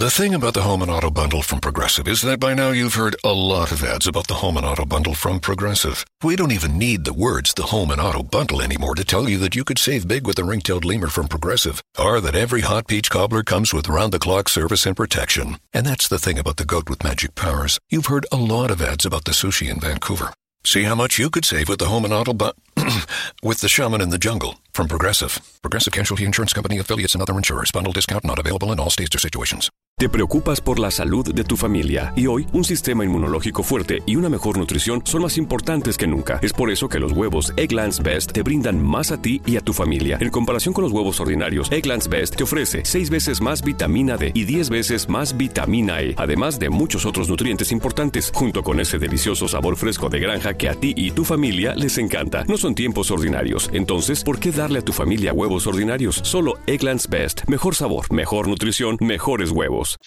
The thing about the Home and Auto Bundle from Progressive is that by now you've heard a lot of ads about the Home and Auto Bundle from Progressive. We don't even need the words the Home and Auto Bundle anymore to tell you that you could save big with the ring-tailed lemur from Progressive, or that every hot peach cobbler comes with round-the-clock service and protection. And that's the thing about the goat with magic powers. You've heard a lot of ads about the sushi in Vancouver. See how much you could save with the Home and Auto Bu- with the Shaman in the Jungle from Progressive. Progressive Casualty Insurance Company affiliates and other insurers. Bundle discount not available in all states or situations. Te preocupas por la salud de tu familia y hoy un sistema inmunológico fuerte y una mejor nutrición son más importantes que nunca. Es por eso que los huevos Egglands Best te brindan más a ti y a tu familia. En comparación con los huevos ordinarios, Egglands Best te ofrece 6 veces más vitamina D y 10 veces más vitamina E, además de muchos otros nutrientes importantes, junto con ese delicioso sabor fresco de granja que a ti y tu familia les encanta. No son tiempos ordinarios, entonces, ¿por qué darle a tu familia huevos ordinarios? Solo Egglands Best. Mejor sabor, mejor nutrición, mejores huevos.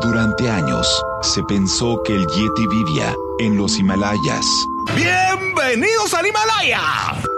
Durante años, se pensó que el Yeti vivía en los Himalayas. ¡Bienvenidos al Himalaya!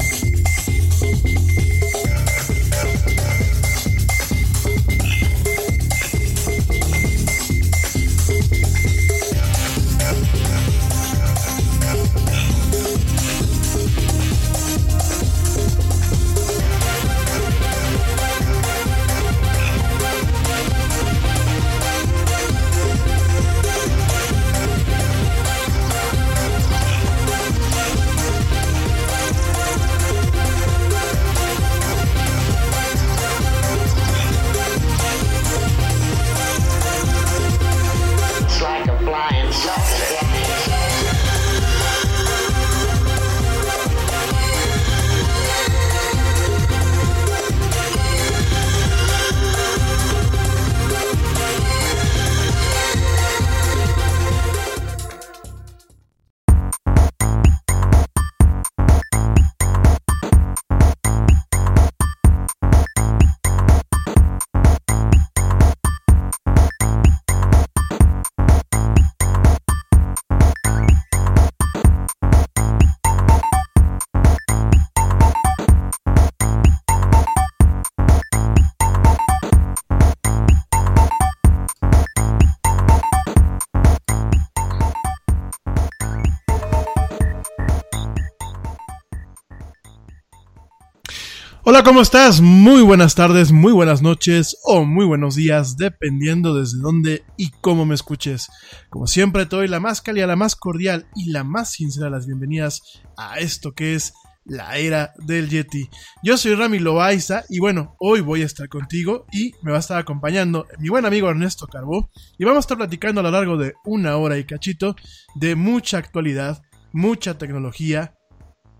Hola, ¿cómo estás? Muy buenas tardes, muy buenas noches o muy buenos días, dependiendo desde dónde y cómo me escuches. Como siempre, te doy la más cálida, la más cordial y la más sincera las bienvenidas a esto que es la era del Yeti. Yo soy Rami Loaiza y bueno, hoy voy a estar contigo y me va a estar acompañando mi buen amigo Ernesto Carbó y vamos a estar platicando a lo largo de una hora y cachito de mucha actualidad, mucha tecnología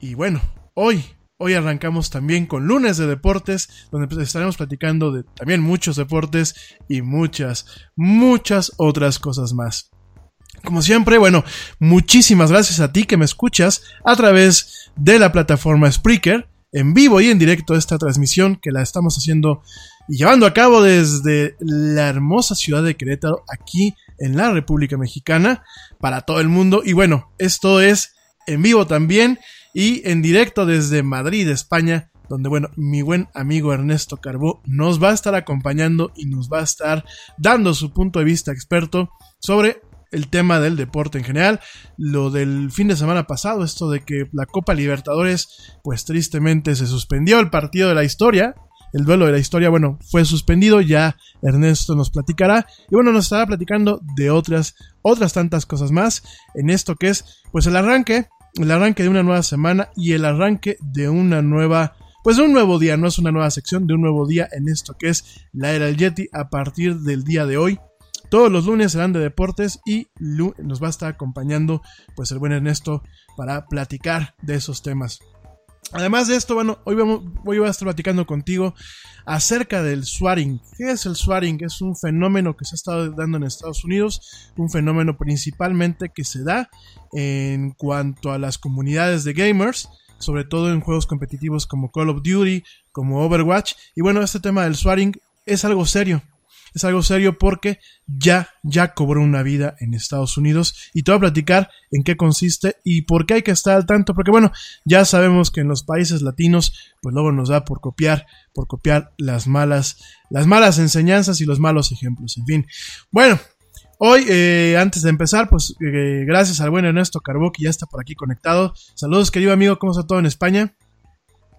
y bueno, hoy Hoy arrancamos también con lunes de deportes, donde pues estaremos platicando de también muchos deportes y muchas, muchas otras cosas más. Como siempre, bueno, muchísimas gracias a ti que me escuchas a través de la plataforma Spreaker, en vivo y en directo esta transmisión que la estamos haciendo y llevando a cabo desde la hermosa ciudad de Querétaro, aquí en la República Mexicana, para todo el mundo. Y bueno, esto es en vivo también y en directo desde Madrid, España, donde, bueno, mi buen amigo Ernesto Carbó nos va a estar acompañando y nos va a estar dando su punto de vista experto sobre el tema del deporte en general, lo del fin de semana pasado, esto de que la Copa Libertadores, pues tristemente se suspendió el partido de la historia, el duelo de la historia, bueno, fue suspendido, ya Ernesto nos platicará y bueno, nos estará platicando de otras, otras tantas cosas más en esto que es, pues el arranque, el arranque de una nueva semana y el arranque de una nueva, pues de un nuevo día, no es una nueva sección, de un nuevo día en esto que es la era del Yeti a partir del día de hoy. Todos los lunes serán de deportes y nos va a estar acompañando pues el buen Ernesto para platicar de esos temas. Además de esto, bueno, hoy, vamos, hoy voy a estar platicando contigo acerca del swaring. ¿Qué es el swaring? Es un fenómeno que se ha estado dando en Estados Unidos, un fenómeno principalmente que se da en cuanto a las comunidades de gamers, sobre todo en juegos competitivos como Call of Duty, como Overwatch. Y bueno, este tema del swaring es algo serio es algo serio porque ya, ya cobró una vida en Estados Unidos y te voy a platicar en qué consiste y por qué hay que estar al tanto, porque bueno, ya sabemos que en los países latinos, pues luego nos da por copiar, por copiar las malas, las malas enseñanzas y los malos ejemplos, en fin. Bueno, Hoy, eh, antes de empezar, pues eh, gracias al buen Ernesto Carbó que ya está por aquí conectado. Saludos, querido amigo, ¿cómo está todo en España?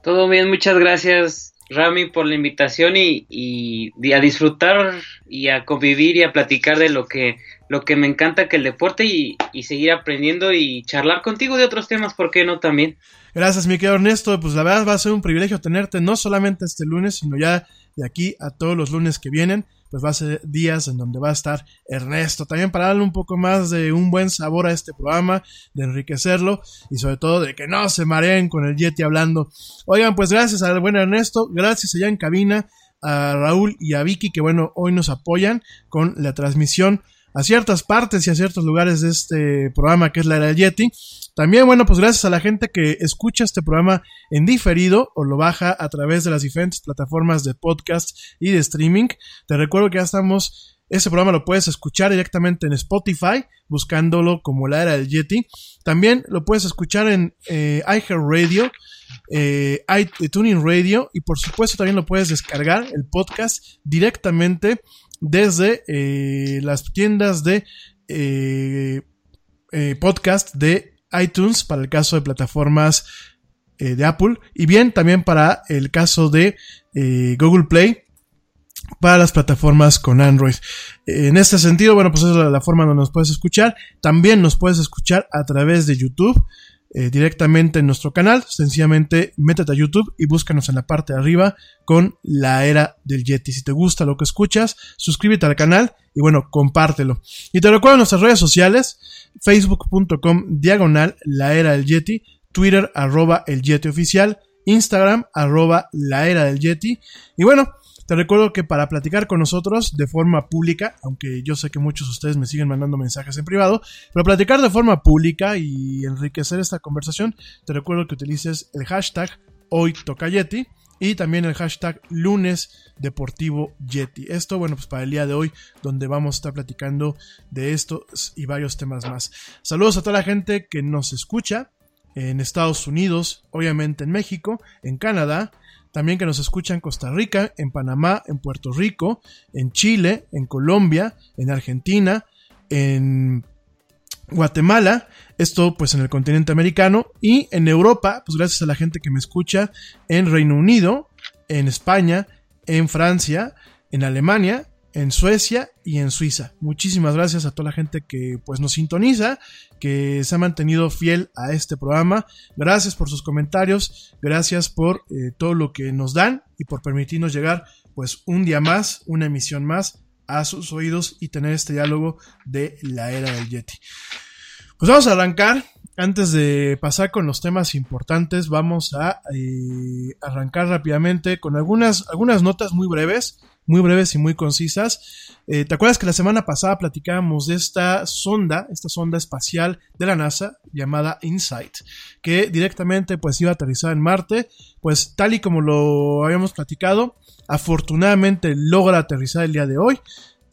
Todo bien, muchas gracias. Rami, por la invitación y, a disfrutar y a convivir y a platicar de lo que, lo que me encanta que el deporte y, y seguir aprendiendo y charlar contigo de otros temas, ¿por qué no también? Gracias, mi querido Ernesto. Pues la verdad va a ser un privilegio tenerte no solamente este lunes, sino ya de aquí a todos los lunes que vienen pues va a ser días en donde va a estar Ernesto. También para darle un poco más de un buen sabor a este programa, de enriquecerlo y sobre todo de que no se mareen con el Yeti hablando. Oigan, pues gracias al buen Ernesto, gracias allá en cabina a Raúl y a Vicky que bueno, hoy nos apoyan con la transmisión a ciertas partes y a ciertos lugares de este programa que es la era del Yeti. También, bueno, pues gracias a la gente que escucha este programa en diferido o lo baja a través de las diferentes plataformas de podcast y de streaming. Te recuerdo que ya estamos, ese programa lo puedes escuchar directamente en Spotify, buscándolo como la era del Yeti. También lo puedes escuchar en eh, iHeartRadio, eh, iTunes Radio y por supuesto también lo puedes descargar el podcast directamente desde eh, las tiendas de eh, eh, podcast de iTunes para el caso de plataformas de Apple y bien también para el caso de Google Play para las plataformas con Android. En este sentido, bueno, pues es la, la forma donde nos puedes escuchar. También nos puedes escuchar a través de YouTube. Eh, directamente en nuestro canal. Sencillamente métete a YouTube y búscanos en la parte de arriba con la era del Yeti. Si te gusta lo que escuchas, suscríbete al canal y bueno, compártelo. Y te recuerdo nuestras redes sociales, facebook.com diagonal la era del Yeti, Twitter arroba el Yeti oficial, Instagram arroba la era del Yeti. Y bueno, te recuerdo que para platicar con nosotros de forma pública, aunque yo sé que muchos de ustedes me siguen mandando mensajes en privado, pero platicar de forma pública y enriquecer esta conversación, te recuerdo que utilices el hashtag hoy toca y también el hashtag lunes deportivo Yeti. Esto, bueno, pues para el día de hoy, donde vamos a estar platicando de esto y varios temas más. Saludos a toda la gente que nos escucha en Estados Unidos, obviamente en México, en Canadá, también que nos escucha en Costa Rica, en Panamá, en Puerto Rico, en Chile, en Colombia, en Argentina, en Guatemala, esto pues en el continente americano y en Europa, pues gracias a la gente que me escucha en Reino Unido, en España, en Francia, en Alemania, en Suecia y en Suiza. Muchísimas gracias a toda la gente que pues nos sintoniza, que se ha mantenido fiel a este programa. Gracias por sus comentarios, gracias por eh, todo lo que nos dan y por permitirnos llegar pues un día más, una emisión más a sus oídos y tener este diálogo de la era del Yeti. Pues vamos a arrancar. Antes de pasar con los temas importantes, vamos a eh, arrancar rápidamente con algunas, algunas notas muy breves muy breves y muy concisas. Eh, ¿Te acuerdas que la semana pasada platicábamos de esta sonda, esta sonda espacial de la NASA llamada InSight, que directamente pues iba a aterrizar en Marte? Pues tal y como lo habíamos platicado, afortunadamente logra aterrizar el día de hoy.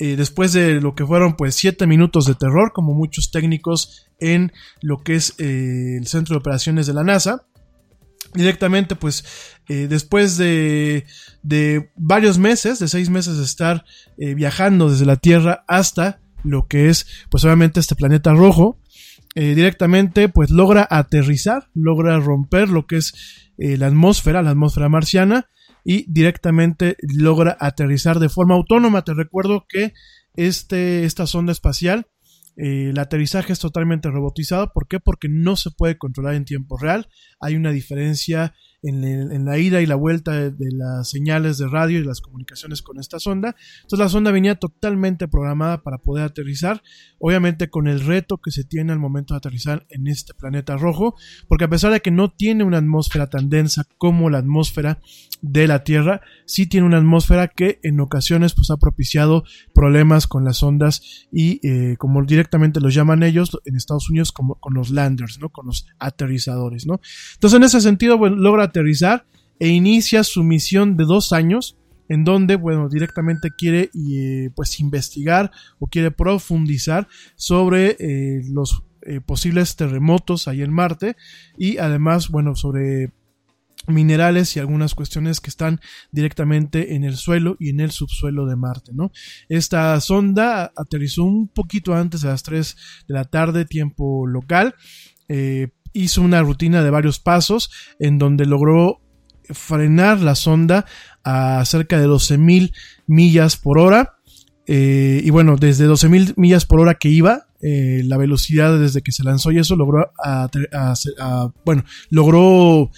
Eh, después de lo que fueron pues siete minutos de terror, como muchos técnicos en lo que es eh, el centro de operaciones de la NASA directamente pues eh, después de, de, varios meses, de seis meses de estar eh, viajando desde la Tierra hasta lo que es pues obviamente este planeta rojo, eh, directamente pues logra aterrizar, logra romper lo que es la atmósfera, la atmósfera marciana y directamente logra aterrizar de forma autónoma. Te recuerdo que este, esta sonda espacial eh, el aterrizaje es totalmente robotizado. ¿Por qué? Porque no se puede controlar en tiempo real. Hay una diferencia en, la ida y la vuelta de, las señales de radio y las comunicaciones con esta sonda. Entonces la sonda venía totalmente programada para poder aterrizar, obviamente con el reto que se tiene al momento de aterrizar en este planeta rojo, porque a pesar de que no tiene una atmósfera tan densa como la atmósfera de la Tierra, sí tiene una atmósfera que en ocasiones pues ha propiciado problemas con las ondas y eh, como directamente los llaman ellos en Estados Unidos como con los landers, ¿no? Con los aterrizadores, ¿no? Entonces en ese sentido bueno, logra aterrizar e inicia su misión de dos años en donde, bueno, directamente quiere eh, pues investigar o quiere profundizar sobre eh, los eh, posibles terremotos ahí en Marte y además, bueno, sobre minerales y algunas cuestiones que están directamente en el suelo y en el subsuelo de Marte, ¿no? Esta sonda aterrizó un poquito antes de las 3 de la tarde, tiempo local, hizo una rutina de varios pasos en donde logró frenar la sonda a cerca de 12.000 millas por hora. Eh, y bueno, desde 12.000 millas por hora que iba, eh, la velocidad desde que se lanzó y eso logró, bueno, logró,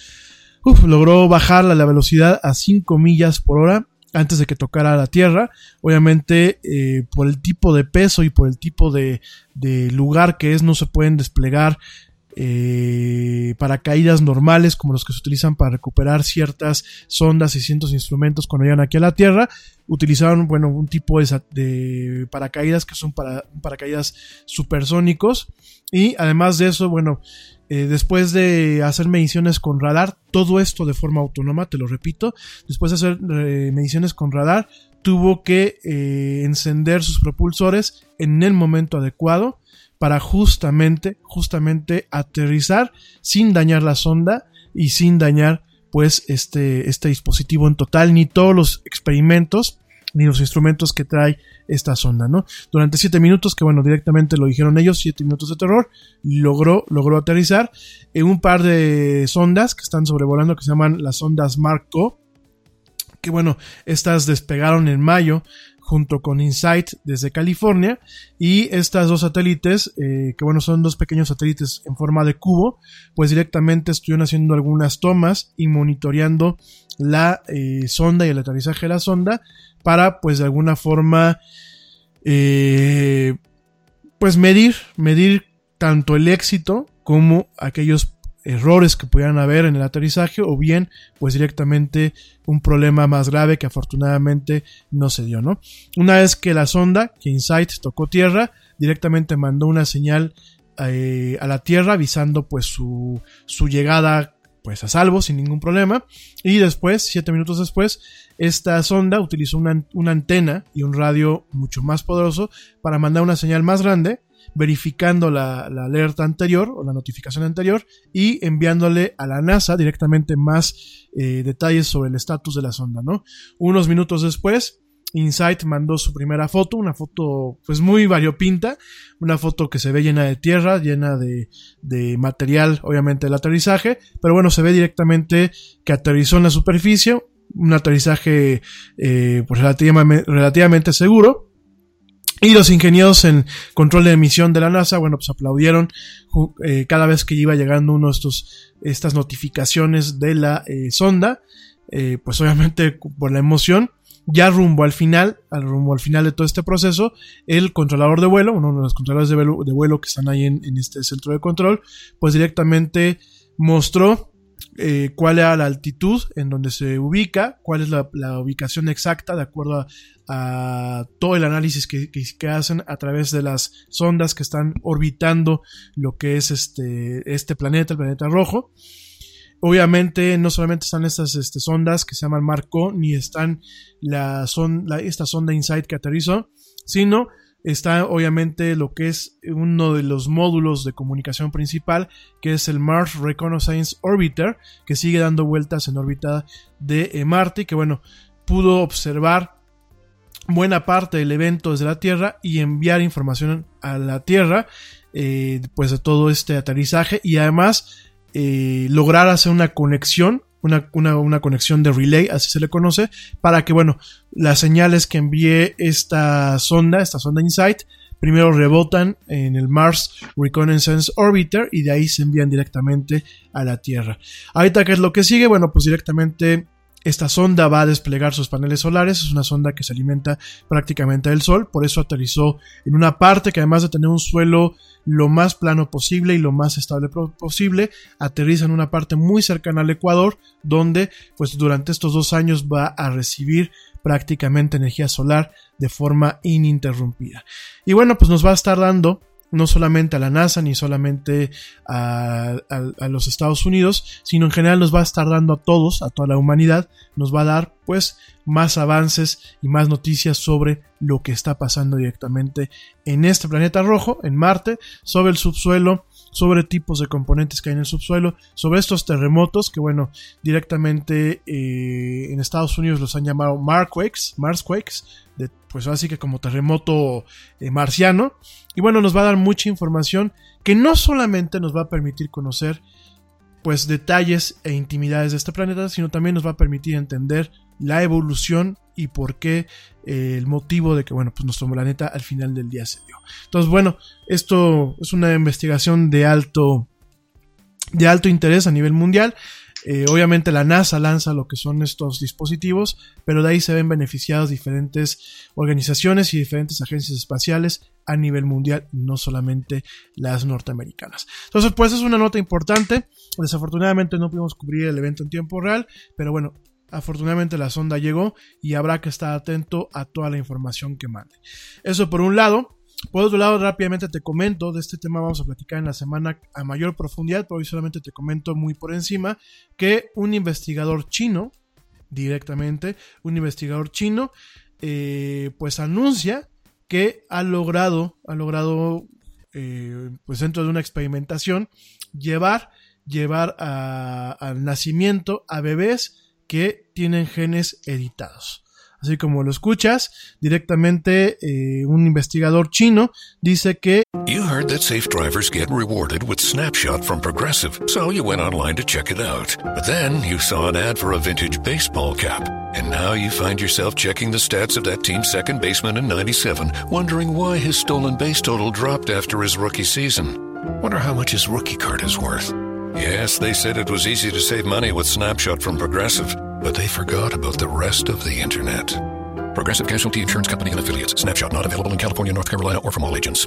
logró bajar la, velocidad a 5 millas por hora antes de que tocara la Tierra. Obviamente, eh, por el tipo de peso y por el tipo de, de lugar que es, no se pueden desplegar eh, paracaídas normales como los que se utilizan para recuperar ciertas sondas y cientos instrumentos cuando llegan aquí a la Tierra. Utilizaron, bueno, un tipo de, paracaídas que son para, paracaídas supersónicos. Y además de eso, bueno, eh, después de hacer mediciones con radar, todo esto de forma autónoma, te lo repito, después de hacer eh, mediciones con radar, tuvo que eh, encender sus propulsores en el momento adecuado para justamente, justamente aterrizar sin dañar la sonda y sin dañar pues este, este dispositivo en total, ni todos los experimentos, ni los instrumentos que trae esta sonda, ¿no? Durante siete minutos, que bueno, directamente lo dijeron ellos, siete minutos de terror, logró, logró aterrizar en un par de sondas que están sobrevolando, que se llaman las sondas Marco, que bueno, estas despegaron en mayo junto con InSight desde California. Y estas dos satélites, eh, que bueno, son dos pequeños satélites en forma de cubo, pues directamente estuvieron haciendo algunas tomas y monitoreando la eh, sonda y el aterrizaje de la sonda para pues de alguna forma eh, pues medir, medir tanto el éxito como aquellos errores que pudieran haber en el aterrizaje o bien pues directamente un problema más grave que afortunadamente no se dio, ¿no? Una vez que la sonda, que InSight tocó tierra, directamente mandó una señal eh, a la tierra avisando pues su, su llegada pues a salvo sin ningún problema y después, siete minutos después, esta sonda utilizó una, una antena y un radio mucho más poderoso para mandar una señal más grande verificando la, alerta anterior o la notificación anterior y enviándole a la NASA directamente más eh, detalles sobre el estatus de la sonda, ¿no? Unos minutos después, Insight mandó su primera foto, una foto pues muy variopinta, una foto que se ve llena de tierra, llena de, material obviamente del aterrizaje, pero bueno, se ve directamente que aterrizó en la superficie, un aterrizaje eh, pues relativamente seguro, y los ingenieros en control de emisión de la NASA, bueno, pues aplaudieron eh, cada vez que iba llegando uno de estos, estas notificaciones de la eh, sonda, eh, pues obviamente por la emoción. Ya rumbo al final, al rumbo al final de todo este proceso, el controlador de vuelo, uno de los controladores de vuelo, de vuelo que están ahí en, en este centro de control, pues directamente mostró eh, cuál era la altitud en donde se ubica, cuál es la, ubicación exacta de acuerdo a, todo el análisis que, hacen a través de las sondas que están orbitando lo que es este, este planeta, el planeta rojo. Obviamente no solamente están estas este, sondas que se llaman Marco, ni están la, esta sonda InSight que aterrizó, sino está obviamente lo que es uno de los módulos de comunicación principal, que es el Mars Reconnaissance Orbiter, que sigue dando vueltas en órbita de eh, Marte, que bueno, pudo observar buena parte del evento desde la Tierra y enviar información a la Tierra, eh, pues de todo este aterrizaje y además eh, lograr hacer una conexión una, una, una, conexión de relay, así se le conoce, para que, bueno, las señales que envíe esta sonda, esta sonda InSight, primero rebotan en el Mars Reconnaissance Orbiter y de ahí se envían directamente a la Tierra. Ahorita, ¿qué es lo que sigue? Bueno, pues directamente esta sonda va a desplegar sus paneles solares, es una sonda que se alimenta prácticamente del Sol, por eso aterrizó en una parte que además de tener un suelo lo más plano posible y lo más estable posible, aterriza en una parte muy cercana al Ecuador, donde pues durante estos dos años va a recibir prácticamente energía solar de forma ininterrumpida. Y bueno, pues nos va a estar dando no solamente a la NASA ni solamente a, los Estados Unidos, sino en general nos va a estar dando a todos, a toda la humanidad, nos va a dar pues más avances y más noticias sobre lo que está pasando directamente en este planeta rojo, en Marte, sobre el subsuelo, sobre tipos de componentes que hay en el subsuelo, sobre estos terremotos que bueno, directamente eh, en Estados Unidos los han llamado Marsquakes, Marsquakes, pues así que como terremoto eh, marciano, y bueno, nos va a dar mucha información que no solamente nos va a permitir conocer pues detalles e intimidades de este planeta, sino también nos va a permitir entender la evolución y por qué eh, el motivo de que, bueno, pues nuestro planeta al final del día se dio. Entonces, bueno, esto es una investigación de alto, de alto interés a nivel mundial. Eh, obviamente la NASA lanza lo que son estos dispositivos, pero de ahí se ven beneficiados diferentes organizaciones y diferentes agencias espaciales a nivel mundial, no solamente las norteamericanas. Entonces, pues es una nota importante. Desafortunadamente no pudimos cubrir el evento en tiempo real, pero bueno, Afortunadamente la sonda llegó y habrá que estar atento a toda la información que mande. Eso por un lado. Por otro lado, rápidamente te comento, de este tema vamos a platicar en la semana a mayor profundidad, pero hoy solamente te comento muy por encima que un investigador chino, directamente, un investigador chino, eh, pues anuncia que ha logrado, ha logrado, eh, pues dentro de una experimentación, llevar, llevar al nacimiento a bebés que tienen genes editados. Así como lo escuchas, directamente eh, un investigador chino dice que You heard that safe drivers get rewarded with Snapshot from Progressive, so you went online to check it out. But then you saw an ad for a vintage baseball cap, and now you find yourself checking the stats of that team's second baseman in 97, wondering why his stolen base total dropped after his rookie season. Wonder how much his rookie card is worth. Yes, they said it was easy to save money with Snapshot from Progressive, but they forgot about the rest of the Internet. Progressive Casualty Insurance Company and Affiliates. Snapshot not available in California, North Carolina, or from all agents.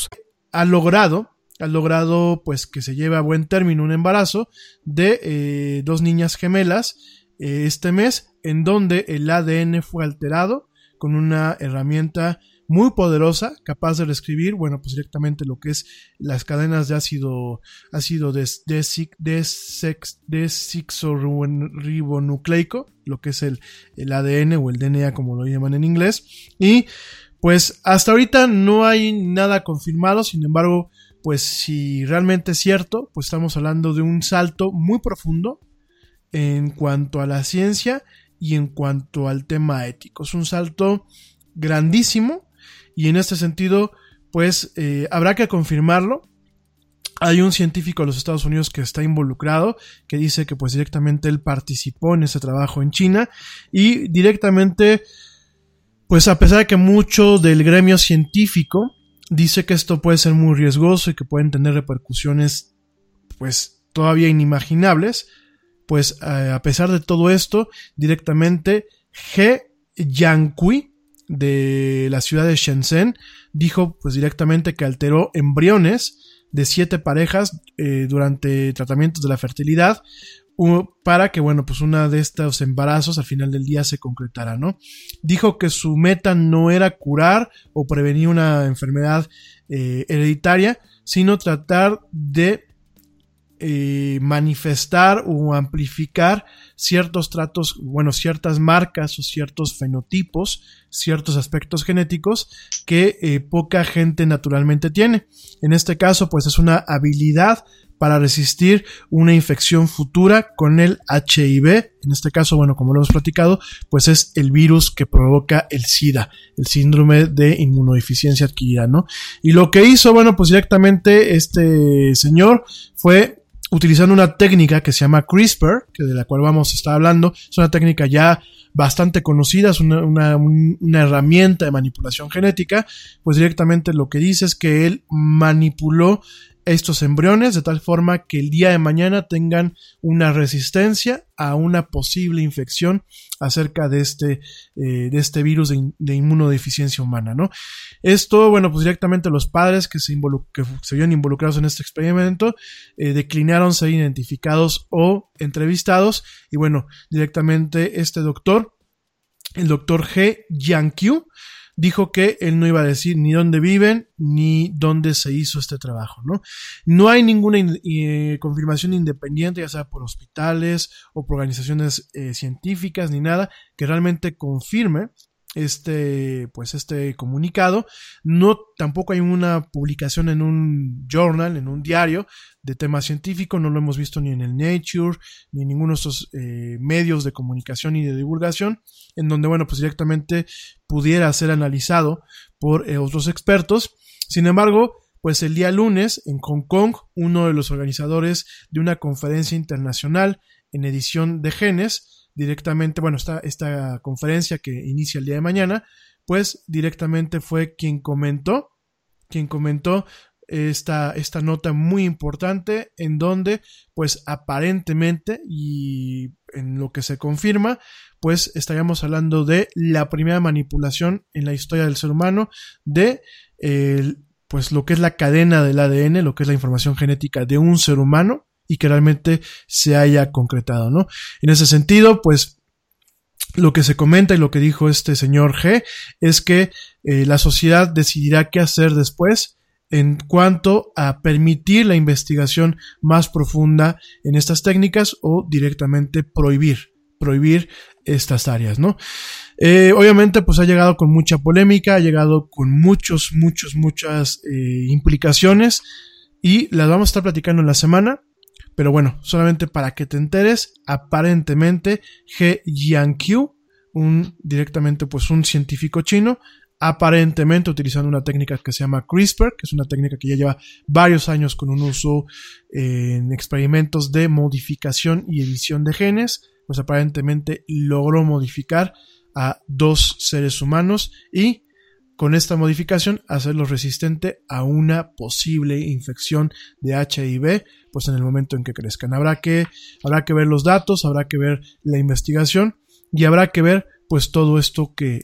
ha logrado, ha logrado pues que se lleve a buen término un embarazo de eh, dos niñas gemelas eh, este mes, en donde el ADN fue alterado con una herramienta muy poderosa, capaz de reescribir, bueno, pues directamente lo que es las cadenas de ácido, ácido desoxirribonucleico, lo que es el, el ADN o el DNA como lo llaman en inglés, y pues hasta ahorita no hay nada confirmado, sin embargo, pues si realmente es cierto, pues estamos hablando de un salto muy profundo en cuanto a la ciencia y en cuanto al tema ético. Es un salto grandísimo y en este sentido, pues eh, habrá que confirmarlo. Hay un científico de los Estados Unidos que está involucrado, que dice que pues directamente él participó en ese trabajo en China y directamente pues a pesar de que mucho del gremio científico dice que esto puede ser muy riesgoso y que pueden tener repercusiones pues todavía inimaginables, pues eh, a pesar de todo esto, directamente He Yankui de la ciudad de Shenzhen dijo pues directamente que alteró embriones de siete parejas eh, durante tratamientos de la fertilidad para que, bueno, pues una de estos embarazos al final del día se concretara, ¿no? Dijo que su meta no era curar o prevenir una enfermedad eh, hereditaria, sino tratar de eh, manifestar o amplificar ciertos tratos, bueno, ciertas marcas o ciertos fenotipos, ciertos aspectos genéticos que eh, poca gente naturalmente tiene. En este caso, pues es una habilidad para resistir una infección futura con el HIV. En este caso, bueno, como lo hemos platicado, pues es el virus que provoca el SIDA, el síndrome de inmunodeficiencia adquirida, ¿no? Y lo que hizo, bueno, pues directamente este señor fue utilizando una técnica que se llama CRISPR, que de la cual vamos a estar hablando. Es una técnica ya bastante conocida, es una, una, una, herramienta de manipulación genética, pues directamente lo que dice es que él manipuló estos embriones de tal forma que el día de mañana tengan una resistencia a una posible infección acerca de este, eh, de este virus de, inmunodeficiencia humana, ¿no? Esto, bueno, pues directamente los padres que se, que vieron involucrados en este experimento eh, declinaron ser identificados o entrevistados y bueno, directamente este doctor, el doctor G. Yankyu, dijo que él no iba a decir ni dónde viven ni dónde se hizo este trabajo, ¿no? No hay ninguna eh, confirmación independiente, ya sea por hospitales o por organizaciones eh, científicas ni nada, que realmente confirme este pues este comunicado. No tampoco hay una publicación en un journal en un diario de tema científico no lo hemos visto ni en el Nature ni en ninguno de estos eh, medios de comunicación y de divulgación en donde bueno pues directamente pudiera ser analizado por eh, otros expertos. Sin embargo pues el día lunes en Hong Kong uno de los organizadores de una conferencia internacional en edición de genes directamente, bueno, esta, esta conferencia que inicia el día de mañana, pues directamente fue quien comentó, quien comentó esta, esta nota muy importante en donde pues aparentemente y en lo que se confirma pues estaríamos hablando de la primera manipulación en la historia del ser humano de pues lo que es la cadena del ADN, lo que es la información genética de un ser humano y que realmente se haya concretado, ¿no? En ese sentido, pues lo que se comenta y lo que dijo este señor G es que eh, la sociedad decidirá qué hacer después en cuanto a permitir la investigación más profunda en estas técnicas o directamente prohibir, prohibir estas áreas, ¿no? Eh, obviamente, pues ha llegado con mucha polémica, ha llegado con muchos, muchos, muchas eh, implicaciones y las vamos a estar platicando en la semana. Pero bueno, solamente para que te enteres, aparentemente He Jiankyu, un directamente pues un científico chino, aparentemente utilizando una técnica que se llama CRISPR, que es una técnica que ya lleva varios años con un uso en experimentos de modificación y edición de genes, pues aparentemente logró modificar a dos seres humanos y con esta modificación hacerlo resistente a una posible infección de HIV, pues en el momento en que crezcan. Habrá que, habrá que ver los datos, habrá que ver la investigación y habrá que ver pues todo esto que,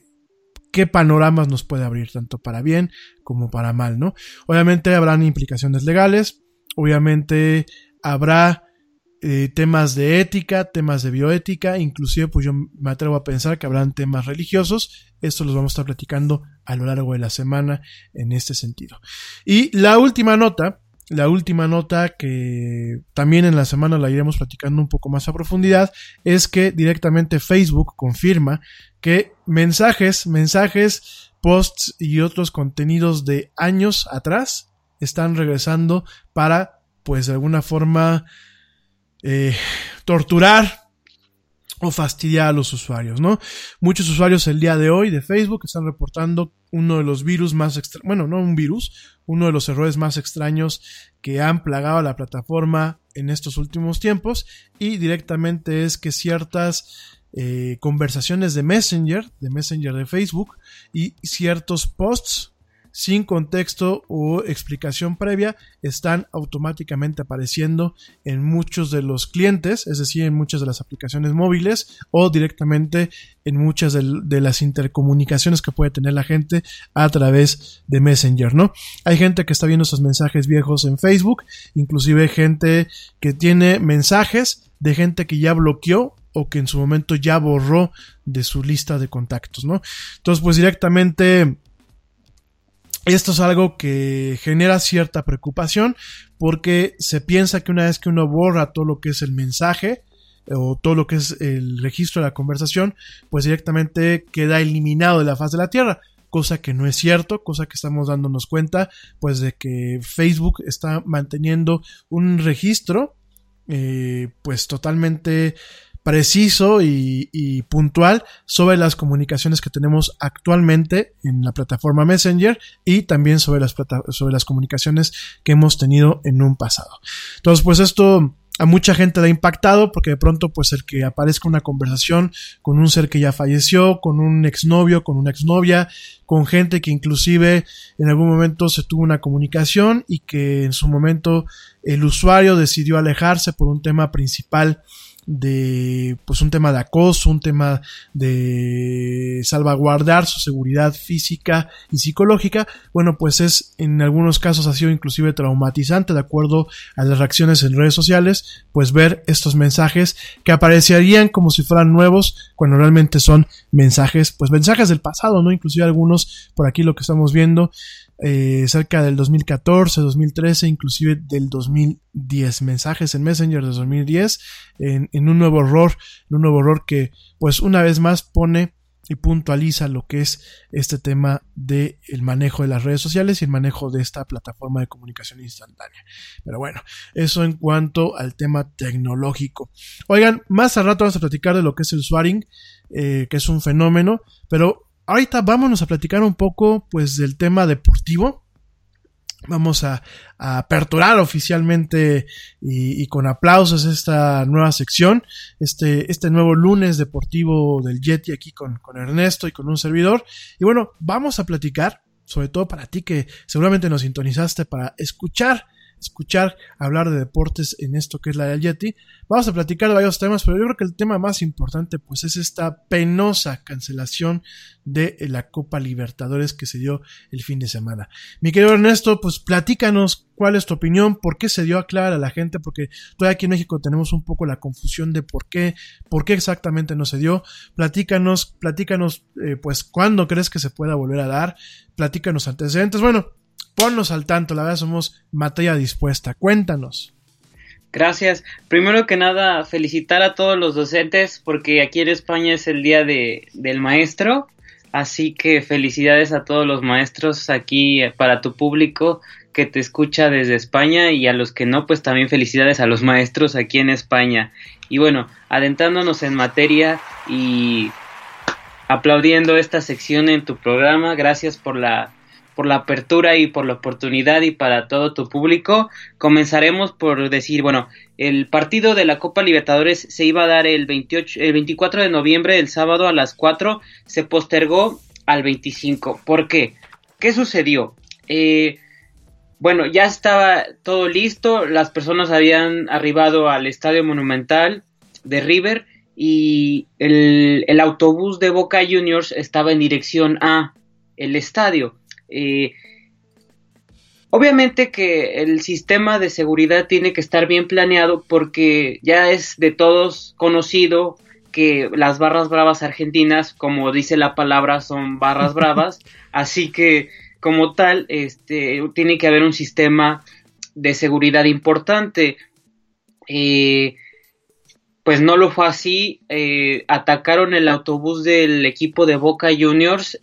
qué panoramas nos puede abrir, tanto para bien como para mal, ¿no? Obviamente habrán implicaciones legales, obviamente habrá eh, temas de ética, temas de bioética, inclusive pues yo me atrevo a pensar que habrán temas religiosos. Esto los vamos a estar platicando a lo largo de la semana en este sentido. Y la última nota, la última nota que también en la semana la iremos platicando un poco más a profundidad, es que directamente Facebook confirma que mensajes, mensajes, posts y otros contenidos de años atrás están regresando para, pues de alguna forma, eh, torturar o fastidiar a los usuarios, ¿no? Muchos usuarios el día de hoy de Facebook están reportando uno de los virus más extraños, bueno, no un virus, uno de los errores más extraños que han plagado a la plataforma en estos últimos tiempos y directamente es que ciertas eh, conversaciones de Messenger, de Messenger de Facebook y ciertos posts sin contexto o explicación previa están automáticamente apareciendo en muchos de los clientes, es decir, en muchas de las aplicaciones móviles o directamente en muchas de, las intercomunicaciones que puede tener la gente a través de Messenger, ¿no? Hay gente que está viendo esos mensajes viejos en Facebook, inclusive gente que tiene mensajes de gente que ya bloqueó o que en su momento ya borró de su lista de contactos, ¿no? Entonces, pues directamente esto es algo que genera cierta preocupación porque se piensa que una vez que uno borra todo lo que es el mensaje o todo lo que es el registro de la conversación, pues directamente queda eliminado de la faz de la Tierra cosa que no es cierto, cosa que estamos dándonos cuenta, pues de que Facebook está manteniendo un registro, eh, pues totalmente preciso y, puntual sobre las comunicaciones que tenemos actualmente en la plataforma Messenger y también sobre las, sobre las comunicaciones que hemos tenido en un pasado. Entonces, pues esto a mucha gente le ha impactado porque de pronto pues el que aparezca una conversación con un ser que ya falleció, con un exnovio, con una exnovia, con gente que inclusive en algún momento se tuvo una comunicación y que en su momento el usuario decidió alejarse por un tema principal de pues un tema de acoso, un tema de salvaguardar su seguridad física y psicológica, bueno, pues es en algunos casos ha sido inclusive traumatizante de acuerdo a las reacciones en redes sociales, pues ver estos mensajes que aparecerían como si fueran nuevos cuando realmente son mensajes, pues mensajes del pasado, ¿no? Inclusive algunos por aquí lo que estamos viendo eh, cerca del 2014, 2013, inclusive del 2010. Mensajes en Messenger de 2010 en, en, un nuevo error, en un nuevo error que pues una vez más pone y puntualiza lo que es este tema del el manejo de las redes sociales y el manejo de esta plataforma de comunicación instantánea. Pero bueno, eso en cuanto al tema tecnológico. Oigan, más al rato vamos a platicar de lo que es el swaring, eh, que es un fenómeno, pero ahorita vámonos a platicar un poco pues del tema deportivo. Vamos a, aperturar oficialmente y, con aplausos esta nueva sección, este, este nuevo lunes deportivo del Yeti aquí con, con Ernesto y con un servidor. Y bueno, vamos a platicar, sobre todo para ti que seguramente nos sintonizaste para escuchar escuchar hablar de deportes en esto que es la del Yeti. Vamos a platicar varios temas, pero yo creo que el tema más importante pues es esta penosa cancelación de la Copa Libertadores que se dio el fin de semana. Mi querido Ernesto, pues platícanos cuál es tu opinión, por qué se dio a clara a la gente, porque todavía aquí en México tenemos un poco la confusión de por qué, por qué exactamente no se dio. Platícanos, platícanos, eh, pues cuándo crees que se pueda volver a dar, platícanos antecedentes. Bueno, ponnos al tanto, la verdad somos materia dispuesta. Cuéntanos. Gracias. Primero que nada, felicitar a todos los docentes porque aquí en España es el día de, del maestro. Así que felicidades a todos los maestros aquí para tu público que te escucha desde España y a los que no, pues también felicidades a los maestros aquí en España. Y bueno, adentrándonos en materia y aplaudiendo esta sección en tu programa, gracias por la por la apertura y por la oportunidad y para todo tu público. Comenzaremos por decir, bueno, el partido de la Copa Libertadores se iba a dar el 28, el 24 de noviembre, el sábado a las 4, se postergó al 25. ¿Por qué? ¿Qué sucedió? Eh, bueno, ya estaba todo listo, las personas habían arribado al Estadio Monumental de River y el, el autobús de Boca Juniors estaba en dirección a el estadio. Eh, obviamente que el sistema de seguridad tiene que estar bien planeado porque ya es de todos conocido que las barras bravas argentinas, como dice la palabra, son barras bravas, así que como tal, este, tiene que haber un sistema de seguridad importante. Eh, pues no lo fue así, eh, atacaron el autobús del equipo de Boca Juniors,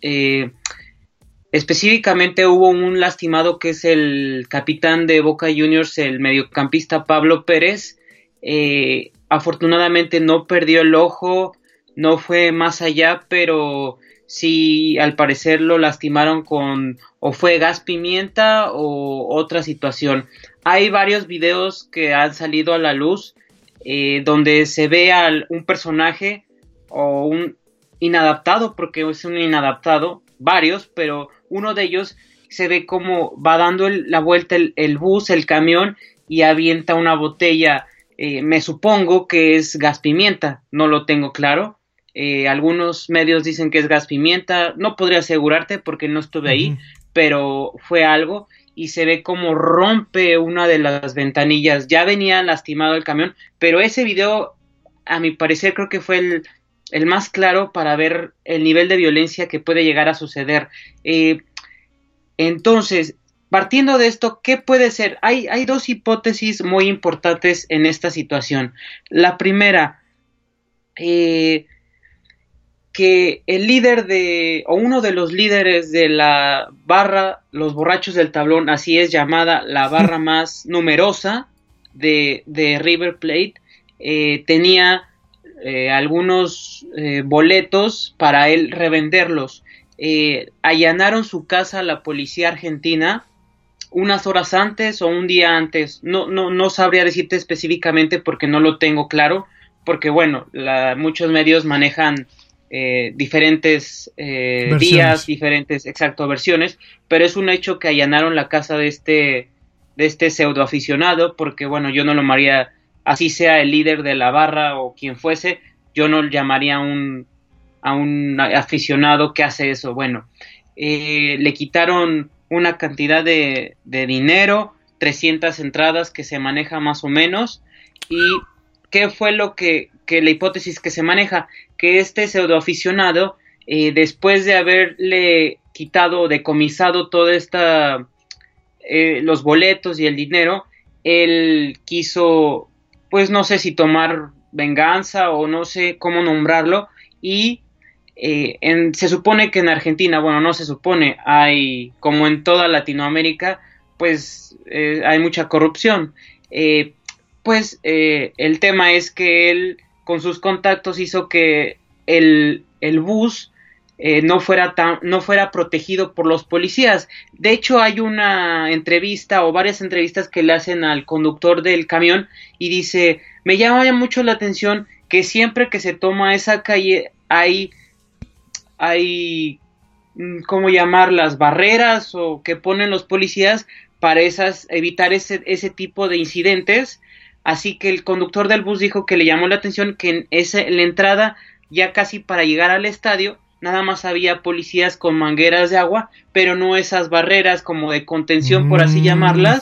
Específicamente hubo un lastimado que es el capitán de Boca Juniors, el mediocampista Pablo Pérez. Eh, afortunadamente no perdió el ojo, no fue más allá, pero sí al parecer lo lastimaron con o fue gas pimienta o otra situación. Hay varios videos que han salido a la luz eh, donde se ve a un personaje o un inadaptado, porque es un inadaptado, varios, pero uno de ellos se ve como va dando la vuelta el, bus, el camión y avienta una botella, eh, me supongo que es gas pimienta, no lo tengo claro. Eh, algunos medios dicen que es gas pimienta, no podría asegurarte porque no estuve ahí, pero fue algo y se ve como rompe una de las ventanillas. Ya venía lastimado el camión, pero ese video, a mi parecer, creo que fue el, el más claro para ver el nivel de violencia que puede llegar a suceder. Eh, Entonces, partiendo de esto, ¿qué puede ser? Hay, hay dos hipótesis muy importantes en esta situación. La primera, eh, que el líder de, o uno de los líderes de la barra, los borrachos del tablón, así es llamada la barra más numerosa de, de River Plate, eh, tenía eh, algunos eh, boletos para él revenderlos. allanaron su casa a la policía argentina unas horas antes o un día antes. No, no, no sabría decirte específicamente porque no lo tengo claro, porque bueno, la, muchos medios manejan eh, diferentes eh, días, diferentes, exacto, versiones, pero es un hecho que allanaron la casa de este, de este pseudo aficionado, porque bueno, yo no lo llamaría, así sea el líder de la barra o quien fuese, yo no llamaría a un, aficionado que hace eso. Bueno, eh, le quitaron una cantidad de, de dinero, 300 entradas que se maneja más o menos, y ¿qué fue lo que, que la hipótesis que se maneja? Que este pseudoaficionado, eh, después de haberle quitado, decomisado toda esta, eh, los boletos y el dinero, él quiso, pues no sé si tomar venganza o no sé cómo nombrarlo, y eh, se supone que en Argentina, bueno, no se supone, hay, como en toda Latinoamérica, pues eh, hay mucha corrupción. Eh, pues el tema es que él con sus contactos hizo que el, el bus no, fuera tan, no fuera protegido por los policías. De hecho, hay una entrevista o varias entrevistas que le hacen al conductor del camión y dice, me llama mucho la atención que siempre que se toma esa calle hay hay, mm, ¿cómo llamarlas? Barreras o que ponen los policías para esas, evitar ese, ese tipo de incidentes. Así que el conductor del bus dijo que le llamó la atención que en, esa, la entrada, ya casi para llegar al estadio, nada más había policías con mangueras de agua, pero no esas barreras como de contención, por así llamarlas,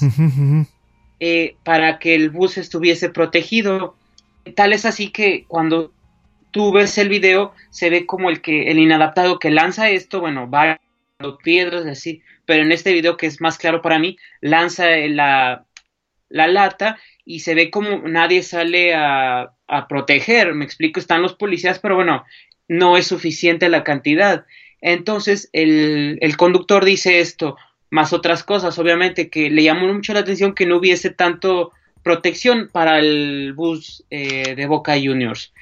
eh, para que el bus estuviese protegido. Tal es así que cuando tú ves el video, se ve como el que el inadaptado que lanza esto, bueno, va piedras así, pero en este video que es más claro para mí, lanza la, la lata y se ve como nadie sale a, a, proteger, me explico, están los policías, pero bueno, no es suficiente la cantidad. Entonces el, el conductor dice esto, más otras cosas, obviamente, que le llamó mucho la atención que no hubiese tanto protección para el bus eh, de Boca Juniors.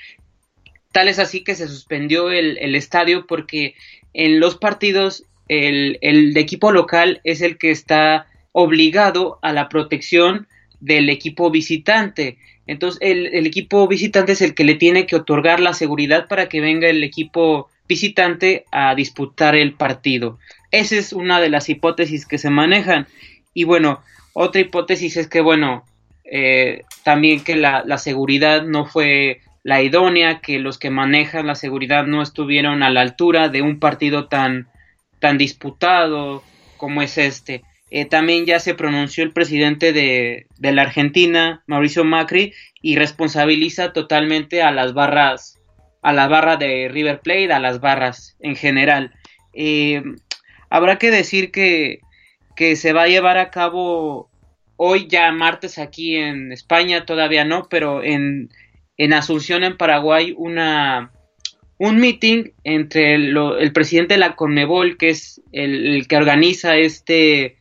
Tal es así que se suspendió el, estadio porque en los partidos el, equipo local es el que está obligado a la protección del equipo visitante. Entonces el, equipo visitante es el que le tiene que otorgar la seguridad para que venga el equipo visitante a disputar el partido. Esa es una de las hipótesis que se manejan. Y bueno, otra hipótesis es que, bueno, eh, también que la, la, seguridad no fue la idónea, que los que manejan la seguridad no estuvieron a la altura de un partido tan, tan disputado como es este. Eh, también ya se pronunció el presidente de, de, la Argentina, Mauricio Macri, y responsabiliza totalmente a las barras, a la barra de River Plate, a las barras en general. Eh, habrá que decir que, que se va a llevar a cabo hoy ya martes aquí en España, todavía no, pero en, en Asunción, en Paraguay, una, un meeting entre el, presidente de la Conmebol, que es el, que organiza este,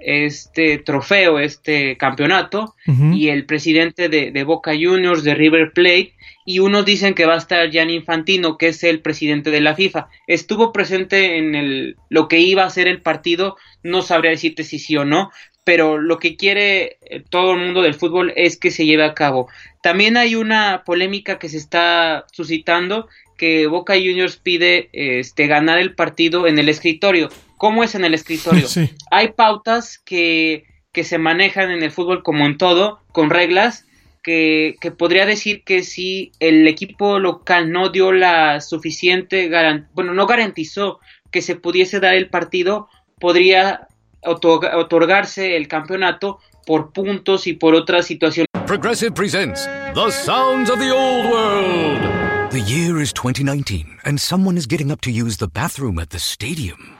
este trofeo, este campeonato, y el presidente de, Boca Juniors, de River Plate, y unos dicen que va a estar Gianni Infantino, que es el presidente de la FIFA. Estuvo presente en el, lo que iba a ser el partido, no sabría decirte si sí o no, pero lo que quiere eh, todo el mundo del fútbol es que se lleve a cabo. También hay una polémica que se está suscitando que Boca Juniors pide este ganar el partido en el escritorio. ¿Cómo es en el escritorio? Hay pautas que, que se manejan en el fútbol como en todo, con reglas, que, que, podría decir que si el equipo local no dio la suficiente, bueno, no garantizó que se pudiese dar el partido, podría otorgarse el campeonato por puntos y por otras situaciones. Progressive presents The Sounds of the Old World. The year is 2019 and someone is getting up to use the bathroom at the stadium.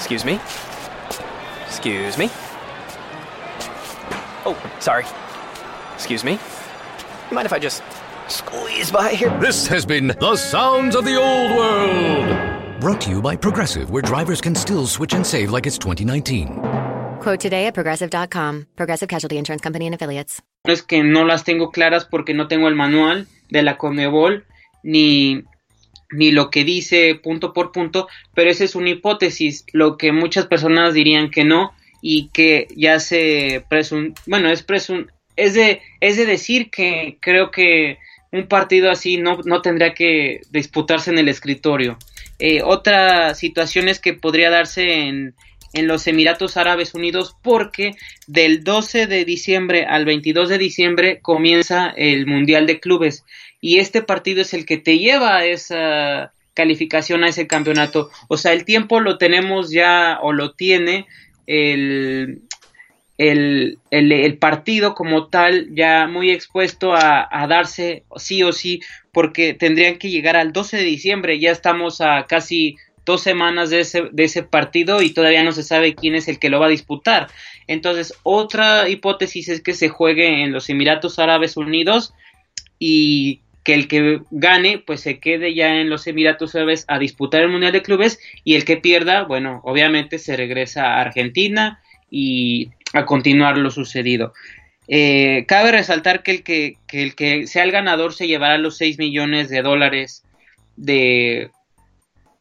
Excuse me? Excuse me. Oh, sorry. Excuse me. You mind if I just squeeze by here? This has been The Sounds of the Old World. Brought to you by Progressive, where drivers can still switch and save like it's 2019. Quote today at progressive.com. Progressive Casualty Insurance Company and Affiliates. Es que no las tengo claras porque no tengo el manual de la Conmebol ni, ni lo que dice punto por punto, pero esa es una hipótesis, lo que muchas personas dirían que no y que ya se presun bueno, es presun es de, es de decir que creo que un partido así no, no tendría que disputarse en el escritorio. Eh, otra situación es que podría darse en, en los Emiratos Árabes Unidos porque del 12 de diciembre al 22 de diciembre comienza el Mundial de Clubes y este partido es el que te lleva a esa calificación a ese campeonato. O sea, el tiempo lo tenemos ya o lo tiene el, el, el, partido como tal ya muy expuesto a, a, darse sí o sí porque tendrían que llegar al 12 de diciembre. Ya estamos a casi dos semanas de ese, de ese partido y todavía no se sabe quién es el que lo va a disputar. Entonces, otra hipótesis es que se juegue en los Emiratos Árabes Unidos y que el que gane pues se quede ya en los Emiratos Árabes a disputar el Mundial de Clubes y el que pierda, bueno, obviamente se regresa a Argentina y a continuar lo sucedido. Eh, cabe resaltar que el que, que el que sea el ganador se llevará los 6 millones de dólares de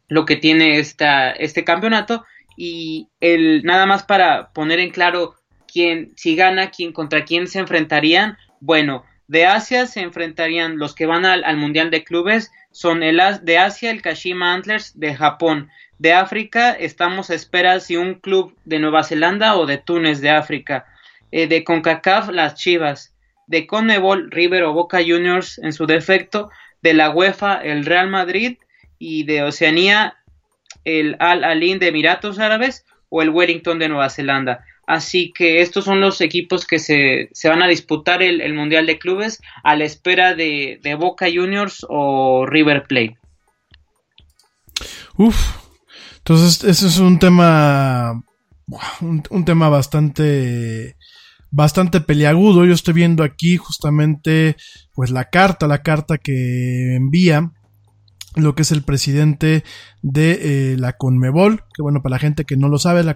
lo que tiene esta, este campeonato y el nada más para poner en claro quién si gana quién contra quién se enfrentarían bueno de Asia se enfrentarían los que van al, al mundial de clubes son el de Asia el Kashima Antlers de Japón. De África estamos a espera si un club de Nueva Zelanda o de Túnez de África. Eh, de Concacaf las Chivas. De Conmebol River o Boca Juniors en su defecto. De la UEFA el Real Madrid. Y de Oceanía el Al Alin de Emiratos Árabes o el Wellington de Nueva Zelanda. Así que estos son los equipos que se, se van a disputar el, el, Mundial de Clubes a la espera de, de Boca Juniors o River Plate. Uf, entonces ese es un tema, un, un tema bastante bastante peliagudo. Yo estoy viendo aquí justamente pues la carta, la carta que envía lo que es el presidente de eh, la Conmebol, que bueno, para la gente que no lo sabe, la,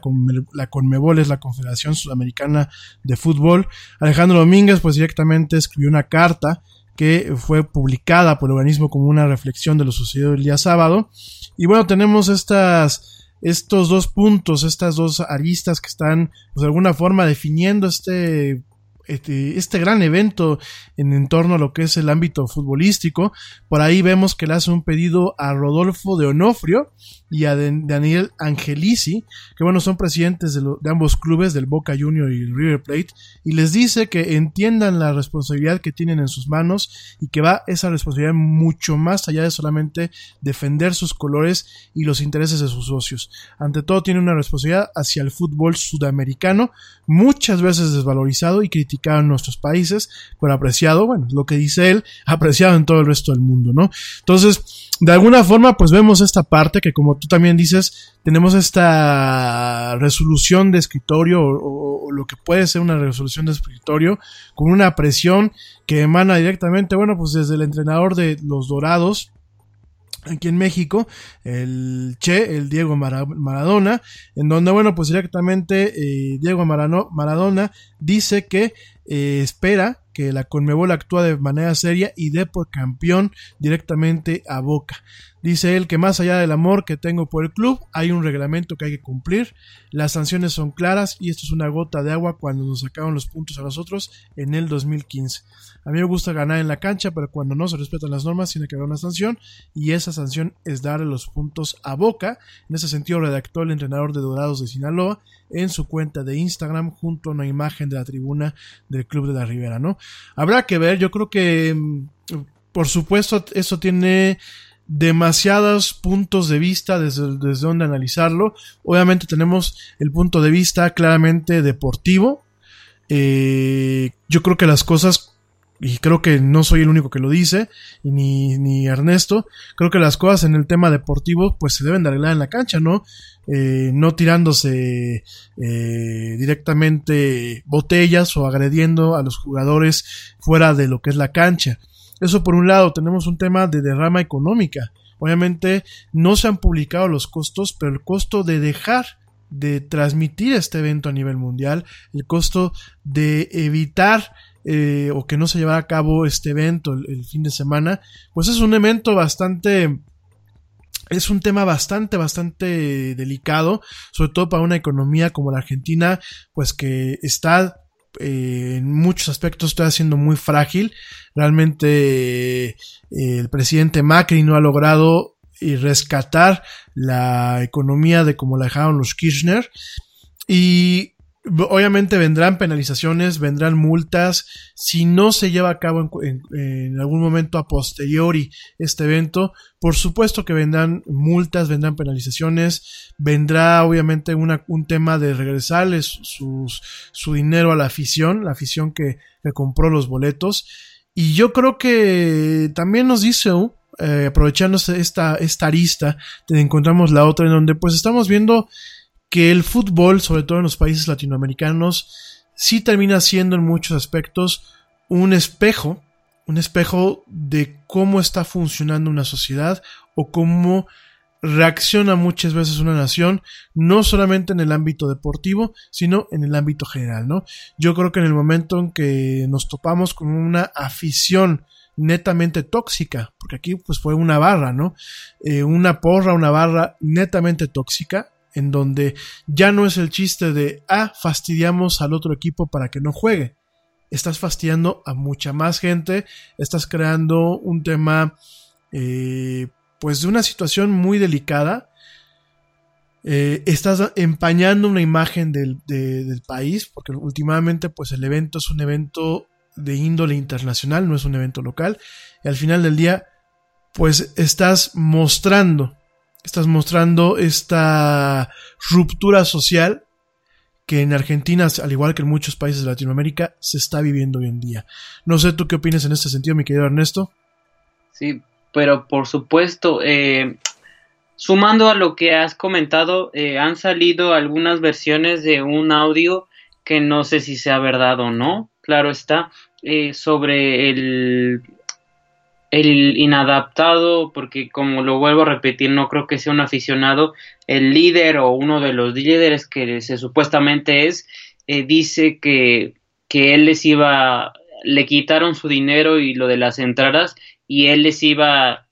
Conmebol es la Confederación Sudamericana de Fútbol. Alejandro Domínguez pues directamente escribió una carta que fue publicada por el organismo como una reflexión de lo sucedido el día sábado. Y bueno, tenemos estas, estos dos puntos, estas dos aristas que están pues, de alguna forma definiendo este este, este, gran evento en, torno a lo que es el ámbito futbolístico. Por ahí vemos que le hace un pedido a Rodolfo de Onofrio y a Daniel Angelici, que bueno, son presidentes de, de, ambos clubes, del Boca Junior y el River Plate, y les dice que entiendan la responsabilidad que tienen en sus manos y que va esa responsabilidad mucho más allá de solamente defender sus colores y los intereses de sus socios. Ante todo tiene una responsabilidad hacia el fútbol sudamericano, muchas veces desvalorizado y criticado en nuestros países, pero apreciado, bueno, lo que dice él, apreciado en todo el resto del mundo, ¿no? Entonces, de alguna forma, pues vemos esta parte que como tú también dices, tenemos esta resolución de escritorio o, o, lo que puede ser una resolución de escritorio con una presión que emana directamente, bueno, pues desde el entrenador de los Dorados, aquí en México, el Che, el Diego Maradona, en donde, bueno, pues directamente eh, Diego Maradona dice que eh, espera que la Conmebol actúa de manera seria y dé por campeón directamente a Boca. Dice él que más allá del amor que tengo por el club, hay un reglamento que hay que cumplir, las sanciones son claras y esto es una gota de agua cuando nos sacaron los puntos a nosotros en el 2015. A mí me gusta ganar en la cancha, pero cuando no se respetan las normas tiene que haber una sanción y esa sanción es darle los puntos a Boca. En ese sentido redactó el entrenador de Dorados de Sinaloa en su cuenta de Instagram junto a una imagen de la tribuna del Club de la Ribera, ¿no? Habrá que ver, yo creo que por supuesto eso tiene demasiados puntos de vista desde, desde donde analizarlo. Obviamente tenemos el punto de vista claramente deportivo. Eh, yo creo que las cosas y creo que no soy el único que lo dice, ni, ni Ernesto, creo que las cosas en el tema deportivo pues se deben de arreglar en la cancha, ¿no? Eh, no tirándose eh, directamente botellas o agrediendo a los jugadores fuera de lo que es la cancha. Eso por un lado, tenemos un tema de derrama económica. Obviamente no se han publicado los costos, pero el costo de dejar de transmitir este evento a nivel mundial, el costo de evitar eh, o que no se llevara a cabo este evento el, fin de semana, pues es un evento bastante es un tema bastante, bastante delicado, sobre todo para una economía como la Argentina, pues que está eh, en muchos aspectos está siendo muy frágil. Realmente eh, el presidente Macri no ha logrado rescatar la economía de como la dejaron los Kirchner. Y Obviamente vendrán penalizaciones, vendrán multas. Si no se lleva a cabo en, algún momento a posteriori este evento, por supuesto que vendrán multas, vendrán penalizaciones, vendrá obviamente un tema de regresarles su dinero a la afición, la afición que, compró los boletos. Y yo creo que también nos dice, eh, aprovechando esta, esta arista, encontramos la otra en donde pues estamos viendo que el fútbol, sobre todo en los países latinoamericanos, sí termina siendo en muchos aspectos un espejo, un espejo de cómo está funcionando una sociedad o cómo reacciona muchas veces una nación, no solamente en el ámbito deportivo, sino en el ámbito general, ¿no? Yo creo que en el momento en que nos topamos con una afición netamente tóxica, porque aquí pues fue una barra, ¿no? Eh, una porra, una barra netamente tóxica, en donde ya no es el chiste de, ah, fastidiamos al otro equipo para que no juegue. Estás fastidiando a mucha más gente, estás creando un tema, eh, pues de una situación muy delicada. Eh, estás empañando una imagen del, del país, porque últimamente, pues el evento es un evento de índole internacional, no es un evento local. Y al final del día, pues estás mostrando estás mostrando esta ruptura social que en Argentina, al igual que en muchos países de Latinoamérica, se está viviendo hoy en día. No sé tú qué opinas en este sentido, mi querido Ernesto. Sí, pero por supuesto, eh, sumando a lo que has comentado, eh, han salido algunas versiones de un audio que no sé si sea verdad o no, claro está, eh, sobre el el inadaptado, porque como lo vuelvo a repetir, no creo que sea un aficionado, el líder o uno de los líderes que se supuestamente es, eh, dice que, que él les iba, le quitaron su dinero y lo de las entradas y él les iba,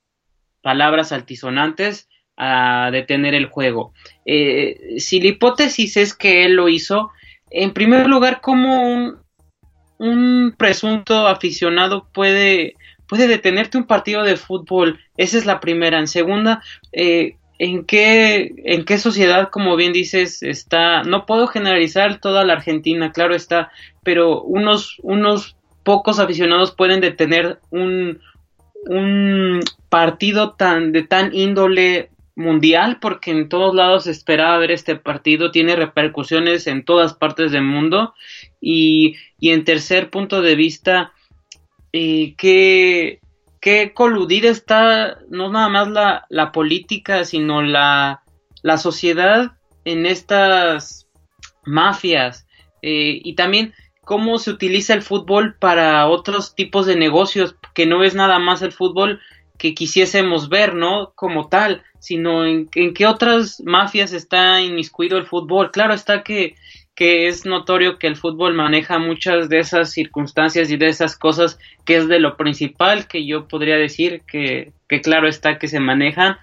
palabras altisonantes, a detener el juego. Eh, si la hipótesis es que él lo hizo, en primer lugar, ¿cómo un, un presunto aficionado puede puede detenerte un partido de fútbol. Esa es la primera. En segunda, eh, ¿en, qué, ¿en qué sociedad, como bien dices, está? No puedo generalizar toda la Argentina, claro está, pero unos, unos pocos aficionados pueden detener un, un partido tan, de tan índole mundial porque en todos lados se esperaba ver este partido, tiene repercusiones en todas partes del mundo y, y en tercer punto de vista y qué, qué coludida está no nada más la, la política, sino la, la, sociedad en estas mafias. Eh, y también cómo se utiliza el fútbol para otros tipos de negocios, que no es nada más el fútbol que quisiésemos ver, ¿no? Como tal, sino en, en qué otras mafias está inmiscuido el fútbol. Claro está que que es notorio que el fútbol maneja muchas de esas circunstancias y de esas cosas que es de lo principal que yo podría decir que, que claro está que se manejan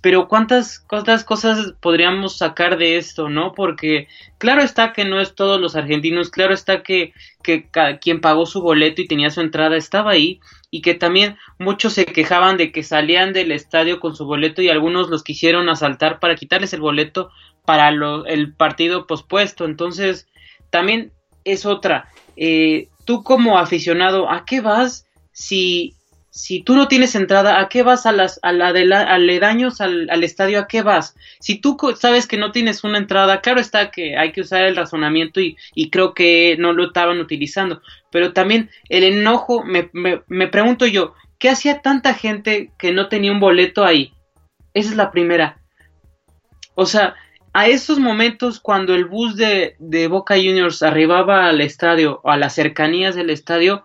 pero cuántas, cuántas cosas podríamos sacar de esto, ¿no? Porque claro está que no es todos los argentinos, claro está que, que quien pagó su boleto y tenía su entrada estaba ahí y que también muchos se quejaban de que salían del estadio con su boleto y algunos los quisieron asaltar para quitarles el boleto para el partido pospuesto. Entonces, también es otra. Eh, tú como aficionado, ¿a qué vas si, si tú no tienes entrada, ¿a qué vas a las a la de la, aledaños al, al, estadio? ¿A qué vas? Si tú sabes que no tienes una entrada, claro está que hay que usar el razonamiento y, y creo que no lo estaban utilizando, pero también el enojo, me, me, me pregunto yo, ¿qué hacía tanta gente que no tenía un boleto ahí? Esa es la primera. O sea, a esos momentos cuando el bus de, Boca Juniors arribaba al estadio o a las cercanías del estadio,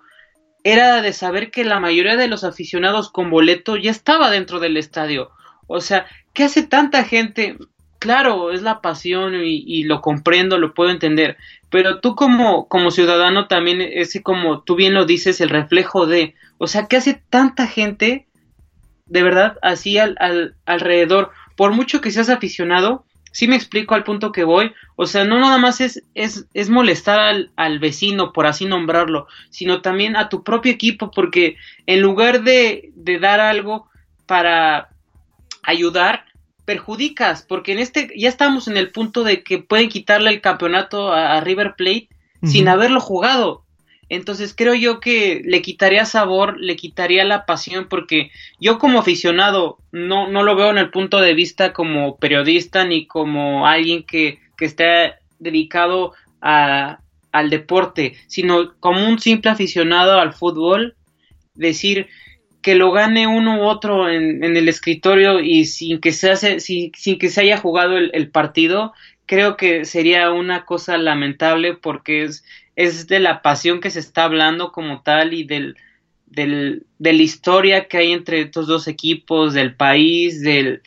era de saber que la mayoría de los aficionados con boleto ya estaba dentro del estadio. O sea, ¿qué hace tanta gente? Claro, es la pasión y, lo comprendo, lo puedo entender, pero tú como, como ciudadano también, ese como tú bien lo dices, el reflejo de, o sea, ¿qué hace tanta gente de verdad así al, alrededor? Por mucho que seas aficionado, sí me explico al punto que voy, o sea, no nada más es, es, es molestar al, al, vecino, por así nombrarlo, sino también a tu propio equipo, porque en lugar de, de dar algo para ayudar, perjudicas, porque en este ya estamos en el punto de que pueden quitarle el campeonato a, a River Plate uh -huh. sin haberlo jugado. Entonces creo yo que le quitaría sabor, le quitaría la pasión, porque yo como aficionado no, no lo veo en el punto de vista como periodista ni como alguien que, que esté dedicado a, al deporte, sino como un simple aficionado al fútbol, decir que lo gane uno u otro en, en el escritorio y sin que se hace, sin, sin que se haya jugado el, el partido, creo que sería una cosa lamentable porque es, es de la pasión que se está hablando como tal y del, del, de la historia que hay entre estos dos equipos, del país, del...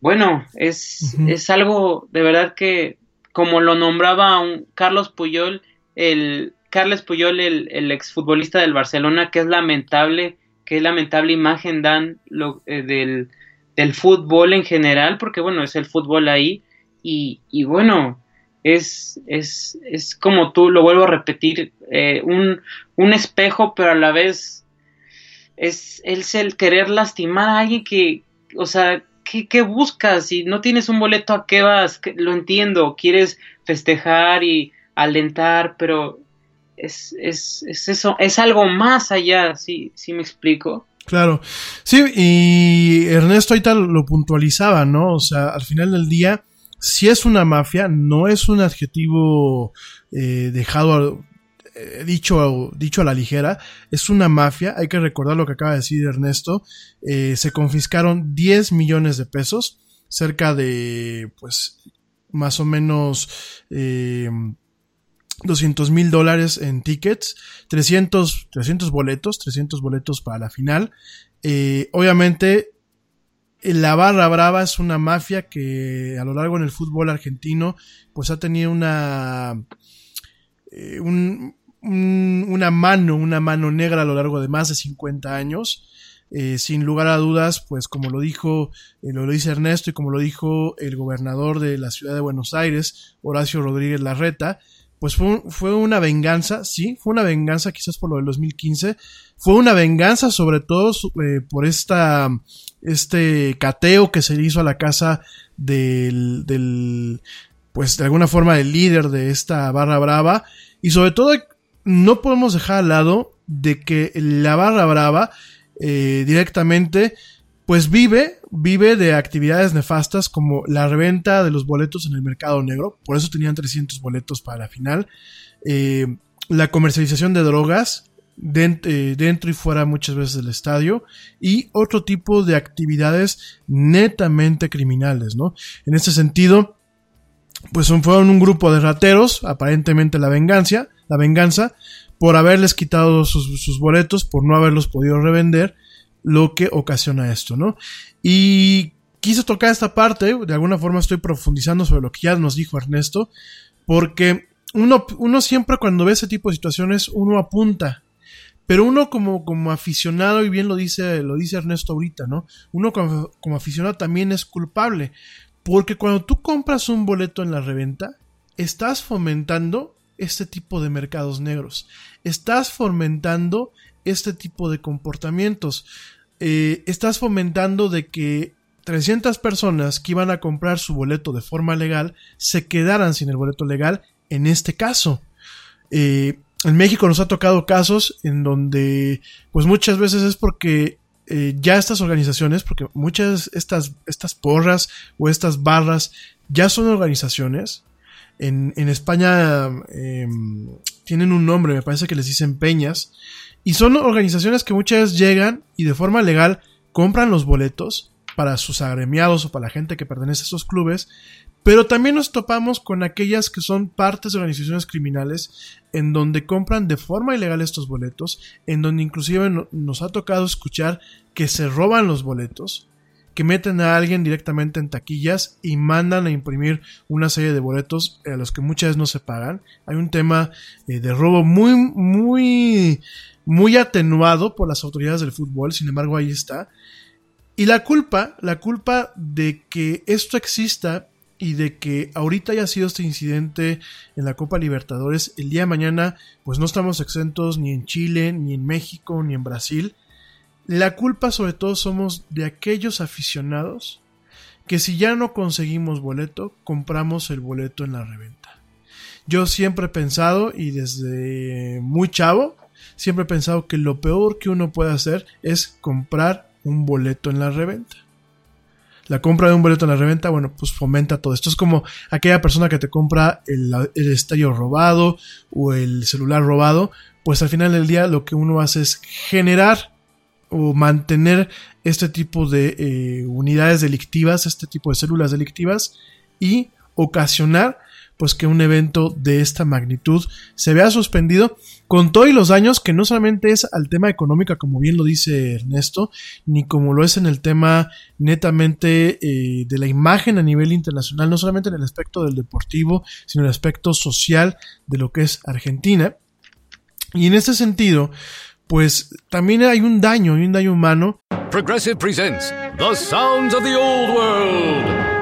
Bueno, es, uh -huh. es algo de verdad que, como lo nombraba un Carlos Puyol, el Carles Puyol, el, el exfutbolista del Barcelona, que es lamentable, que lamentable imagen dan lo, eh, del, del fútbol en general, porque bueno, es el fútbol ahí, y, y bueno, es, es, es como tú, lo vuelvo a repetir, eh, un, un espejo, pero a la vez es, es el querer lastimar a alguien que, o sea, ¿qué, qué buscas? Si no tienes un boleto, ¿a qué vas? Lo entiendo, quieres festejar y alentar, pero es, es, es eso, es algo más allá, ¿sí, sí me explico? Claro, sí, y Ernesto ahorita lo puntualizaba, ¿no? O sea, al final del día, si es una mafia, no es un adjetivo eh, dejado, eh, dicho, dicho a la ligera, es una mafia, hay que recordar lo que acaba de decir Ernesto, eh, se confiscaron 10 millones de pesos, cerca de, pues, más o menos, 200 mil dólares en tickets, 300, 300 boletos, 300 boletos para la final, obviamente la barra brava es una mafia que a lo largo en el fútbol argentino pues ha tenido una eh, un, un, una mano, una mano negra a lo largo de más de 50 años. Eh, sin lugar a dudas, pues como lo dijo, eh, lo dice Ernesto y como lo dijo el gobernador de la ciudad de Buenos Aires, Horacio Rodríguez Larreta, pues fue, fue una venganza, sí, fue una venganza quizás por lo del 2015, fue una venganza sobre todo eh, por esta este cateo que se hizo a la casa del, del, pues de alguna forma el líder de esta barra brava. Y sobre todo no podemos dejar al lado de que la barra brava eh, directamente pues vive, vive de actividades nefastas como la reventa de los boletos en el mercado negro, por eso tenían 300 boletos para la final, eh, la comercialización de drogas, dentro, eh, dentro y fuera muchas veces del estadio y otro tipo de actividades netamente criminales, ¿no? En este sentido, pues fueron un grupo de rateros, aparentemente la venganza, la venganza, por haberles quitado sus, sus boletos, por no haberlos podido revender, lo que ocasiona esto, ¿no? Y quise tocar esta parte, de alguna forma estoy profundizando sobre lo que ya nos dijo Ernesto, porque uno, uno siempre cuando ve ese tipo de situaciones, uno apunta, pero uno como, como aficionado, y bien lo dice, lo dice Ernesto ahorita, ¿no? Uno como, como aficionado también es culpable. Porque cuando tú compras un boleto en la reventa, estás fomentando este tipo de mercados negros. Estás fomentando este tipo de comportamientos. Eh, estás fomentando de que 300 personas que iban a comprar su boleto de forma legal se quedaran sin el boleto legal en este caso. Eh, en México nos ha tocado casos en donde, pues muchas veces es porque eh, ya estas organizaciones, porque muchas estas, estas porras o estas barras ya son organizaciones. En, en España em, tienen un nombre, me parece que les dicen peñas. Y son organizaciones que muchas veces llegan y de forma legal compran los boletos para sus agremiados o para la gente que pertenece a esos clubes, pero también nos topamos con aquellas que son partes de organizaciones criminales en donde compran de forma ilegal estos boletos, en donde inclusive nos ha tocado escuchar que se roban los boletos, que meten a alguien directamente en taquillas y mandan a imprimir una serie de boletos a los que muchas veces no se pagan. Hay un tema eh, de robo muy, muy, muy atenuado por las autoridades del fútbol, sin embargo ahí está. Y la culpa, la culpa de que esto exista y de que ahorita haya sido este incidente en la Copa Libertadores, el día de mañana pues no estamos exentos ni en Chile, ni en México, ni en Brasil. La culpa sobre todo somos de aquellos aficionados que si ya no conseguimos boleto, compramos el boleto en la reventa. Yo siempre he pensado, y desde muy chavo, siempre he pensado que lo peor que uno puede hacer es comprar un boleto en la reventa la compra de un boleto en la reventa, bueno, pues fomenta todo esto. Es como aquella persona que te compra el, el estadio robado o el celular robado, pues al final del día lo que uno hace es generar o mantener este tipo de eh, unidades delictivas, este tipo de células delictivas y ocasionar pues que un evento de esta magnitud se vea suspendido con todos los daños que no solamente es al tema económico como bien lo dice Ernesto ni como lo es en el tema netamente eh, de la imagen a nivel internacional no solamente en el aspecto del deportivo sino en el aspecto social de lo que es Argentina y en este sentido pues también hay un daño, hay un daño humano. Progressive presents The Sounds of the Old World.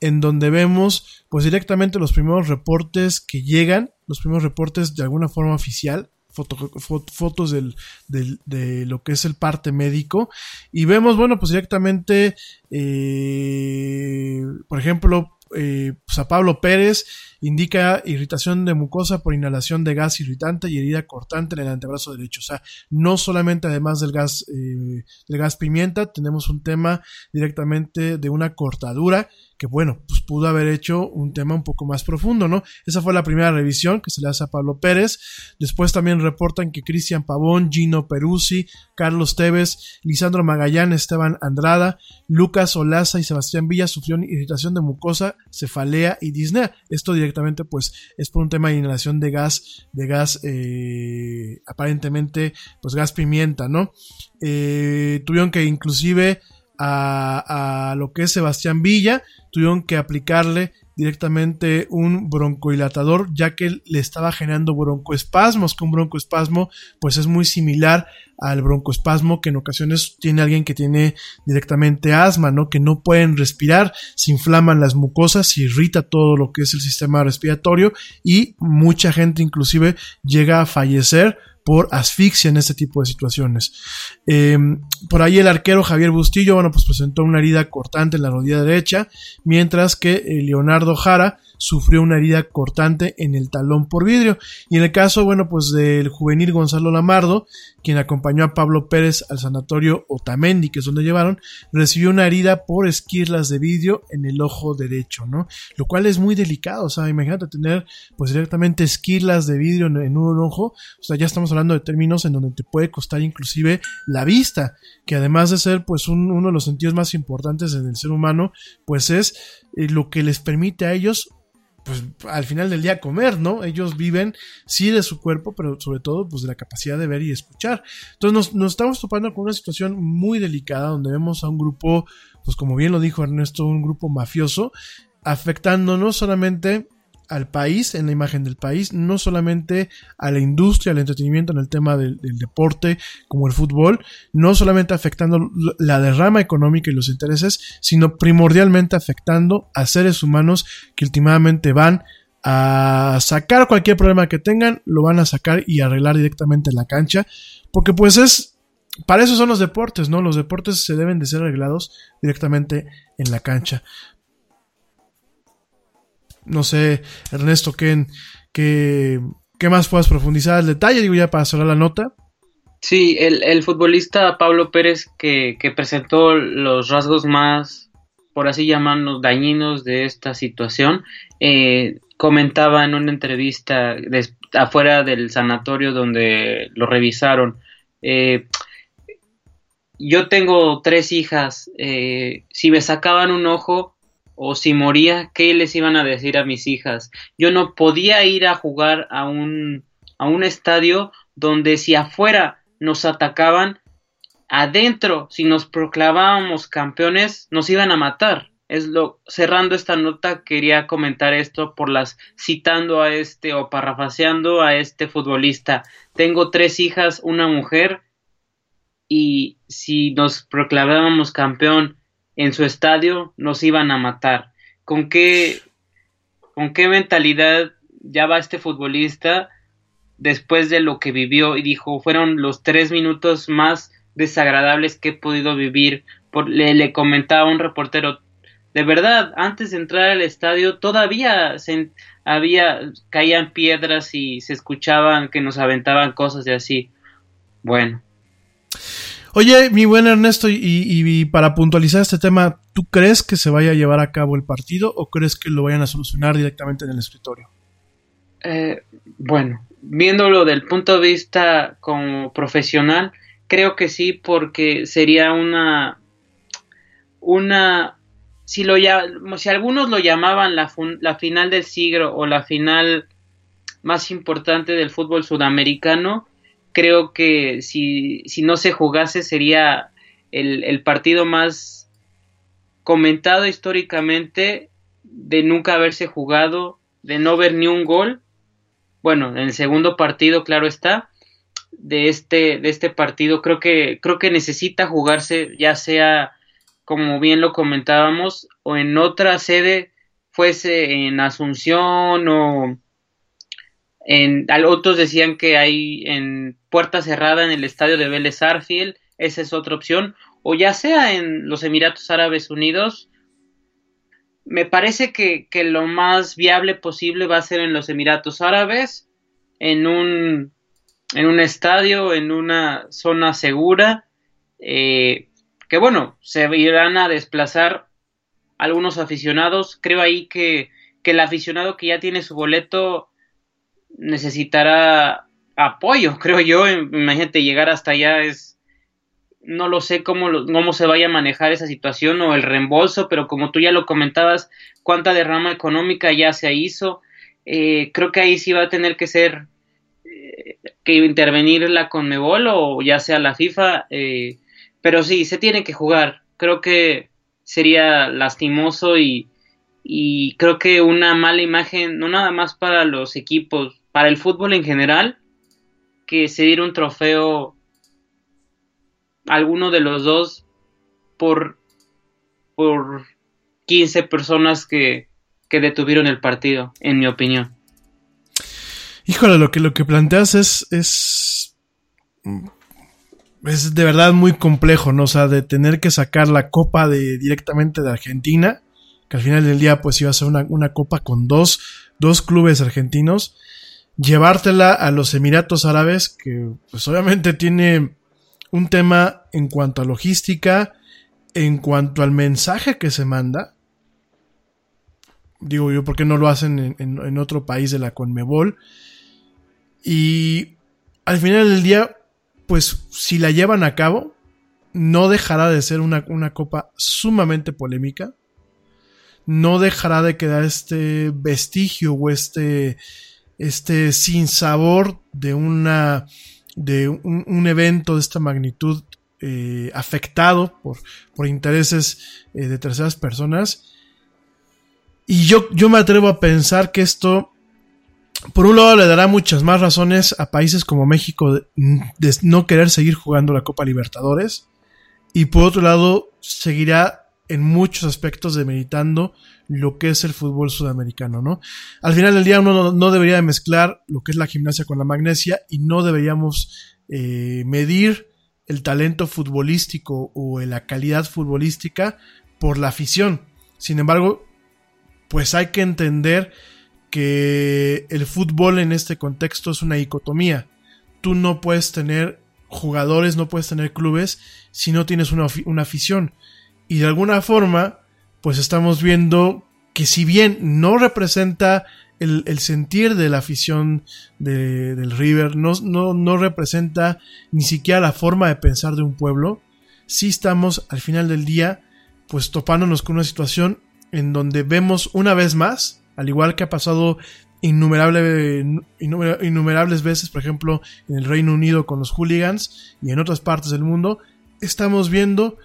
En donde vemos, pues directamente los primeros reportes que llegan, los primeros reportes de alguna forma oficial, foto, foto, fotos de lo que es el parte médico, y vemos, bueno, pues directamente, eh, por ejemplo, eh, pues a Pablo Pérez indica irritación de mucosa por inhalación de gas irritante y herida cortante en el antebrazo derecho. O sea, no solamente además del gas, eh, del gas pimienta, tenemos un tema directamente de una cortadura que bueno, pues pudo haber hecho un tema un poco más profundo, ¿no? Esa fue la primera revisión que se le hace a Pablo Pérez. Después también reportan que Cristian Pavón, Gino Peruzzi, Carlos Tevez, Lisandro Magallán, Esteban Andrada, Lucas Olaza y Sebastián Villa sufrieron irritación de mucosa, cefalea y disnea. Esto directamente pues es por un tema de inhalación de gas, de gas eh, aparentemente pues gas pimienta, ¿no? Eh, tuvieron que inclusive a, lo que es Sebastián Villa, tuvieron que aplicarle directamente un broncohilatador ya que le estaba generando broncoespasmos, que un broncoespasmo pues es muy similar al broncoespasmo que en ocasiones tiene alguien que tiene directamente asma, ¿no? Que no pueden respirar, se inflaman las mucosas, se irrita todo lo que es el sistema respiratorio y mucha gente inclusive llega a fallecer por asfixia en este tipo de situaciones. Eh, por ahí el arquero Javier Bustillo, bueno, pues presentó una herida cortante en la rodilla derecha, mientras que eh, Leonardo Jara sufrió una herida cortante en el talón por vidrio. Y en el caso, bueno, pues del juvenil Gonzalo Lamardo, quien acompañó a Pablo Pérez al sanatorio Otamendi, que es donde llevaron, recibió una herida por esquirlas de vidrio en el ojo derecho, ¿no? Lo cual es muy delicado, o sea, imagínate tener pues directamente esquirlas de vidrio en, un ojo, o sea, ya estamos hablando de términos en donde te puede costar inclusive la vista, que además de ser pues un, uno de los sentidos más importantes en el ser humano, pues es eh, lo que les permite a ellos pues al final del día comer, ¿no? Ellos viven sí de su cuerpo, pero sobre todo pues de la capacidad de ver y escuchar. Entonces nos, nos, estamos topando con una situación muy delicada donde vemos a un grupo, pues como bien lo dijo Ernesto, un grupo mafioso, afectando no solamente al país, en la imagen del país, no solamente a la industria, al entretenimiento en el tema del, deporte, como el fútbol, no solamente afectando la derrama económica y los intereses, sino primordialmente afectando a seres humanos que últimamente van a sacar cualquier problema que tengan, lo van a sacar y arreglar directamente en la cancha, porque pues es, para eso son los deportes, ¿no? Los deportes se deben de ser arreglados directamente en la cancha. No sé, Ernesto, ¿qué, más puedas profundizar el detalle? Digo ya para cerrar la nota. Sí, el, el futbolista Pablo Pérez que, que, presentó los rasgos más, por así llamarlos, dañinos de esta situación, eh, comentaba en una entrevista afuera del sanatorio donde lo revisaron. Eh, yo tengo tres hijas, eh, si me sacaban un ojo, o si moría, ¿qué les iban a decir a mis hijas? Yo no podía ir a jugar a un, a un estadio donde si afuera nos atacaban, adentro, si nos proclamábamos campeones, nos iban a matar. Es lo, cerrando esta nota, quería comentar esto por las, citando a este o parrafaseando a este futbolista. Tengo tres hijas, una mujer, y si nos proclamábamos campeón en su estadio nos iban a matar. ¿Con qué, con qué mentalidad ya va este futbolista después de lo que vivió y dijo, fueron los tres minutos más desagradables que he podido vivir? Le, le comentaba un reportero, de verdad, antes de entrar al estadio todavía se, había, caían piedras y se escuchaban que nos aventaban cosas y así. Bueno. Oye, mi buen Ernesto, y, para puntualizar este tema, ¿tú crees que se vaya a llevar a cabo el partido o crees que lo vayan a solucionar directamente en el escritorio? Eh, bueno, viéndolo del punto de vista como profesional, creo que sí, porque sería una, una, si lo si algunos lo llamaban la, la final del siglo o la final más importante del fútbol sudamericano, creo que si, si no se jugase sería el, el, partido más comentado históricamente de nunca haberse jugado, de no ver ni un gol. Bueno, en el segundo partido, claro está, de este, de este partido, creo que, creo que necesita jugarse, ya sea como bien lo comentábamos, o en otra sede, fuese en Asunción o en, otros decían que hay en puerta cerrada en el estadio de Vélez Arfield, esa es otra opción, o ya sea en los Emiratos Árabes Unidos. Me parece que, que lo más viable posible va a ser en los Emiratos Árabes, en un, en un estadio, en una zona segura, eh, que bueno, se irán a desplazar algunos aficionados. Creo ahí que, que el aficionado que ya tiene su boleto necesitará apoyo, creo yo. Imagínate llegar hasta allá es no lo sé cómo, cómo se vaya a manejar esa situación o el reembolso, pero como tú ya lo comentabas, cuánta derrama económica ya se hizo, eh, creo que ahí sí va a tener que ser eh, que intervenir la Conmebol o ya sea la FIFA, eh, pero sí, se tiene que jugar, creo que sería lastimoso y, y creo que una mala imagen, no nada más para los equipos, para el fútbol en general que se diera un trofeo alguno de los dos por, por 15 personas que, que detuvieron el partido, en mi opinión. Híjole, lo que, lo que planteas es, es, es de verdad muy complejo, ¿no? O sea, de tener que sacar la copa de, directamente de Argentina, que al final del día pues iba a ser una, una copa con dos, dos clubes argentinos, llevártela a los Emiratos Árabes, que pues obviamente tiene un tema en cuanto a logística, en cuanto al mensaje que se manda. Digo yo, ¿por qué no lo hacen en, otro país de la Conmebol? Y al final del día, pues si la llevan a cabo, no dejará de ser una, una copa sumamente polémica. No dejará de quedar este vestigio o este, este sabor de una de un, evento de esta magnitud eh, afectado por, por intereses eh, de terceras personas Y yo, yo me atrevo a pensar que esto, por un lado, le dará muchas más razones a países como México de, de no querer seguir jugando la Copa Libertadores. Y por otro lado, seguirá en muchos aspectos demeritando lo que es el fútbol sudamericano, ¿no? Al final del día uno no, debería de mezclar lo que es la gimnasia con la magnesia y no deberíamos eh, medir el talento futbolístico o la calidad futbolística por la afición. Sin embargo, pues hay que entender que el fútbol en este contexto es una dicotomía. Tú no puedes tener jugadores, no puedes tener clubes si no tienes una, una afición. Y de alguna forma, pues estamos viendo que si bien no representa el, sentir de la afición de, del River, no, no, no representa ni siquiera la forma de pensar de un pueblo, sí estamos al final del día pues topándonos con una situación en donde vemos una vez más, al igual que ha pasado innumerable, innumerables veces, por ejemplo, en el Reino Unido con los hooligans y en otras partes del mundo, estamos viendo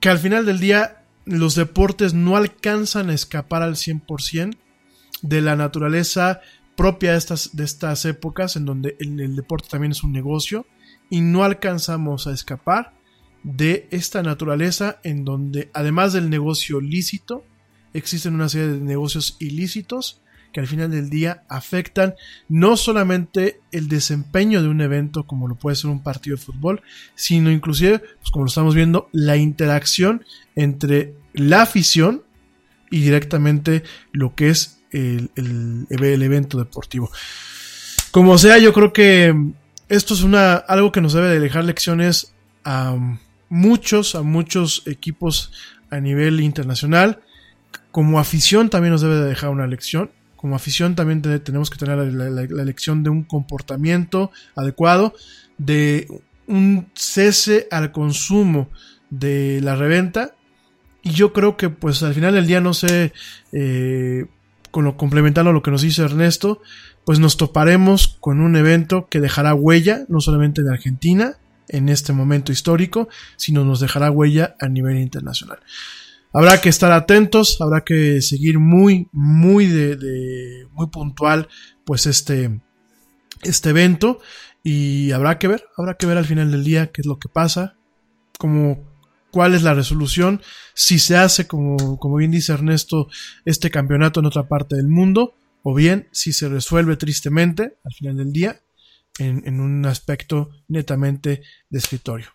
que al final del día los deportes no alcanzan a escapar al 100% de la naturaleza propia de estas, de estas épocas en donde el, el, deporte también es un negocio y no alcanzamos a escapar de esta naturaleza en donde además del negocio lícito existen una serie de negocios ilícitos que al final del día afectan no solamente el desempeño de un evento como lo puede ser un partido de fútbol, sino inclusive, pues como lo estamos viendo, la interacción entre la afición y directamente lo que es el, el, evento deportivo. Como sea, yo creo que esto es una, algo que nos debe de dejar lecciones a muchos, a muchos equipos a nivel internacional. Como afición también nos debe de dejar una lección como afición también tenemos que tener la, elección de un comportamiento adecuado, de un cese al consumo de la reventa. Y yo creo que pues al final del día, no sé, eh, con lo complementando a lo que nos dice Ernesto, pues nos toparemos con un evento que dejará huella, no solamente en Argentina, en este momento histórico, sino nos dejará huella a nivel internacional. Habrá que estar atentos, habrá que seguir muy, muy de, de, muy puntual, pues este, este evento y habrá que ver, habrá que ver al final del día qué es lo que pasa, como cuál es la resolución, si se hace, como, como bien dice Ernesto, este campeonato en otra parte del mundo, o bien si se resuelve tristemente al final del día en, en un aspecto netamente de escritorio.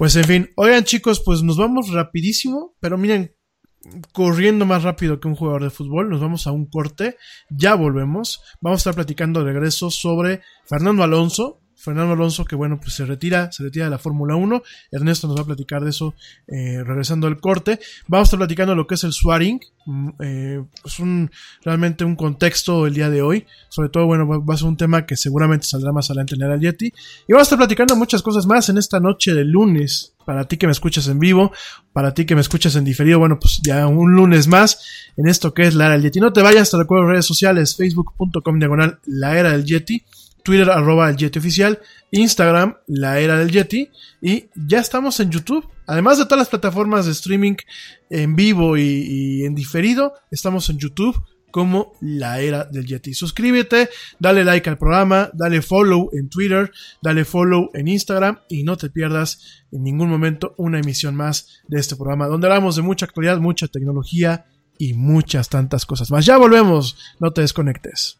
Pues en fin, oigan chicos, pues nos vamos rapidísimo, pero miren, corriendo más rápido que un jugador de fútbol, nos vamos a un corte, ya volvemos, vamos a estar platicando de regreso sobre Fernando Alonso, Fernando Alonso que bueno pues se retira, se retira de la Fórmula 1, Ernesto nos va a platicar de eso eh, regresando al corte, vamos a estar platicando lo que es el swaring, eh, es un, realmente un contexto el día de hoy, sobre todo bueno va a ser un tema que seguramente saldrá más adelante en el Yeti, y vamos a estar platicando muchas cosas más en esta noche de lunes, para ti que me escuchas en vivo, para ti que me escuchas en diferido, bueno, pues ya un lunes más en esto que es la era del Yeti. No te vayas, te recuerdo redes sociales, facebook.com diagonal la era del Yeti, Twitter arroba el Yeti oficial, Instagram la era del Yeti y ya estamos en YouTube. Además de todas las plataformas de streaming en vivo y, y en diferido, estamos en YouTube como la era del Yeti. Suscríbete, dale like al programa, dale follow en Twitter, dale follow en Instagram y no te pierdas en ningún momento una emisión más de este programa donde hablamos de mucha actualidad, mucha tecnología y muchas tantas cosas más. Ya volvemos, no te desconectes.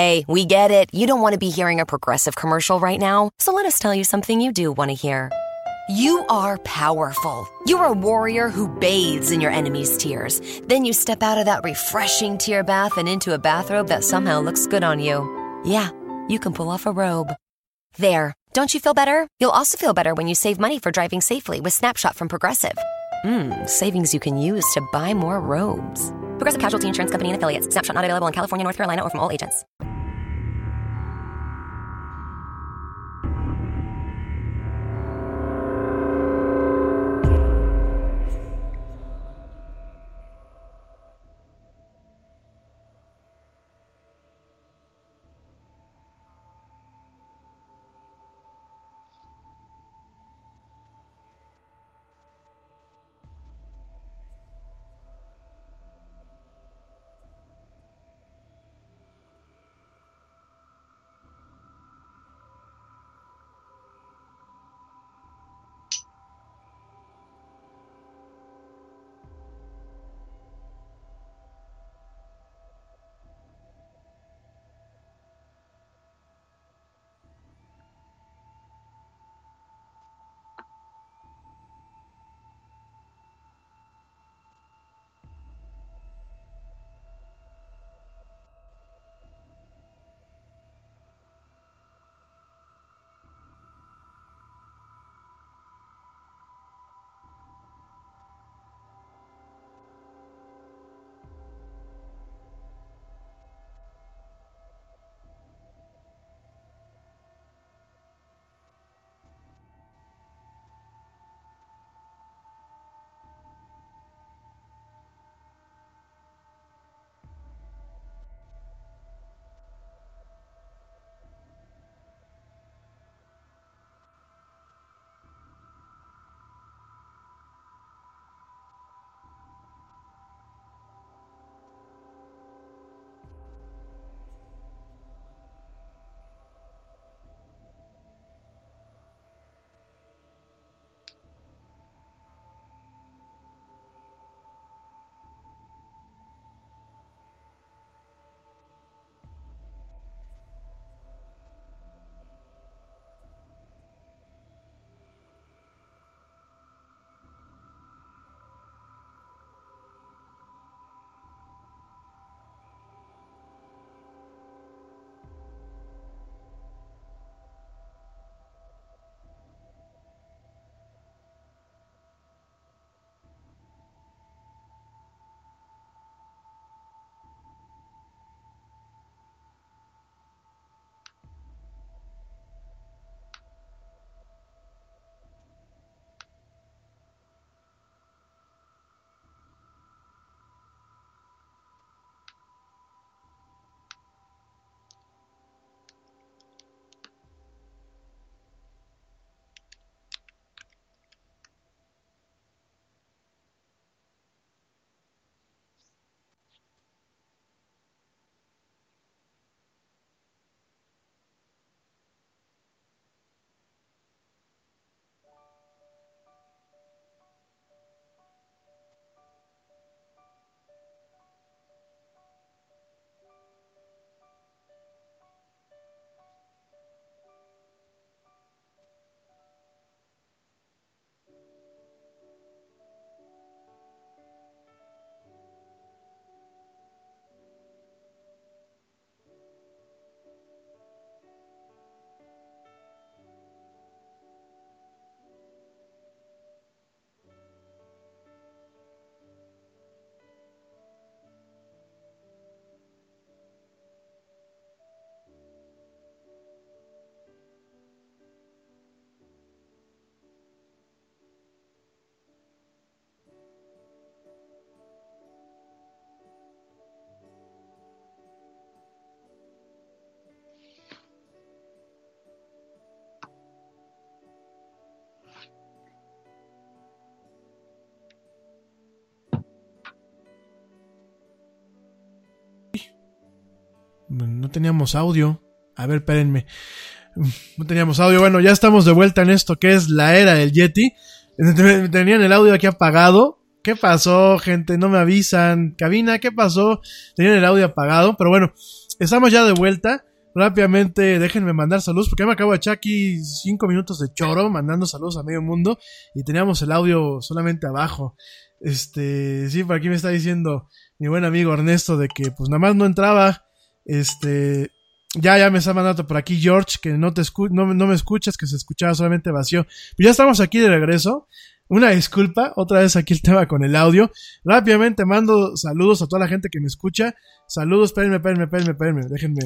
Hey, we get it. You don't want to be hearing a progressive commercial right now, so let us tell you something you do want to hear. You are powerful. You're a warrior who bathes in your enemy's tears. Then you step out of that refreshing tear bath and into a bathrobe that somehow looks good on you. Yeah, you can pull off a robe. There. Don't you feel better? You'll also feel better when you save money for driving safely with Snapshot from Progressive. Mmm, savings you can use to buy more robes. Progressive Casualty Insurance Company and affiliates. Snapshot not available in California, North Carolina, or from all agents. Teníamos audio. A ver, espérenme. No teníamos audio. Bueno, ya estamos de vuelta en esto que es la era del Yeti. Tenían el audio aquí apagado. ¿Qué pasó, gente? No me avisan. Cabina, ¿qué pasó? Tenían el audio apagado. Pero bueno, estamos ya de vuelta. Rápidamente, déjenme mandar saludos, porque ya me acabo de echar aquí cinco minutos de choro, mandando saludos a medio mundo, y teníamos el audio solamente abajo. Este, sí, por aquí me está diciendo mi buen amigo Ernesto de que pues nada más no entraba. Este, ya, ya me está mandando por aquí George, que no te no, no me escuchas, que se escuchaba solamente vacío. Pero ya estamos aquí de regreso. Una disculpa, otra vez aquí el tema con el audio. Rápidamente mando saludos a toda la gente que me escucha. Saludos, espérenme, espérenme, espérenme, espérenme. Déjenme,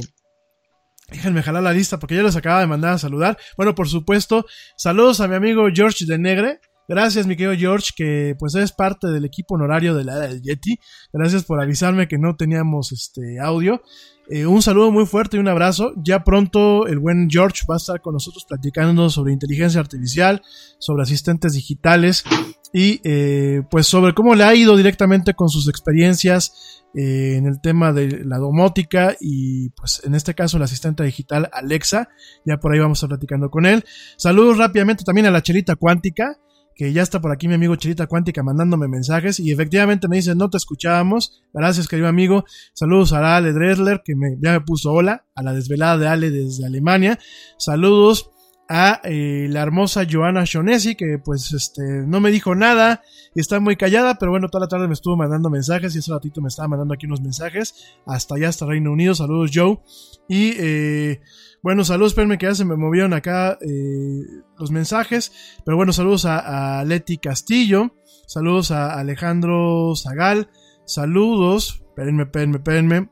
déjenme jalar la lista porque ya los acaba de mandar a saludar. Bueno, por supuesto, saludos a mi amigo George de Negre. Gracias, mi querido George, que pues es parte del equipo honorario de la del Yeti. Gracias por avisarme que no teníamos este audio. Eh, un saludo muy fuerte y un abrazo. Ya pronto el buen George va a estar con nosotros platicando sobre inteligencia artificial, sobre asistentes digitales y eh, pues sobre cómo le ha ido directamente con sus experiencias eh, en el tema de la domótica y pues en este caso el asistente digital Alexa. Ya por ahí vamos a estar platicando con él. Saludos rápidamente también a la chelita cuántica que ya está por aquí mi amigo Chelita Cuántica mandándome mensajes y efectivamente me dice, no te escuchábamos. Gracias, querido amigo. Saludos a Ale Dresler, que me, ya me puso hola, a la desvelada de Ale desde Alemania. Saludos a eh, la hermosa Joana Shonesi, que pues este no me dijo nada está muy callada, pero bueno, toda la tarde me estuvo mandando mensajes y ese ratito me estaba mandando aquí unos mensajes. Hasta allá, hasta Reino Unido. Saludos, Joe. Y eh, bueno, saludos, espérenme que ya se me movieron acá eh, los mensajes. Pero bueno, saludos a, Leti Castillo. Saludos a Alejandro Zagal. Saludos. Espérenme, espérenme, espérenme.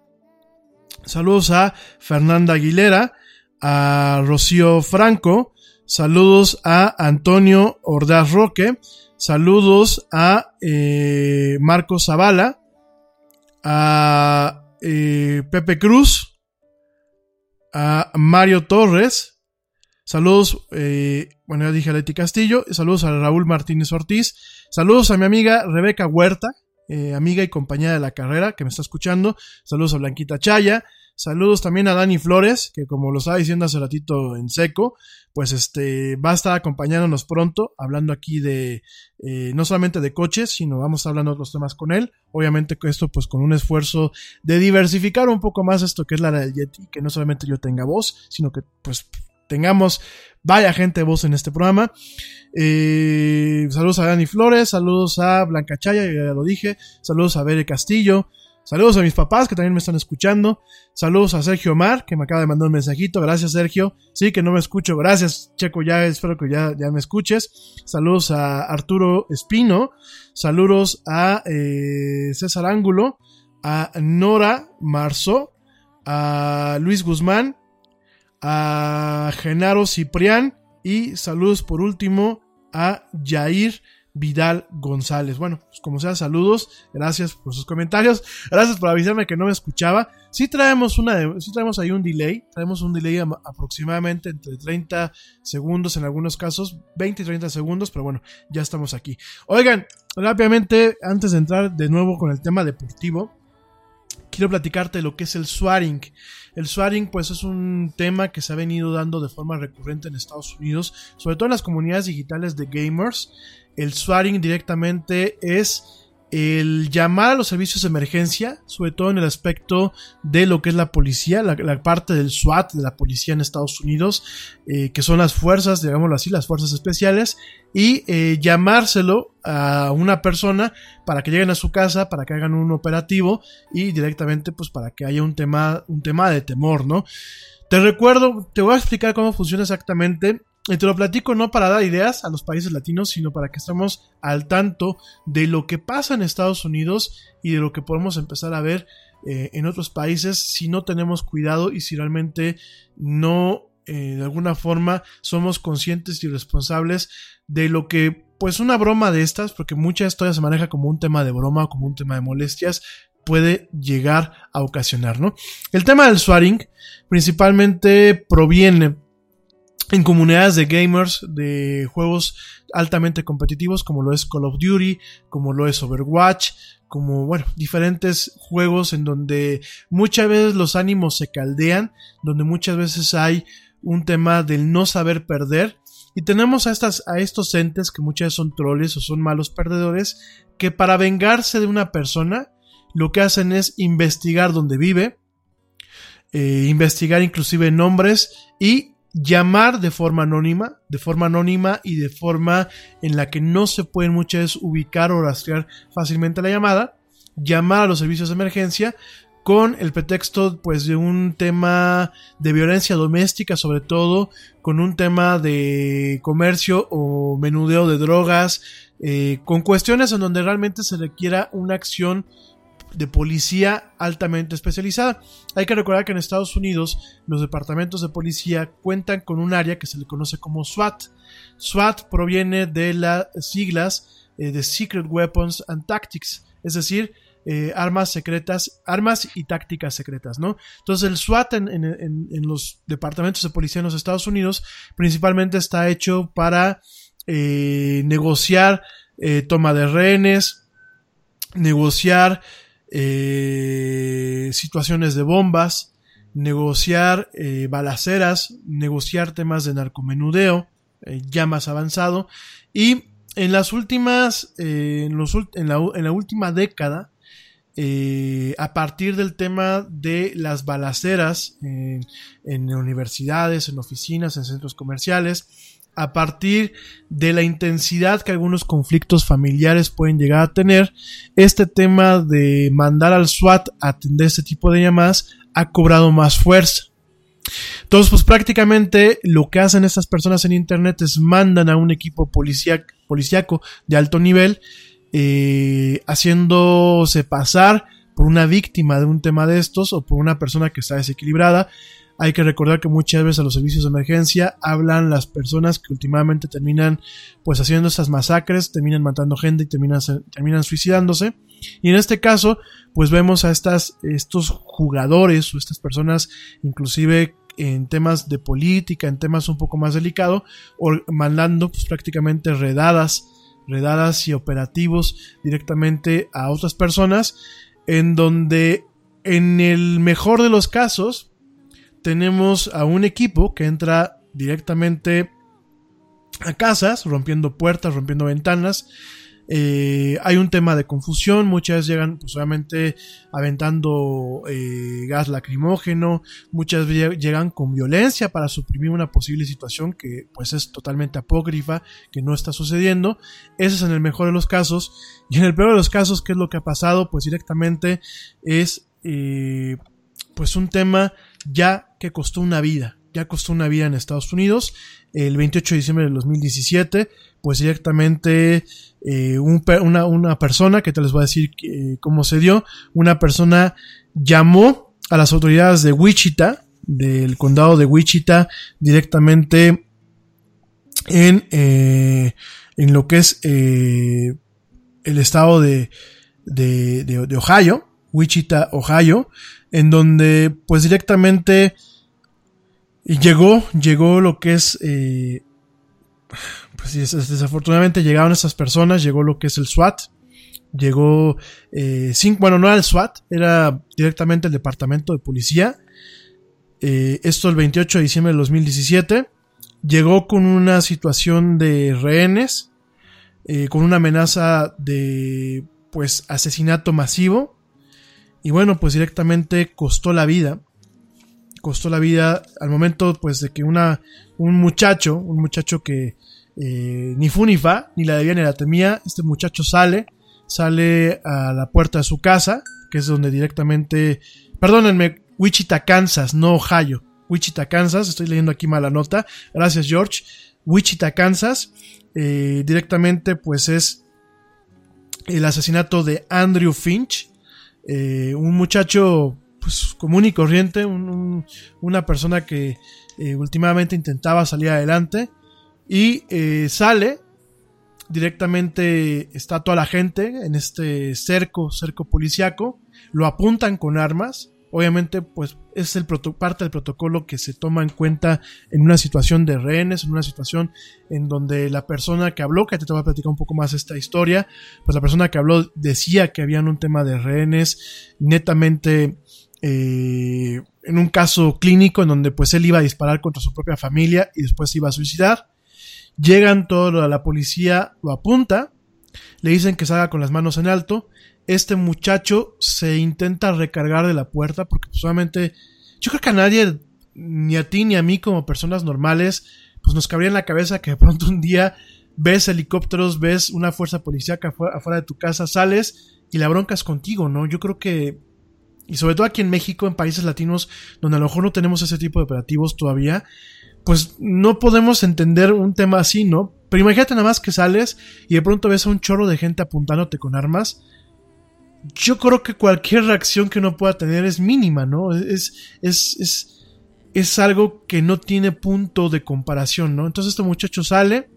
Saludos a Fernanda Aguilera. A Rocío Franco. Saludos a Antonio Ordaz Roque. Saludos a eh, Marco Zavala. A eh, Pepe Cruz a Mario Torres. Saludos, eh, bueno, ya dije a Leti Castillo. Saludos a Raúl Martínez Ortiz. Saludos a mi amiga Rebeca Huerta, eh, amiga y compañera de la carrera que me está escuchando. Saludos a Blanquita Chaya. Saludos también a Dani Flores, que como lo estaba diciendo hace ratito en seco, pues este va a estar acompañándonos pronto, hablando aquí de eh, no solamente de coches, sino vamos hablando de otros temas con él. Obviamente esto pues con un esfuerzo de diversificar un poco más esto que es la del Yeti, que no solamente yo tenga voz, sino que pues tengamos vaya gente voz en este programa. Eh, saludos a Dani Flores, saludos a Blanca Chaya, ya lo dije, saludos a Bere Castillo, Saludos a mis papás que también me están escuchando. Saludos a Sergio Mar, que me acaba de mandar un mensajito. Gracias, Sergio. Sí, que no me escucho. Gracias, Checo. Ya espero que ya, ya me escuches. Saludos a Arturo Espino. Saludos a eh, César Ángulo. A Nora Marzo. A Luis Guzmán. A Genaro Ciprián. Y saludos por último a Jair Vidal González. Bueno, pues como sea, saludos, gracias por sus comentarios, gracias por avisarme que no me escuchaba. Sí traemos una, sí traemos ahí un delay, traemos un delay aproximadamente entre 30 segundos en algunos casos, 20 y 30 segundos, pero bueno, ya estamos aquí. Oigan, rápidamente, antes de entrar de nuevo con el tema deportivo, quiero platicarte lo que es el swaring. El swaring pues es un tema que se ha venido dando de forma recurrente en Estados Unidos, sobre todo en las comunidades digitales de gamers. El swaring directamente es el llamar a los servicios de emergencia, sobre todo en el aspecto de lo que es la policía, la, parte del SWAT de la policía en Estados Unidos, eh, que son las fuerzas, digámoslo así, las fuerzas especiales, y eh, llamárselo a una persona para que lleguen a su casa, para que hagan un operativo y directamente pues para que haya un tema, un tema de temor, ¿no? Te recuerdo, te voy a explicar cómo funciona exactamente y te lo platico no para dar ideas a los países latinos, sino para que estemos al tanto de lo que pasa en Estados Unidos y de lo que podemos empezar a ver eh, en otros países si no tenemos cuidado y si realmente no eh, de alguna forma somos conscientes y responsables de lo que pues una broma de estas, porque mucha historia se maneja como un tema de broma o como un tema de molestias, puede llegar a ocasionar, ¿no? El tema del swaring principalmente proviene en comunidades de gamers de juegos altamente competitivos como lo es Call of Duty, como lo es Overwatch, como bueno, diferentes juegos en donde muchas veces los ánimos se caldean, donde muchas veces hay un tema del no saber perder. Y tenemos a estas a estos entes que muchas veces son troles o son malos perdedores que para vengarse de una persona lo que hacen es investigar dónde vive, eh, investigar inclusive nombres y llamar de forma anónima, de forma anónima y de forma en la que no se pueden muchas veces ubicar o rastrear fácilmente la llamada, llamar a los servicios de emergencia con el pretexto pues de un tema de violencia doméstica sobre todo con un tema de comercio o menudeo de drogas eh, con cuestiones en donde realmente se requiera una acción de policía altamente especializada. Hay que recordar que en Estados Unidos los departamentos de policía cuentan con un área que se le conoce como SWAT. SWAT proviene de las siglas eh, de Secret Weapons and Tactics, es decir, eh, armas secretas, armas y tácticas secretas, ¿no? Entonces el SWAT en, los departamentos de policía en los Estados Unidos principalmente está hecho para eh, negociar toma de rehenes, negociar eh, situaciones de bombas, negociar eh, balaceras, negociar temas de narcomenudeo, eh, ya más avanzado. Y en las últimas, en, los, en, la, en, la, última década, a partir del tema de las balaceras en universidades, en oficinas, en centros comerciales, a partir de la intensidad que algunos conflictos familiares pueden llegar a tener, este tema de mandar al SWAT a atender este tipo de llamadas ha cobrado más fuerza. Entonces, pues prácticamente lo que hacen estas personas en Internet es mandan a un equipo policíaco de alto nivel, eh, haciéndose pasar por una víctima de un tema de estos o por una persona que está desequilibrada, hay que recordar que muchas veces a los servicios de emergencia hablan las personas que últimamente terminan pues haciendo estas masacres, terminan matando gente y terminan, terminan suicidándose. Y en este caso, pues vemos a estas, estos jugadores o estas personas, inclusive en temas de política, en temas un poco más delicados, mandando pues prácticamente redadas, redadas y operativos directamente a otras personas, en donde en el mejor de los casos, tenemos a un equipo que entra directamente a casas, rompiendo puertas, rompiendo ventanas. Eh, hay un tema de confusión, muchas veces llegan pues, obviamente aventando eh, gas lacrimógeno, muchas veces llegan con violencia para suprimir una posible situación que pues es totalmente apócrifa, que no está sucediendo. Ese es en el mejor de los casos. Y en el peor de los casos, ¿qué es lo que ha pasado? Pues directamente es eh, pues un tema ya que costó una vida, ya costó una vida en Estados Unidos. El 28 de diciembre del 2017, pues directamente eh, una, persona, que te les voy a decir eh, cómo se dio, una persona llamó a las autoridades de Wichita, del condado de Wichita, directamente en, eh, en lo que es el estado de, de, de Ohio, Wichita, Ohio, en donde pues directamente llegó, llegó lo que es, eh, pues desafortunadamente llegaron esas personas, llegó lo que es el SWAT, llegó, eh, bueno, no era el SWAT, era directamente el departamento de policía, eh, esto el 28 de diciembre de 2017, llegó con una situación de rehenes, eh, con una amenaza de, pues, asesinato masivo, y bueno, pues directamente costó la vida. Costó la vida al momento pues de que una, un muchacho, un muchacho que eh, ni fu ni fa, ni la debía ni la temía, este muchacho sale, sale a la puerta de su casa, que es donde directamente, perdónenme, Wichita, Kansas, no Ohio, Wichita, Kansas, estoy leyendo aquí mala nota, gracias George, Wichita, Kansas, eh, directamente pues es el asesinato de Andrew Finch, eh, un muchacho pues, común y corriente, una persona que eh, últimamente intentaba salir adelante y eh, sale directamente está toda la gente en este cerco, cerco policiaco, lo apuntan con armas, obviamente pues es parte del protocolo que se toma en cuenta en una situación de rehenes, en una situación en donde la persona que habló, que te voy a platicar un poco más esta historia, pues la persona que habló decía que habían un tema de rehenes netamente eh, en un caso clínico en donde pues él iba a disparar contra su propia familia y después iba a suicidar. Llegan todo a la policía, lo apunta, le dicen que salga con las manos en alto este muchacho se intenta recargar de la puerta porque pues, solamente yo creo que a nadie, ni a ti ni a mí como personas normales, pues nos cabría en la cabeza que de pronto un día ves helicópteros, ves una fuerza policíaca afuera, afuera de tu casa, sales y la bronca es contigo, ¿no? Yo creo que, y sobre todo aquí en México, en países latinos, donde a lo mejor no tenemos ese tipo de operativos todavía, pues no podemos entender un tema así, ¿no? Pero imagínate nada más que sales y de pronto ves a un chorro de gente apuntándote con armas yo creo que cualquier reacción que uno pueda tener es mínima, ¿no? Es, es, es, es algo que no tiene punto de comparación, ¿no? Entonces este muchacho sale,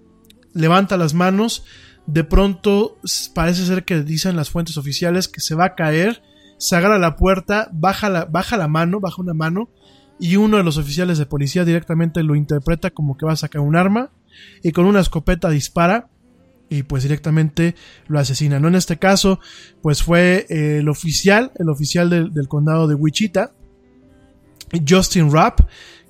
levanta las manos, de pronto parece ser que dicen las fuentes oficiales que se va a caer, se agarra la puerta, baja la, baja la mano, baja una mano, y uno de los oficiales de policía directamente lo interpreta como que va a sacar un arma, y con una escopeta dispara, y pues directamente lo asesina. ¿no? En este caso, pues fue eh, el oficial, el oficial del, condado de Wichita, Justin Rapp,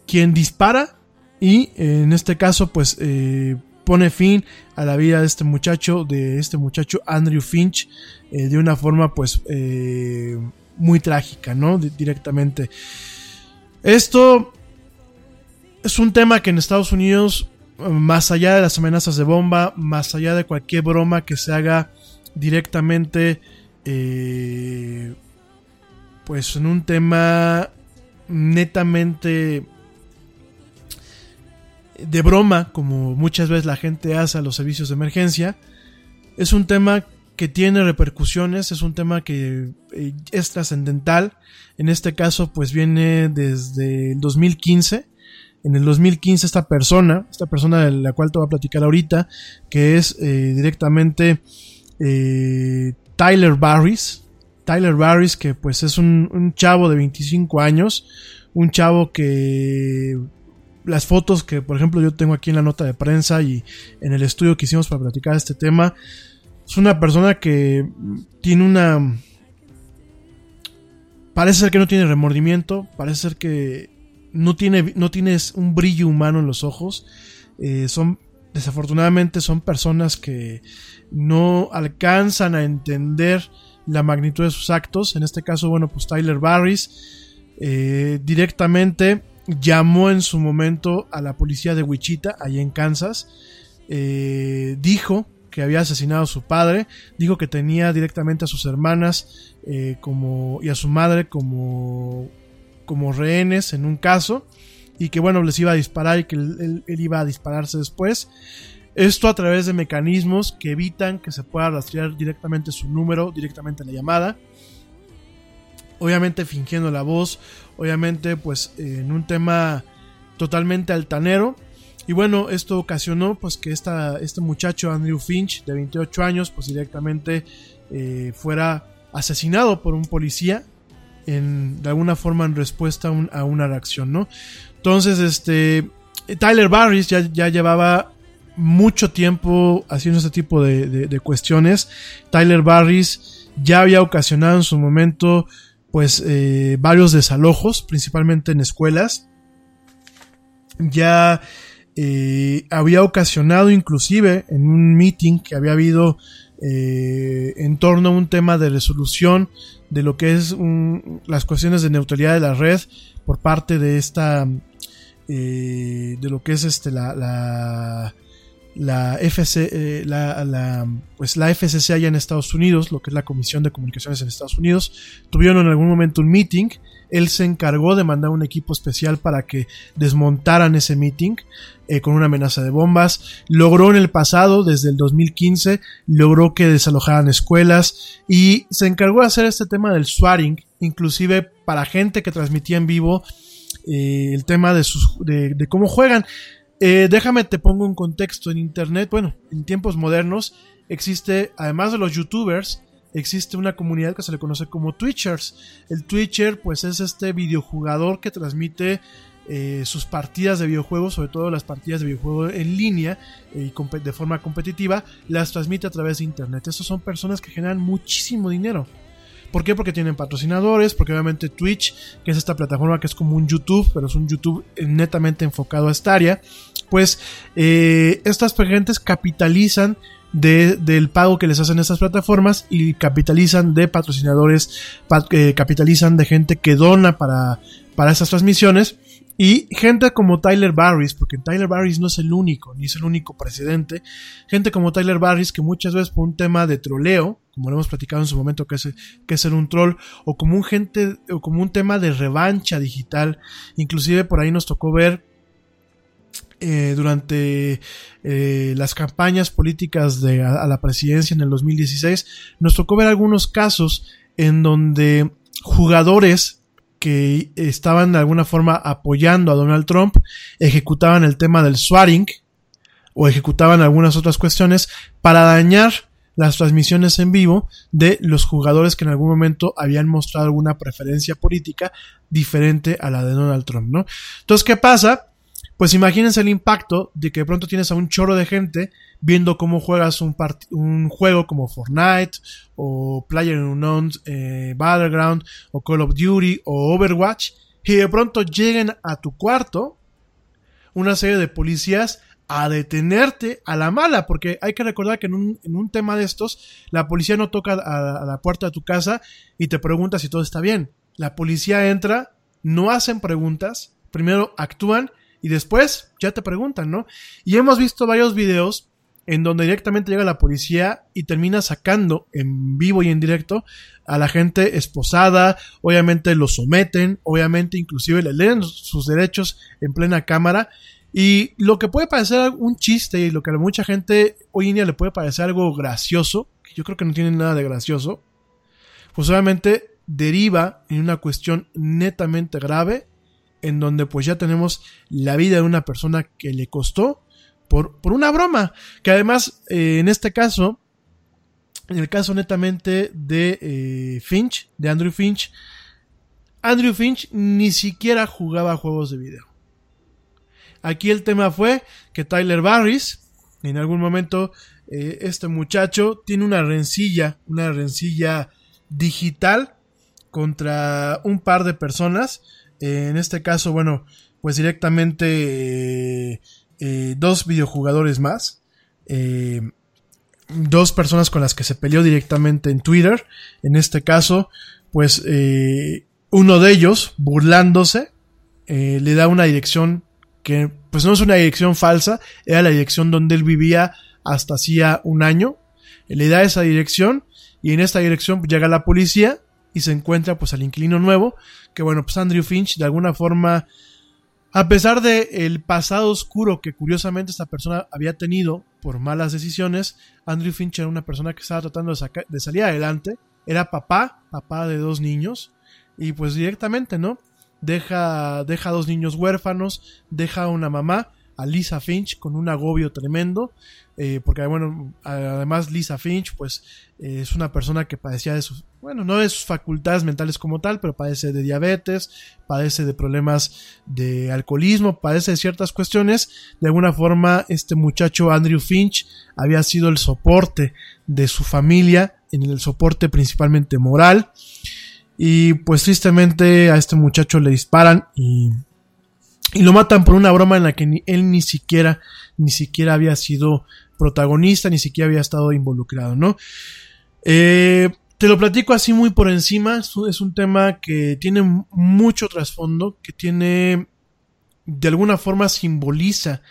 quien dispara y eh, en este caso pues eh, pone fin a la vida de este muchacho, de este muchacho Andrew Finch, de una forma pues muy trágica, ¿no? directamente. Esto es un tema que en Estados Unidos más allá de las amenazas de bomba, más allá de cualquier broma que se haga directamente, eh, pues en un tema netamente de broma, como muchas veces la gente hace a los servicios de emergencia, es un tema que tiene repercusiones, es un tema que eh, es trascendental. En este caso, pues viene desde el 2015 en el 2015 esta persona, esta persona de la cual te voy a platicar ahorita, que es eh, directamente eh, Tyler Barris. Tyler Barris, que pues es un, chavo de 25 años, un chavo que las fotos que por ejemplo yo tengo aquí en la nota de prensa y en el estudio que hicimos para platicar este tema, es una persona que tiene una... Parece ser que no tiene remordimiento, parece ser que no, tiene, no tienes un brillo humano en los ojos. Eh, son, desafortunadamente, son personas que no alcanzan a entender la magnitud de sus actos. En este caso, bueno, pues Tyler Barris eh, directamente llamó en su momento a la policía de Wichita, allá en Kansas. Eh, dijo que había asesinado a su padre, dijo que tenía directamente a sus hermanas como, y a su madre como como rehenes en un caso y que bueno les iba a disparar y que él, iba a dispararse después. Esto a través de mecanismos que evitan que se pueda rastrear directamente su número, directamente la llamada. Obviamente fingiendo la voz, obviamente pues en un tema totalmente altanero. Y bueno, esto ocasionó pues que esta, este muchacho Andrew Finch de 28 años pues directamente eh, fuera asesinado por un policía en, de alguna forma en respuesta a, una reacción, ¿no? Entonces, este, Tyler Barris ya, ya llevaba mucho tiempo haciendo este tipo de, cuestiones. Tyler Barris ya había ocasionado en su momento, pues, eh, varios desalojos, principalmente en escuelas. Ya eh, había ocasionado inclusive en un meeting que había habido eh, en torno a un tema de resolución de lo que es las cuestiones de neutralidad de la red por parte de esta eh, de lo que es este la, la la FC, eh, la, la, pues la FCC allá en Estados Unidos, lo que es la Comisión de Comunicaciones en Estados Unidos, tuvieron en algún momento un meeting. Él se encargó de mandar un equipo especial para que desmontaran ese meeting eh, con una amenaza de bombas. Logró en el pasado, desde el 2015, logró que desalojaran escuelas y se encargó de hacer este tema del swearing, inclusive para gente que transmitía en vivo eh, el tema de, sus, de, cómo juegan. Eh, déjame te pongo un contexto en internet. Bueno, en tiempos modernos existe, además de los youtubers, existe una comunidad que se le conoce como Twitchers. El Twitcher pues es este videojugador que transmite eh, sus partidas de videojuegos, sobre todo las partidas de videojuegos en línea eh, y de forma competitiva, las transmite a través de internet. Estos son personas que generan muchísimo dinero. ¿Por qué? Porque tienen patrocinadores, porque obviamente Twitch, que es esta plataforma que es como un YouTube, pero es un YouTube netamente enfocado a esta área, pues eh, estas gentes capitalizan del pago que les hacen estas plataformas y capitalizan de patrocinadores, capitalizan de gente que dona para, para estas transmisiones. Y gente como Tyler Barris, porque Tyler Barris no es el único, ni es el único presidente, gente como Tyler Barris que muchas veces por un tema de troleo, como lo hemos platicado en su momento que es, que ser un troll, o como un gente, o como un tema de revancha digital, inclusive por ahí nos tocó ver eh, durante eh, las campañas políticas de a la presidencia en el 2016, nos tocó ver algunos casos en donde jugadores que estaban de alguna forma apoyando a Donald Trump ejecutaban el tema del swatting o ejecutaban algunas otras cuestiones para dañar las transmisiones en vivo de los jugadores que en algún momento habían mostrado alguna preferencia política diferente a la de Donald Trump, ¿no? Entonces, ¿qué pasa? Pues imagínense el impacto de que de pronto tienes a un chorro de gente viendo cómo juegas un, un juego como Fortnite o Player Unknown's eh, Battleground o Call of Duty o Overwatch y de pronto lleguen a tu cuarto una serie de policías a detenerte a la mala, porque hay que recordar que en un, en un tema de estos, la policía no toca a, a, la puerta de tu casa y te pregunta si todo está bien. La policía entra, no hacen preguntas, primero actúan y después ya te preguntan, ¿no? Y hemos visto varios videos en donde directamente llega la policía y termina sacando en vivo y en directo a la gente esposada, obviamente lo someten, obviamente inclusive le leen sus derechos en plena cámara y lo que puede parecer un chiste y lo que a mucha gente hoy en día le puede parecer algo gracioso, que yo creo que no tiene nada de gracioso, pues obviamente deriva en una cuestión netamente grave en donde pues ya tenemos la vida de una persona que le costó por, por una broma. Que además, eh, en este caso, en el caso netamente de eh, Finch, de Andrew Finch, Andrew Finch ni siquiera jugaba juegos de video. Aquí el tema fue que Tyler Barris, en algún momento, eh, este muchacho tiene una rencilla, una rencilla digital contra un par de personas eh, en este caso, bueno, pues directamente eh, eh, dos videojugadores más. dos personas con las que se peleó directamente en Twitter. En este caso, pues uno de ellos, burlándose, le da una dirección que pues no es una dirección falsa, era la dirección donde él vivía hasta hacía un año. Le da esa dirección y en esta dirección llega la policía y se encuentra pues al inquilino nuevo, que bueno, pues Andrew Finch de alguna forma, a pesar de el pasado oscuro que curiosamente esta persona había tenido por malas decisiones, Andrew Finch era una persona que estaba tratando de, de salir adelante, era papá, papá de dos niños, y pues directamente, ¿no? Deja, deja dos niños huérfanos, deja a una mamá, a Lisa Finch con un agobio tremendo, eh, porque bueno, además Lisa Finch pues eh, es una persona que padecía de sus, bueno, no de sus facultades mentales como tal, pero padece de diabetes, padece de problemas de alcoholismo, padece de ciertas cuestiones. De alguna forma, este muchacho Andrew Finch había sido el soporte de su familia, en el soporte principalmente moral. Y pues tristemente a este muchacho le disparan y lo matan por una broma en la que él ni siquiera, ni siquiera había sido protagonista, ni siquiera había estado involucrado, ¿no? Eh, te lo platico así muy por encima, es un tema que tiene mucho trasfondo, que tiene, de alguna forma simboliza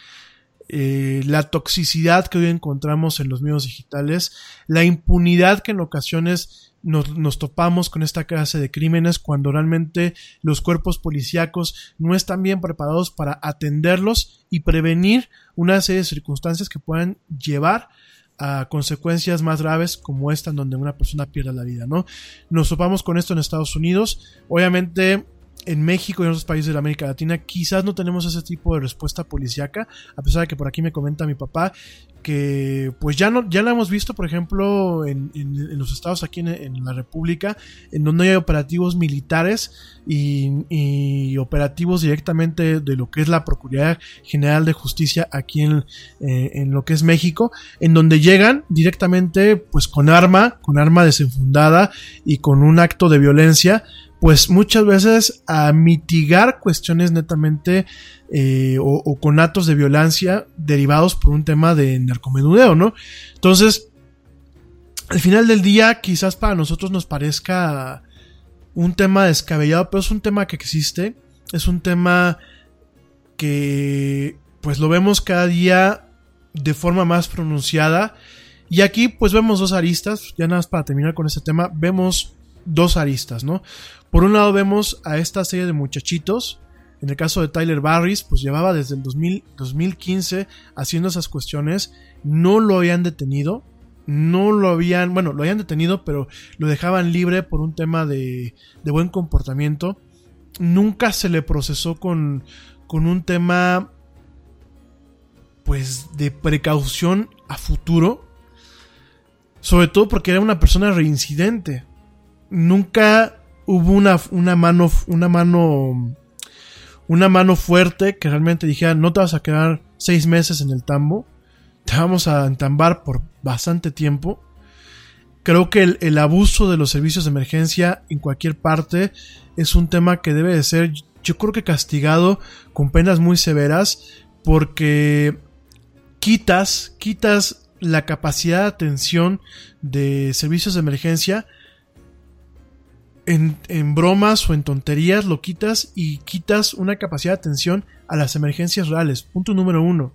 eh, la toxicidad que hoy encontramos en los medios digitales, la impunidad que en ocasiones nos, topamos con esta clase de crímenes cuando realmente los cuerpos policíacos no están bien preparados para atenderlos y prevenir una serie de circunstancias que puedan llevar a consecuencias más graves como esta en donde una persona pierde la vida, ¿no? Nos topamos con esto en Estados Unidos. Obviamente en México y en otros países de América Latina quizás no tenemos ese tipo de respuesta policíaca, a pesar de que por aquí me comenta mi papá que pues ya no ya la hemos visto por ejemplo en, los estados aquí en, la república en donde hay operativos militares y, operativos directamente de lo que es la procuraduría general de justicia aquí en, eh, lo que es México en donde llegan directamente pues con arma con arma desenfundada y con un acto de violencia pues muchas veces a mitigar cuestiones netamente eh, o, con actos de violencia derivados por un tema de narcomenudeo, ¿no? Entonces, al final del día, quizás para nosotros nos parezca un tema descabellado, pero es un tema que existe, es un tema que pues lo vemos cada día de forma más pronunciada. Y aquí pues vemos dos aristas, ya nada más para terminar con este tema, vemos dos aristas, ¿no? Por un lado vemos a esta serie de muchachitos, en el caso de Tyler Barris, pues llevaba desde el 2015 haciendo esas cuestiones, no lo habían detenido, no lo habían, bueno, lo habían detenido, pero lo dejaban libre por un tema de, de buen comportamiento. Nunca se le procesó con, con un tema, pues, de precaución a futuro. Sobre todo porque era una persona reincidente nunca hubo una, una mano, una mano, una mano fuerte que realmente dijera, no te vas a quedar seis meses en el tambo, te vamos a entambar por bastante tiempo. Creo que el, el, abuso de los servicios de emergencia en cualquier parte es un tema que debe de ser, yo creo que castigado con penas muy severas, porque quitas, quitas la capacidad de atención de servicios de emergencia en, bromas o en tonterías lo quitas y quitas una capacidad de atención a las emergencias reales. Punto número uno.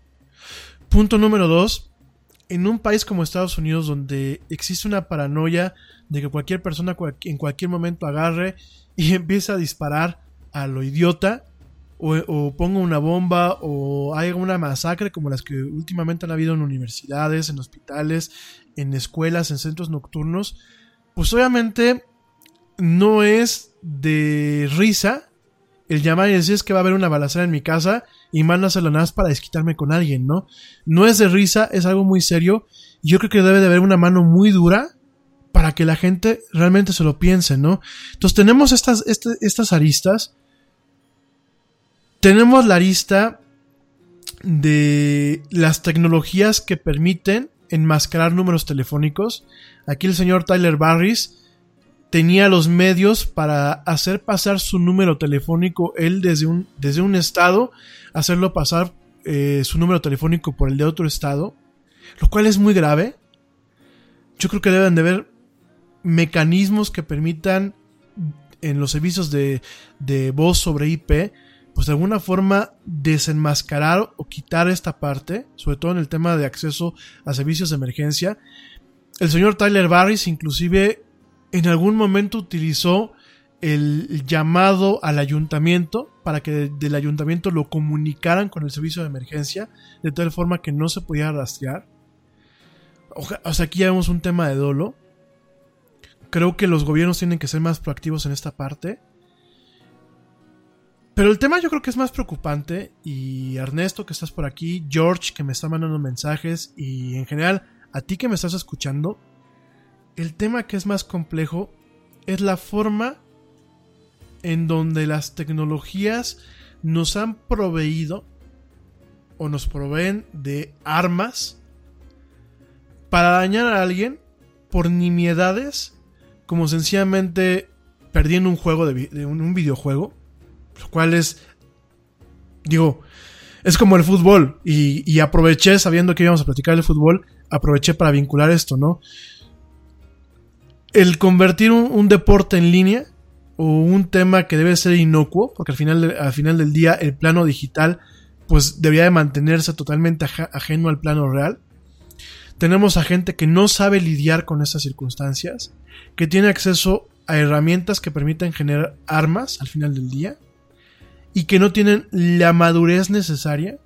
Punto número dos. En un país como Estados Unidos donde existe una paranoia de que cualquier persona en cualquier momento agarre y empiece a disparar a lo idiota o, o, ponga una bomba o haga una masacre como las que últimamente han habido en universidades, en hospitales, en escuelas, en centros nocturnos, pues obviamente no es de risa el llamar y decir es que va a haber una balacera en mi casa y mándaselo nada más para desquitarme con alguien, ¿no? No es de risa, es algo muy serio yo creo que debe de haber una mano muy dura para que la gente realmente se lo piense, ¿no? Entonces tenemos estas, este, estas aristas. Tenemos la arista de las tecnologías que permiten enmascarar números telefónicos. Aquí el señor Tyler Barris tenía los medios para hacer pasar su número telefónico, él desde un, desde un estado, hacerlo pasar eh, su número telefónico por el de otro estado, lo cual es muy grave. Yo creo que deben de haber mecanismos que permitan en los servicios de, de voz sobre IP, pues de alguna forma desenmascarar o quitar esta parte, sobre todo en el tema de acceso a servicios de emergencia. El señor Tyler Barris inclusive en algún momento utilizó el llamado al ayuntamiento para que del ayuntamiento lo comunicaran con el servicio de emergencia de tal forma que no se podía rastrear. O sea, aquí ya vemos un tema de dolo. Creo que los gobiernos tienen que ser más proactivos en esta parte. Pero el tema yo creo que es más preocupante y Ernesto que estás por aquí, George que me está mandando mensajes y en general a ti que me estás escuchando, el tema que es más complejo es la forma en donde las tecnologías nos han proveído o nos proveen de armas para dañar a alguien por nimiedades como sencillamente perdiendo un juego de, un, videojuego lo cual es digo es como el fútbol y, y aproveché sabiendo que íbamos a platicar el fútbol aproveché para vincular esto no el convertir un, deporte en línea o un tema que debe ser inocuo, porque al final, al final del día el plano digital pues debería de mantenerse totalmente ajeno al plano real. Tenemos a gente que no sabe lidiar con estas circunstancias, que tiene acceso a herramientas que permiten generar armas al final del día y que no tienen la madurez necesaria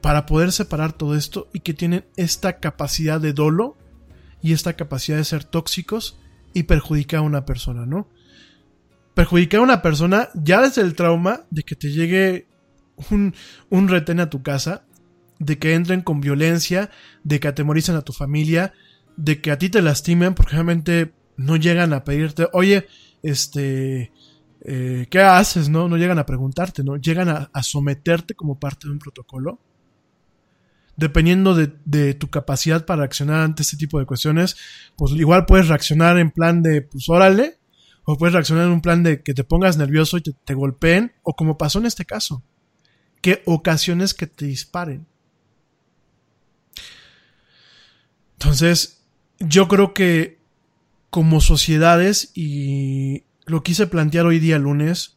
para poder separar todo esto y que tienen esta capacidad de dolo y esta capacidad de ser tóxicos y perjudicar a una persona, ¿no? perjudicar a una persona ya desde el trauma de que te llegue un, un retén a tu casa, de que entren con violencia, de que atemoricen a tu familia, de que a ti te lastimen porque realmente no llegan a pedirte, oye, este, eh, ¿qué haces? No, no llegan a preguntarte, ¿no? Llegan a someterte como parte de un protocolo. Dependiendo de, tu capacidad para reaccionar ante este tipo de cuestiones, pues igual puedes reaccionar en plan de, pues órale, o puedes reaccionar en un plan de que te pongas nervioso y te, te golpeen, o como pasó en este caso, que ocasiones que te disparen. Entonces, yo creo que como sociedades, y lo quise plantear hoy día lunes,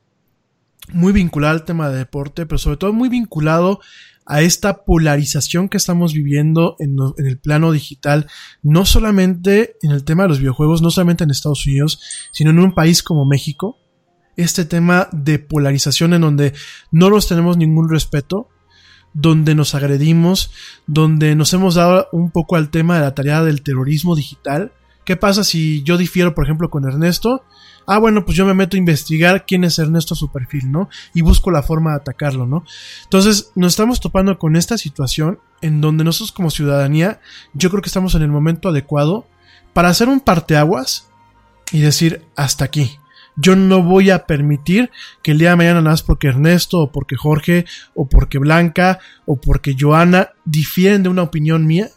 muy vinculado al tema de deporte, pero sobre todo muy vinculado a esta polarización que estamos viviendo en, el plano digital, no solamente en el tema de los videojuegos, no solamente en Estados Unidos, sino en un país como México, este tema de polarización en donde no nos tenemos ningún respeto, donde nos agredimos, donde nos hemos dado un poco al tema de la tarea del terrorismo digital. ¿Qué pasa si yo difiero, por ejemplo, con Ernesto? Ah, bueno, pues yo me meto a investigar quién es Ernesto a su perfil, ¿no? Y busco la forma de atacarlo, ¿no? Entonces, nos estamos topando con esta situación en donde nosotros como ciudadanía, yo creo que estamos en el momento adecuado para hacer un parteaguas y decir hasta aquí. Yo no voy a permitir que el día de mañana nada más porque Ernesto o porque Jorge o porque Blanca o porque Joana difieren de una opinión mía,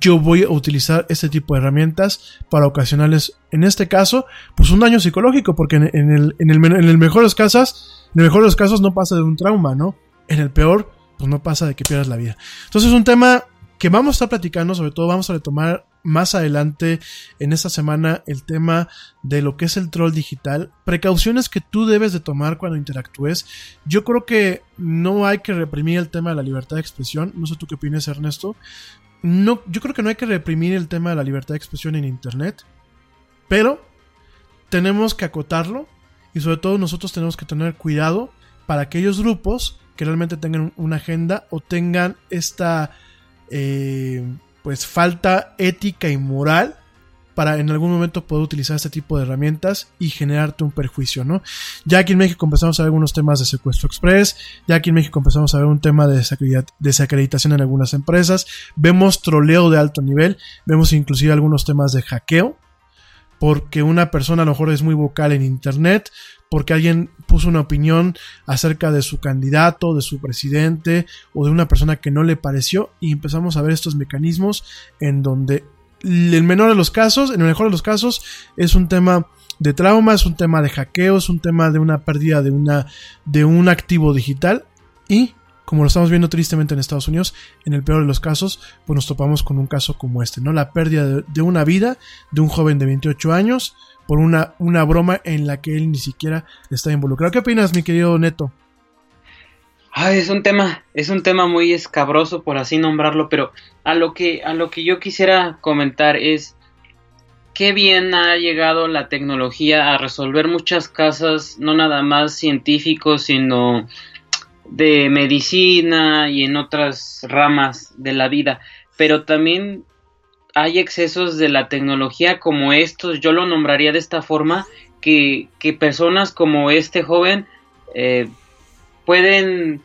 yo voy a utilizar este tipo de herramientas para ocasionarles, en este caso, pues un daño psicológico, porque en, el, en, el, en el mejor de los casos, en el mejor de los casos no pasa de un trauma, ¿no? En el peor, pues no pasa de que pierdas la vida. Entonces es un tema que vamos a estar platicando, sobre todo vamos a retomar más adelante en esta semana el tema de lo que es el troll digital, precauciones que tú debes de tomar cuando interactúes. Yo creo que no hay que reprimir el tema de la libertad de expresión, no sé tú qué opinas Ernesto. No, yo creo que no hay que reprimir el tema de la libertad de expresión en internet, pero tenemos que acotarlo y sobre todo nosotros tenemos que tener cuidado para aquellos grupos que realmente tengan una agenda o tengan esta eh, pues falta ética y moral para en algún momento poder utilizar este tipo de herramientas y generarte un perjuicio, ¿no? Ya aquí en México empezamos a ver algunos temas de secuestro express, ya aquí en México empezamos a ver un tema de desacreditación en algunas empresas, vemos troleo de alto nivel, vemos inclusive algunos temas de hackeo, porque una persona a lo mejor es muy vocal en internet, porque alguien puso una opinión acerca de su candidato, de su presidente o de una persona que no le pareció y empezamos a ver estos mecanismos en donde el menor de los casos, en el mejor de los casos, es un tema de trauma, es un tema de hackeo, es un tema de una pérdida de una de un activo digital y como lo estamos viendo tristemente en Estados Unidos, en el peor de los casos, pues nos topamos con un caso como este, ¿no? La pérdida de, una vida de un joven de 28 años, por una, una broma en la que él ni siquiera está involucrado. ¿Qué opinas, mi querido Neto? Ay, es un tema, es un tema muy escabroso por así nombrarlo, pero a lo que, a lo que yo quisiera comentar es qué bien ha llegado la tecnología a resolver muchas casos, no nada más científicos, sino de medicina y en otras ramas de la vida, pero también hay excesos de la tecnología como estos, yo lo nombraría de esta forma, que, que personas como este joven eh, pueden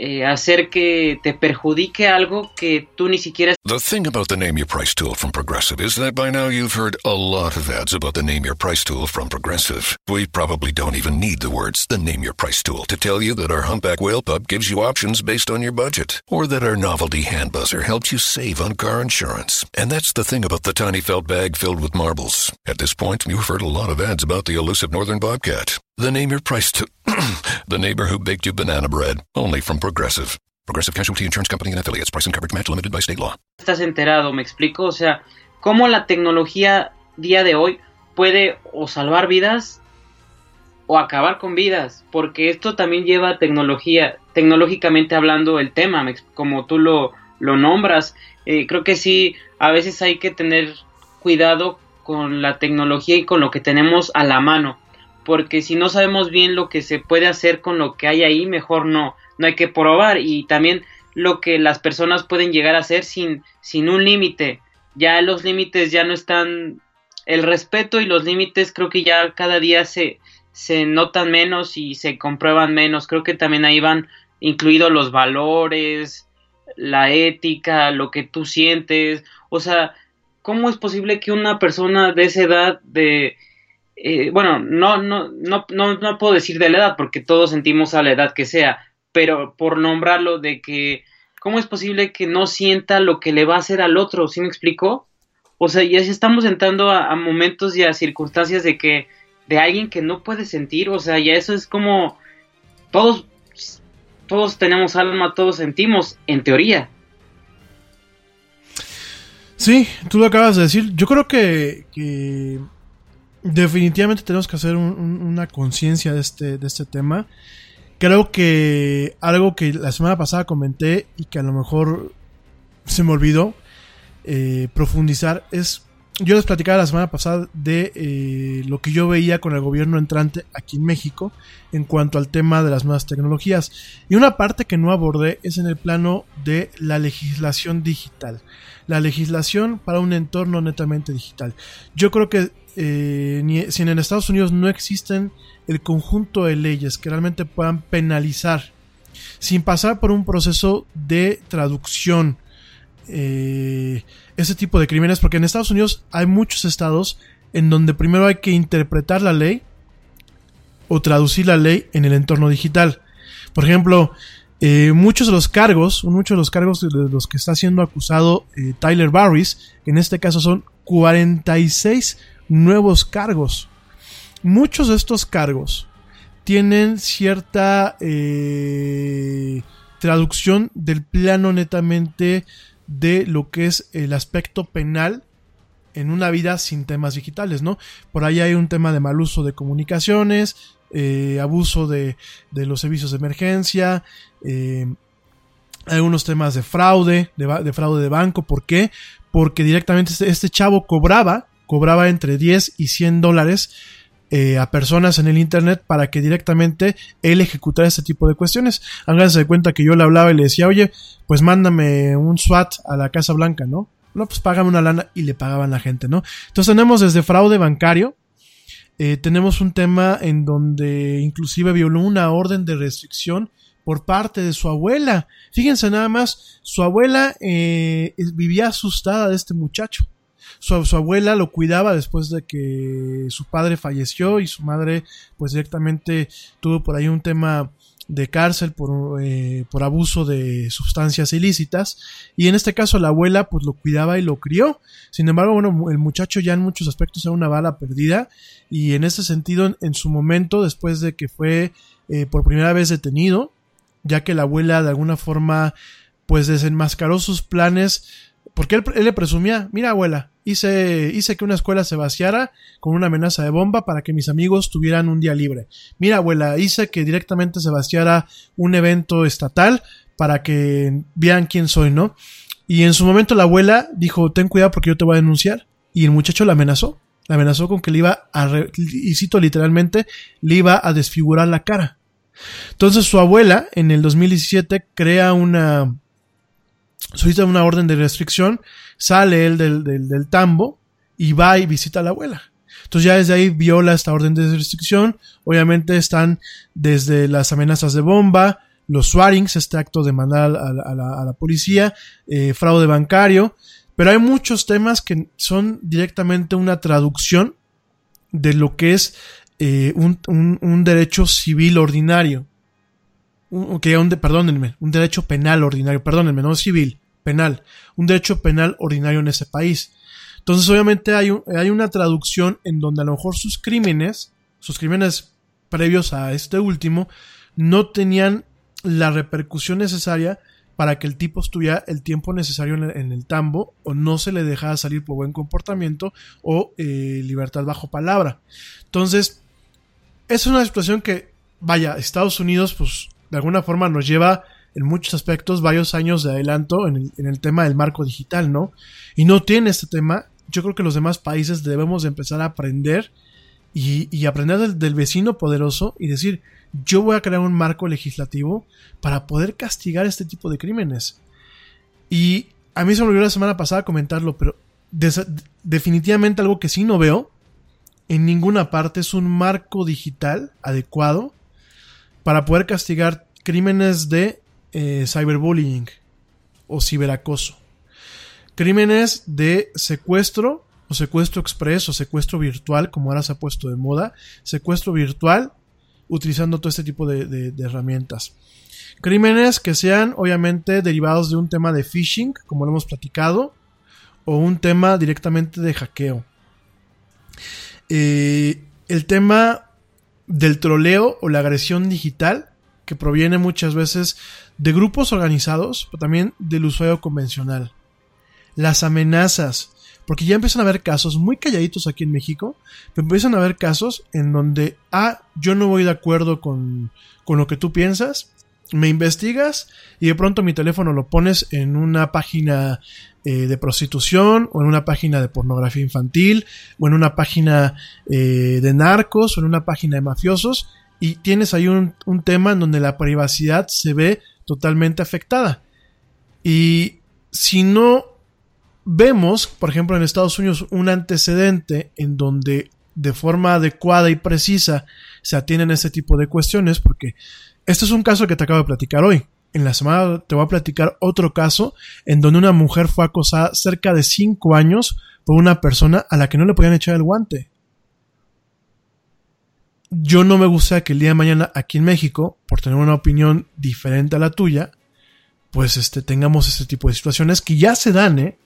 eh, hacer que te perjudique algo que tú ni siquiera... The thing about the Name Your Price tool from Progressive is that by now you've heard a lot of ads about the Name Your Price tool from Progressive. We probably don't even need the words the Name Your Price tool to tell you that our humpback whale pup gives you options based on your budget, or that our novelty hand buzzer helps you save on car insurance. And that's the thing about the tiny felt bag filled with marbles. At this point, you've heard a lot of ads about the elusive northern bobcat. The Name Your Price tool. the neighbor who baked you banana bread, only from Progressive. Progressive Casualty Insurance Company and affiliates. Price and coverage match limited by state law. Estás enterado, me explico, o sea, cómo la tecnología día de hoy puede o salvar vidas o acabar con vidas, porque esto también lleva tecnología, tecnológicamente hablando el tema, como tú lo, lo nombras. Eh, creo que sí, a veces hay que tener cuidado con la tecnología y con lo que tenemos a la mano porque si no sabemos bien lo que se puede hacer con lo que hay ahí, mejor no, no hay que probar y también lo que las personas pueden llegar a hacer sin, sin un límite. Ya los límites ya no están, el respeto y los límites creo que ya cada día se, se notan menos y se comprueban menos. Creo que también ahí van incluidos los valores, la ética, lo que tú sientes. O sea, ¿cómo es posible que una persona de esa edad de... Eh, bueno, no, no, no, no, puedo decir de la edad porque todos sentimos a la edad que sea, pero por nombrarlo de que, ¿cómo es posible que no sienta lo que le va a hacer al otro? ¿Sí me explico? O sea, ya estamos entrando a, momentos y a circunstancias de que de alguien que no puede sentir, o sea, ya eso es como todos todos tenemos alma, todos sentimos, en teoría. Sí, tú lo acabas de decir. Yo creo que definitivamente tenemos que hacer una conciencia de este, de este tema. Creo que algo que la semana pasada comenté y que a lo mejor se me olvidó eh, profundizar es yo les platicaba la semana pasada de eh, lo que yo veía con el gobierno entrante aquí en México en cuanto al tema de las nuevas tecnologías. Y una parte que no abordé es en el plano de la legislación digital. La legislación para un entorno netamente digital. Yo creo que eh, si en Estados Unidos no existen el conjunto de leyes que realmente puedan penalizar sin pasar por un proceso de traducción, eh, ese tipo de crímenes, porque en Estados Unidos hay muchos estados en donde primero hay que interpretar la ley o traducir la ley en el entorno digital. Por ejemplo, eh, muchos de los cargos, muchos de los cargos de los que está siendo acusado eh, Tyler Barris, en este caso son 46 nuevos cargos. Muchos de estos cargos tienen cierta eh, traducción del plano netamente de lo que es el aspecto penal en una vida sin temas digitales, ¿no? Por ahí hay un tema de mal uso de comunicaciones, eh, abuso de, los servicios de emergencia, eh, algunos temas de fraude, de, fraude de banco. ¿Por qué? Porque directamente este, este chavo cobraba, cobraba entre 10 y 100 dólares eh, a personas en el internet para que directamente él ejecutara este tipo de cuestiones. Háganse de cuenta que yo le hablaba y le decía, oye, pues mándame un SWAT a la Casa Blanca, ¿no? No, pues págame una lana y le pagaban la gente, ¿no? Entonces tenemos desde fraude bancario, eh, tenemos un tema en donde inclusive violó una orden de restricción por parte de su abuela. Fíjense nada más, su abuela eh, vivía asustada de este muchacho su, abuela lo cuidaba después de que su padre falleció y su madre pues directamente tuvo por ahí un tema de cárcel por, eh, por abuso de sustancias ilícitas. Y en este caso la abuela pues lo cuidaba y lo crió. Sin embargo bueno el muchacho ya en muchos aspectos era una bala perdida. Y en ese sentido en, su momento después de que fue eh, por primera vez detenido ya que la abuela de alguna forma pues desenmascaró sus planes porque él, le presumía, mira abuela, hice, hice que una escuela se vaciara con una amenaza de bomba para que mis amigos tuvieran un día libre. Mira abuela, hice que directamente se vaciara un evento estatal para que vean quién soy, ¿no? Y en su momento la abuela dijo, ten cuidado porque yo te voy a denunciar. Y el muchacho la amenazó. La amenazó con que le iba a, y cito literalmente, le iba a desfigurar la cara. Entonces su abuela, en el 2017, crea una, solicita una orden de restricción, sale él del, del, tambo y va y visita a la abuela. Entonces ya desde ahí viola esta orden de restricción. Obviamente están desde las amenazas de bomba, los swarings, este acto de mandar a, la, policía, eh, fraude bancario, pero hay muchos temas que son directamente una traducción de lo que es eh, un, un, derecho civil ordinario un, un, perdónenme, un derecho penal ordinario, perdónenme, no civil, penal, un derecho penal ordinario en ese país. Entonces, obviamente hay, hay una traducción en donde a lo mejor sus crímenes, sus crímenes previos a este último, no tenían la repercusión necesaria para que el tipo estuviera el tiempo necesario en el, tambo o no se le dejara salir por buen comportamiento o eh, libertad bajo palabra. Entonces, es una situación que, vaya, Estados Unidos, pues de alguna forma nos lleva en muchos aspectos varios años de adelanto en el, tema del marco digital, ¿no? Y no tiene este tema. Yo creo que los demás países debemos de empezar a aprender y, aprender del, vecino poderoso y decir, yo voy a crear un marco legislativo para poder castigar este tipo de crímenes. Y a mí se me olvidó la semana pasada comentarlo, pero definitivamente algo que sí no veo en ninguna parte es un marco digital adecuado para poder castigar crímenes de eh, cyberbullying o ciberacoso. Crímenes de secuestro o secuestro expreso, secuestro virtual, como ahora se ha puesto de moda, secuestro virtual utilizando todo este tipo de, de herramientas. Crímenes que sean obviamente derivados de un tema de phishing, como lo hemos platicado, o un tema directamente de hackeo. Eh, el tema del troleo o la agresión digital, que proviene muchas veces de grupos organizados, pero también del usuario convencional. Las amenazas, porque ya empiezan a haber casos muy calladitos aquí en México, pero empiezan a haber casos en donde, ah, yo no voy de acuerdo con, con lo que tú piensas, me investigas y de pronto mi teléfono lo pones en una página eh, de prostitución o en una página de pornografía infantil o en una página eh, de narcos o en una página de mafiosos y tienes ahí un, tema en donde la privacidad se ve totalmente afectada. Y si no vemos, por ejemplo, en Estados Unidos un antecedente en donde de forma adecuada y precisa se atienden ese tipo de cuestiones, porque este es un caso que te acabo de platicar hoy. En la semana te voy a platicar otro caso en donde una mujer fue acosada cerca de 5 años por una persona a la que no le podían echar el guante. Yo no me gusta que el día de mañana aquí en México, por tener una opinión diferente a la tuya, pues este, tengamos este tipo de situaciones que ya se dan, ¿eh?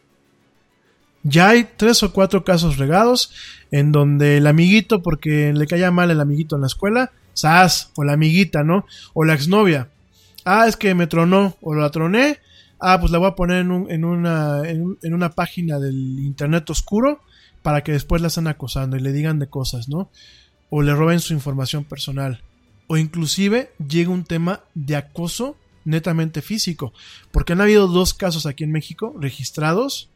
Ya hay tres o cuatro casos regados en donde el amiguito, porque le caía mal el amiguito en la escuela, Sas, o la amiguita, ¿no? O la exnovia. Ah, es que me tronó, o la troné. Ah, pues la voy a poner en, en, una, en, una página del internet oscuro para que después la estén acosando y le digan de cosas, ¿no? O le roben su información personal. O inclusive llega un tema de acoso netamente físico. Porque han habido dos casos aquí en México registrados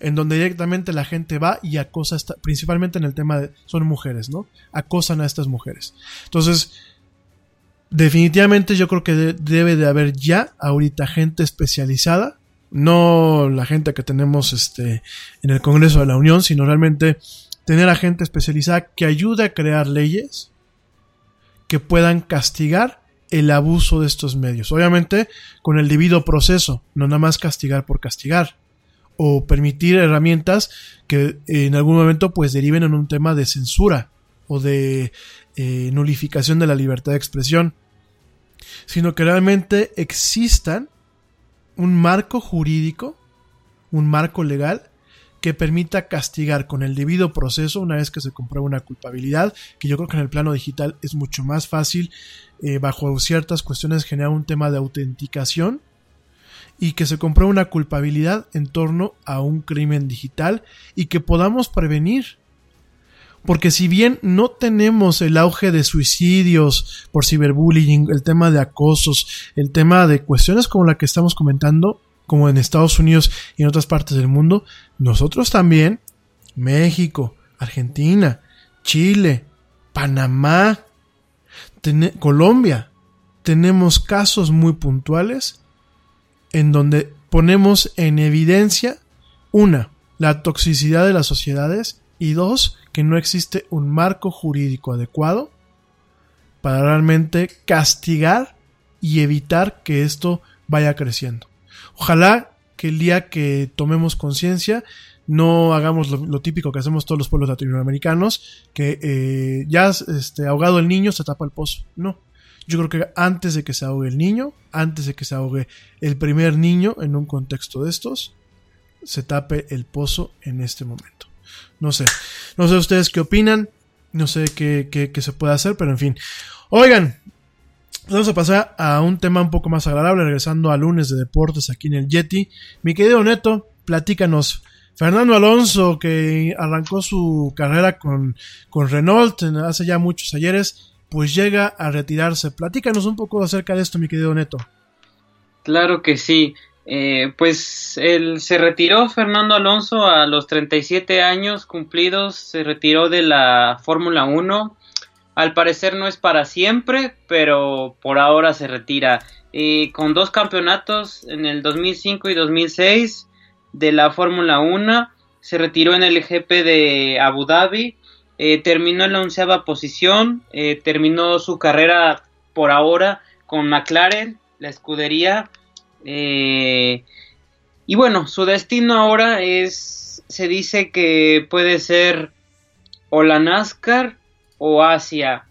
en donde directamente la gente va y acosa, principalmente en el tema de, son mujeres, ¿no? Acosan a estas mujeres. Entonces, definitivamente yo creo que debe de haber ya ahorita gente especializada, no la gente que tenemos este, en el Congreso de la Unión, sino realmente tener a gente especializada que ayude a crear leyes que puedan castigar el abuso de estos medios. Obviamente con el debido proceso, no nada más castigar por castigar o permitir herramientas que en algún momento pues deriven en un tema de censura o de eh, nulificación de la libertad de expresión, sino que realmente existan un marco jurídico, un marco legal que permita castigar con el debido proceso una vez que se comprueba una culpabilidad, que yo creo que en el plano digital es mucho más fácil, eh, bajo ciertas cuestiones generar un tema de autenticación y que se compruebe una culpabilidad en torno a un crimen digital y que podamos prevenir. Porque si bien no tenemos el auge de suicidios por ciberbullying, el tema de acosos, el tema de cuestiones como la que estamos comentando, como en Estados Unidos y en otras partes del mundo, nosotros también, México, Argentina, Chile, Panamá, Colombia, tenemos casos muy puntuales en donde ponemos en evidencia, una, la toxicidad de las sociedades y dos, que no existe un marco jurídico adecuado para realmente castigar y evitar que esto vaya creciendo. Ojalá que el día que tomemos conciencia no hagamos lo, típico que hacemos todos los pueblos latinoamericanos, que eh, ya este, ahogado el niño se tapa el pozo. No, yo creo que antes de que se ahogue el niño, antes de que se ahogue el primer niño en un contexto de estos, se tape el pozo en este momento. No sé, no sé ustedes qué opinan, no sé qué, se puede hacer, pero en fin. Oigan, Vamos a pasar a un tema un poco más agradable, regresando a lunes de deportes aquí en el Yeti. Mi querido Neto, platícanos. Fernando Alonso, que arrancó su carrera con, con Renault hace ya muchos ayeres, pues llega a retirarse. Platícanos un poco acerca de esto, mi querido Neto. Claro que sí. Eh, pues él se retiró Fernando Alonso a los 37 años cumplidos, se retiró de la Fórmula 1. Al parecer no es para siempre, pero por ahora se retira. Eh, con dos campeonatos en el 2005 y 2006 de la Fórmula 1, se retiró en el GP de Abu Dhabi eh, terminó en la onceava posición, eh, terminó su carrera por ahora con McLaren, la escudería. Eh, y bueno, su destino ahora es, se dice que puede ser o la NASCAR o Asia.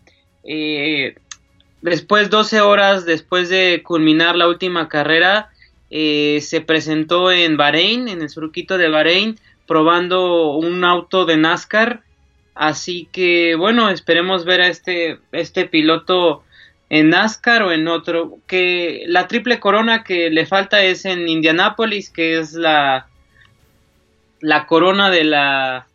después, 12 horas después de culminar la última carrera, se presentó en Bahrein, en el circuito de Bahrein, probando un auto de NASCAR. Así que bueno, esperemos ver a este, este piloto en NASCAR o en otro. Que la triple corona que le falta es en Indianápolis, que es la, la corona de la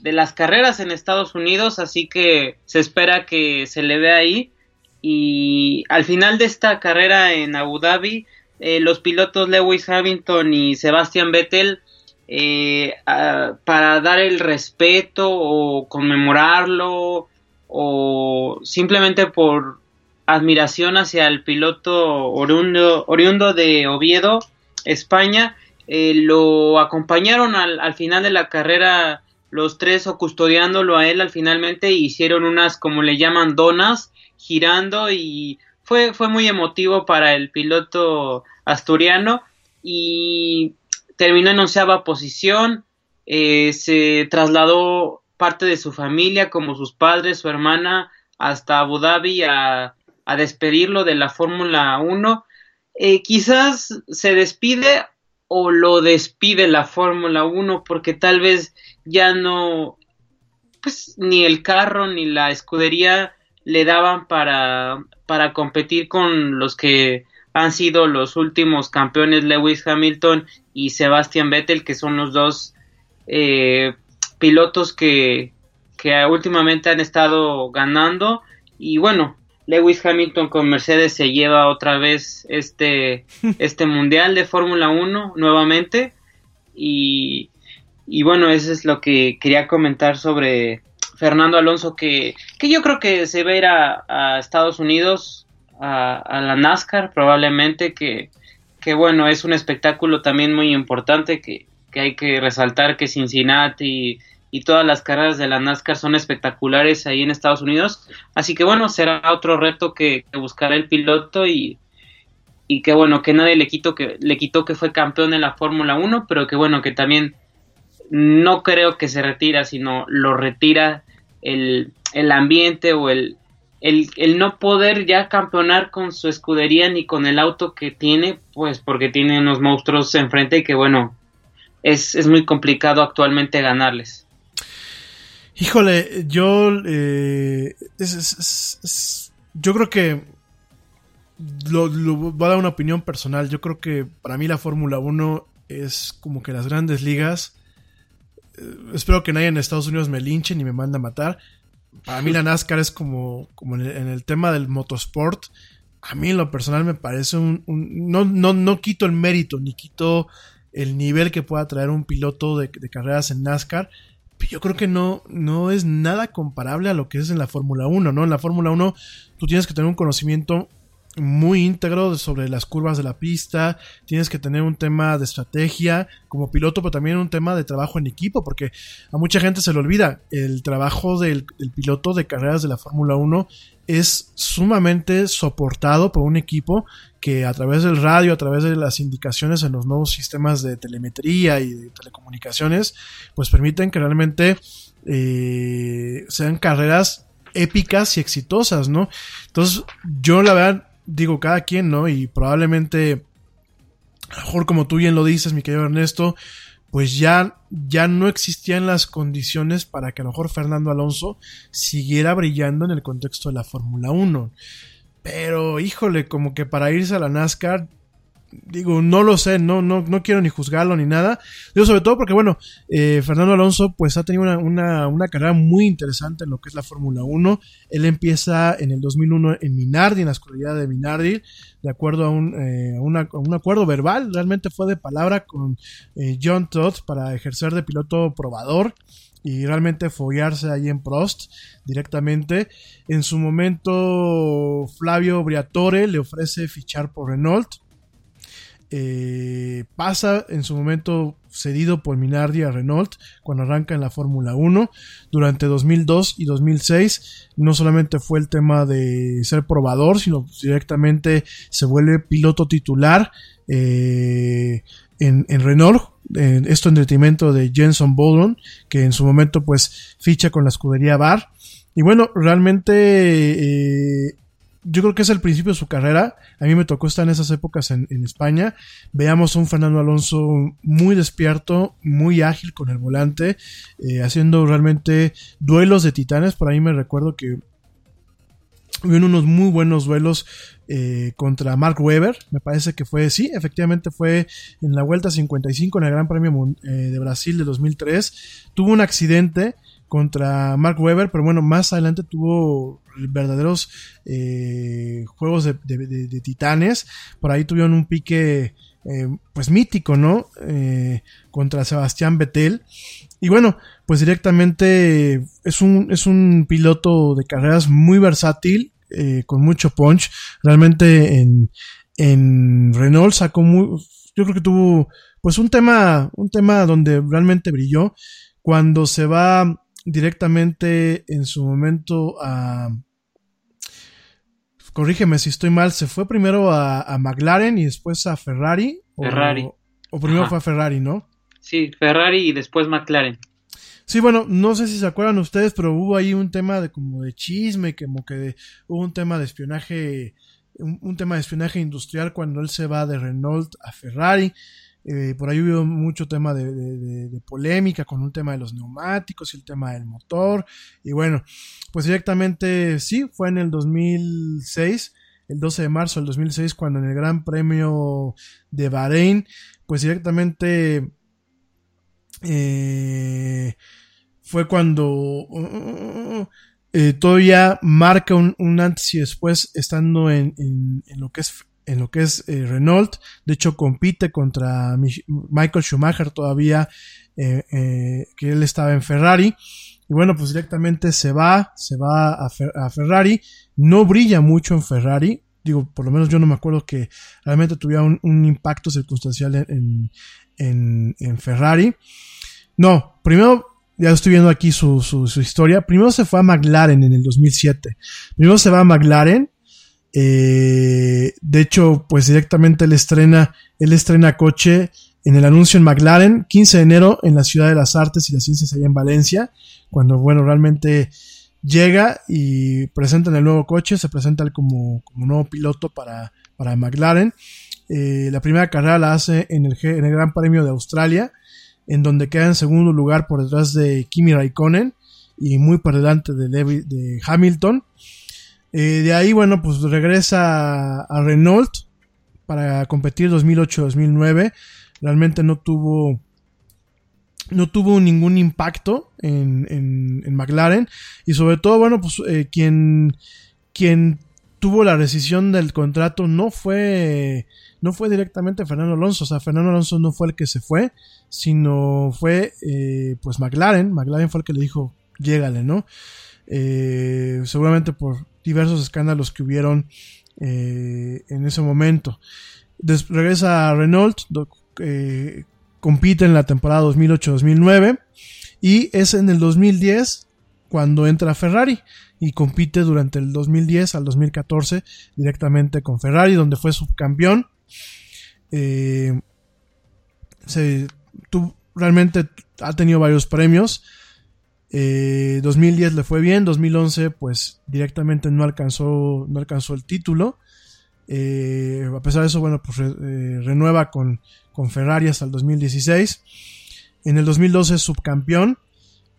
de las carreras en Estados Unidos, así que se espera que se le vea ahí. Y al final de esta carrera en Abu Dhabi, eh, los pilotos Lewis Hamilton y Sebastian Vettel eh, para dar el respeto o conmemorarlo o simplemente por admiración hacia el piloto oriundo, de Oviedo, España, eh, lo acompañaron al, al, final de la carrera los tres o custodiándolo a él al finalmente hicieron unas como le llaman donas girando y fue, fue muy emotivo para el piloto asturiano. Y terminó en onceava posición, eh, se trasladó parte de su familia, como sus padres, su hermana, hasta Abu Dhabi a, despedirlo de la Fórmula 1. Eh, quizás se despide o lo despide la Fórmula 1 porque tal vez ya no, pues ni el carro ni la escudería le daban para, para competir con los que han sido los últimos campeones Lewis Hamilton y Sebastian Vettel, que son los dos eh, pilotos que, que últimamente han estado ganando. Y bueno, Lewis Hamilton con Mercedes se lleva otra vez este, este mundial de Fórmula 1 nuevamente. Y, y, bueno, eso es lo que quería comentar sobre Fernando Alonso, que, que yo creo que se va a ir a, a Estados Unidos, a, la NASCAR probablemente, que, que bueno, es un espectáculo también muy importante que, que hay que resaltar que Cincinnati y, todas las carreras de la NASCAR son espectaculares ahí en Estados Unidos. Así que bueno, será otro reto que, que buscará el piloto y, y que bueno, que nadie le quitó que, le quitó que fue campeón en la Fórmula 1, pero que bueno, que también no creo que se retira, sino lo retira el, el ambiente o el, el, no poder ya campeonar con su escudería ni con el auto que tiene, pues porque tiene unos monstruos enfrente y que bueno, es, es muy complicado actualmente ganarles. Híjole, yo, eh, yo creo que lo, voy a dar una opinión personal. Yo creo que para mí la Fórmula 1 es como que las grandes ligas. Eh, espero que nadie en Estados Unidos me linche ni me manda a matar para mí la NASCAR es como, como en, el, tema del motorsport. A mí en lo personal me parece un... no, no, no quito el mérito, ni quito el nivel que pueda traer un piloto de, de carreras en NASCAR. Pero yo creo que no, no es nada comparable a lo que es en la Fórmula 1, ¿no? En la Fórmula 1 tú tienes que tener un conocimiento muy íntegro sobre las curvas de la pista, tienes que tener un tema de estrategia como piloto, pero también un tema de trabajo en equipo, porque a mucha gente se le olvida, el trabajo del, piloto de carreras de la Fórmula 1 es sumamente soportado por un equipo que a través del radio, a través de las indicaciones en los nuevos sistemas de telemetría y de telecomunicaciones, pues permiten que realmente eh, sean carreras épicas y exitosas, ¿no? Entonces, yo la verdad digo, cada quien, ¿no? Y probablemente, mejor como tú bien lo dices, mi querido Ernesto, pues ya, ya no existían las condiciones para que a lo mejor Fernando Alonso siguiera brillando en el contexto de la Fórmula 1. Pero, híjole, como que para irse a la NASCAR digo, no lo sé, no, no, no quiero ni juzgarlo ni nada. Digo, sobre todo porque, bueno, eh, Fernando Alonso pues ha tenido una, una, carrera muy interesante en lo que es la Fórmula 1. Él empieza en el 2001 en Minardi, en la escuridad de Minardi, de acuerdo a un, eh, un acuerdo verbal, realmente fue de palabra con eh, John Todd para ejercer de piloto probador y realmente follarse ahí en Prost directamente. En su momento, Flavio Briatore le ofrece fichar por Renault eh, pasa en su momento cedido por Minardi a Renault cuando arranca en la Fórmula 1 durante 2002 y 2006 no solamente fue el tema de ser probador sino directamente se vuelve piloto titular eh, en, Renault esto en detrimento de Jenson Bowden que en su momento pues ficha con la escudería Bar y bueno realmente eh, yo creo que es el principio de su carrera. A mí me tocó estar en esas épocas en, España. Veamos a un Fernando Alonso muy despierto, muy ágil con el volante, eh, haciendo realmente duelos de titanes. Por ahí me recuerdo que hubo unos muy buenos duelos eh, contra Mark Webber. Me parece que fue, sí, efectivamente fue en la Vuelta 55 en el Gran Premio eh, de Brasil de 2003. Tuvo un accidente contra Mark Webber, pero bueno, más adelante tuvo verdaderos eh, juegos de, titanes. Por ahí tuvieron un pique, eh, pues mítico, ¿no? Eh, contra Sebastián Vettel. Y bueno, pues directamente es un, es un piloto de carreras muy versátil, con mucho punch. Realmente en, en Renault sacó muy, yo creo que tuvo, pues un tema, un tema donde realmente brilló. Cuando se va directamente en su momento a... Corrígeme si estoy mal, se fue primero a, McLaren y después a Ferrari. Ferrari. O, primero fue a Ferrari, ¿no? Sí, Ferrari y después McLaren. Sí, bueno, no sé si se acuerdan ustedes, pero hubo ahí un tema de como de chisme, como que hubo un tema de espionaje, un, tema de espionaje industrial cuando él se va de Renault a Ferrari. Eh, por ahí hubo mucho tema de, polémica con un tema de los neumáticos y el tema del motor. Y bueno, pues directamente sí, fue en el 2006, el 12 de marzo del 2006, cuando en el Gran Premio de Bahrein, pues directamente eh, fue cuando eh, todavía marca un, antes y después estando en, en lo que es en lo que es eh, Renault. De hecho, compite contra Michael Schumacher todavía, eh, eh, que él estaba en Ferrari. Y bueno, pues directamente se va, se va a, Ferrari. No brilla mucho en Ferrari. Digo, por lo menos yo no me acuerdo que realmente tuviera un, impacto circunstancial en, en, Ferrari. No, primero ya estoy viendo aquí su, su, su, historia. Primero se fue a McLaren en el 2007. Primero se va a McLaren eh, de hecho, pues directamente él estrena, él estrena coche en el anuncio en McLaren, 15 de enero en la Ciudad de las Artes y las Ciencias allá en Valencia, cuando, bueno, realmente llega y presentan el nuevo coche, se presenta como, como nuevo piloto para, para McLaren. Eh, la primera carrera la hace en el, en el Gran Premio de Australia, en donde queda en segundo lugar por detrás de Kimi Raikkonen y muy por delante de, de Hamilton. Eh, de ahí, bueno, pues regresa a Renault para competir 2008-2009. Realmente no tuvo no tuvo ningún impacto en, en, McLaren y sobre todo, bueno, pues eh, quien, quien tuvo la rescisión del contrato no fue no fue directamente Fernando Alonso, o sea, Fernando Alonso no fue el que se fue, sino fue eh, pues McLaren, McLaren fue el que le dijo, llégale, ¿no? seguramente por diversos escándalos que hubieron eh, en ese momento. regresa a Renault, eh, compite en la temporada 2008-2009 y es en el 2010 cuando entra Ferrari y compite durante el 2010 al 2014 directamente con Ferrari, donde fue subcampeón. Eh, se, realmente ha tenido varios premios. 2010 eh, le fue bien, 2011 pues directamente no alcanzó, no alcanzó el título. Eh, a pesar de eso, bueno, pues eh, renueva con, con Ferrari hasta el 2016. En el 2012 es subcampeón.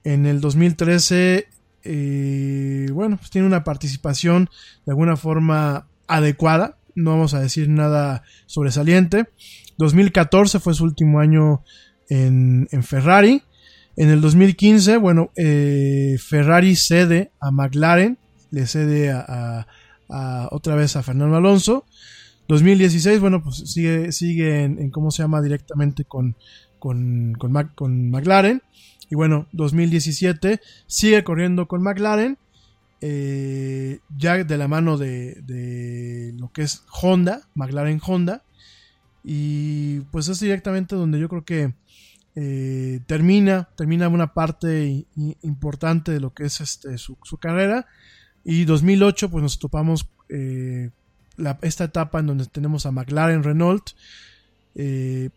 En el 2013, bueno, pues tiene una participación de alguna forma adecuada. No vamos a decir nada sobresaliente. 2014 fue su último año en, en Ferrari. En el 2015, bueno, eh, Ferrari cede a McLaren, le cede a, otra vez a Fernando Alonso. 2016, bueno, pues sigue, sigue en, cómo se llama directamente con, con, con, McLaren. Y bueno, 2017 sigue corriendo con McLaren. Eh, ya de la mano de, de, lo que es Honda, McLaren Honda. Y pues es directamente donde yo creo que eh, termina, termina una parte importante de lo que es este, su, carrera. Y 2008 pues nos topamos eh, esta etapa en donde tenemos a McLaren Renault eh,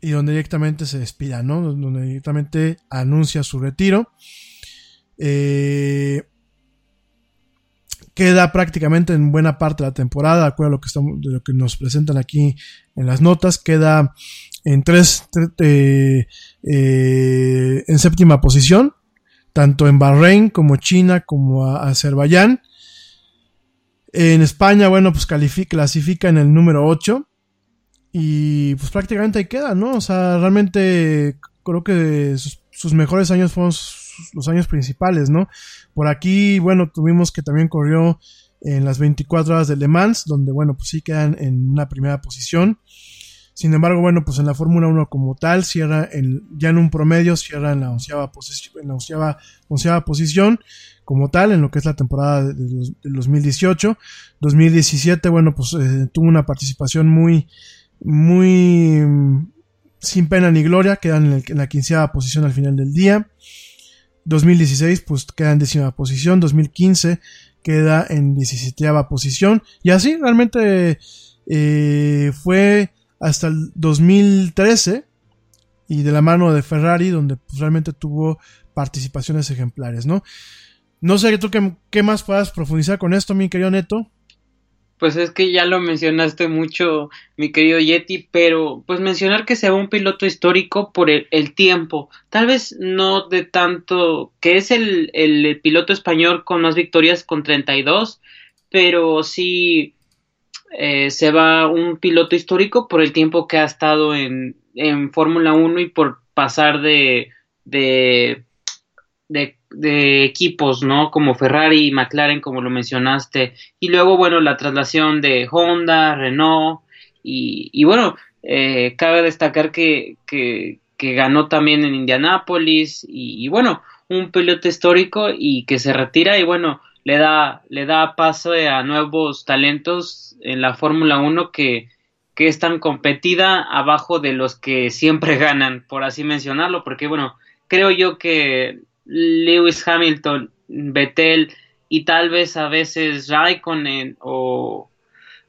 y donde directamente se despida, ¿no? Donde directamente anuncia su retiro. Eh, queda prácticamente en buena parte de la temporada, de acuerdo a lo que, estamos, de lo que nos presentan aquí en las notas, queda en tres, eh, eh, en séptima posición, tanto en Bahrein como China como Azerbaiyán. En España, bueno, pues clasifica en el número 8 y pues prácticamente ahí queda, ¿no? O sea, realmente creo que sus, mejores años fueron los años principales, ¿no? Por aquí, bueno, tuvimos que también corrió en las 24 horas de Le Mans, donde, bueno, pues sí quedan en una primera posición. Sin embargo, bueno, pues en la Fórmula 1 como tal, cierra en, ya en un promedio, cierra en la onceava, posición, en la onceava, posición como tal, en lo que es la temporada del 2018. 2017, bueno, pues eh, tuvo una participación muy, muy mm, sin pena ni gloria, quedan en, la quinceava posición al final del día. 2016 pues queda en décima posición, 2015 queda en 17 posición y así realmente eh, fue hasta el 2013 y de la mano de Ferrari donde pues, realmente tuvo participaciones ejemplares, ¿no? No sé tú qué, más puedas profundizar con esto, mi querido Neto. Pues es que ya lo mencionaste mucho, mi querido Yeti, pero pues mencionar que sea un piloto histórico por el, tiempo, tal vez no de tanto, que es el, el, piloto español con más victorias con 32, pero sí eh, se va un piloto histórico por el tiempo que ha estado en, en Fórmula 1 y por pasar de, de, de equipos, ¿no? Como Ferrari y McLaren, como lo mencionaste. Y luego, bueno, la traslación de Honda, Renault. Y, bueno, eh, cabe destacar que, que, ganó también en Indianápolis. Y, bueno, un piloto histórico y que se retira y bueno, le da, le da paso a nuevos talentos en la Fórmula 1 que, que es tan competida abajo de los que siempre ganan, por así mencionarlo, porque bueno, creo yo que Lewis Hamilton, Vettel y tal vez a veces Raikkonen o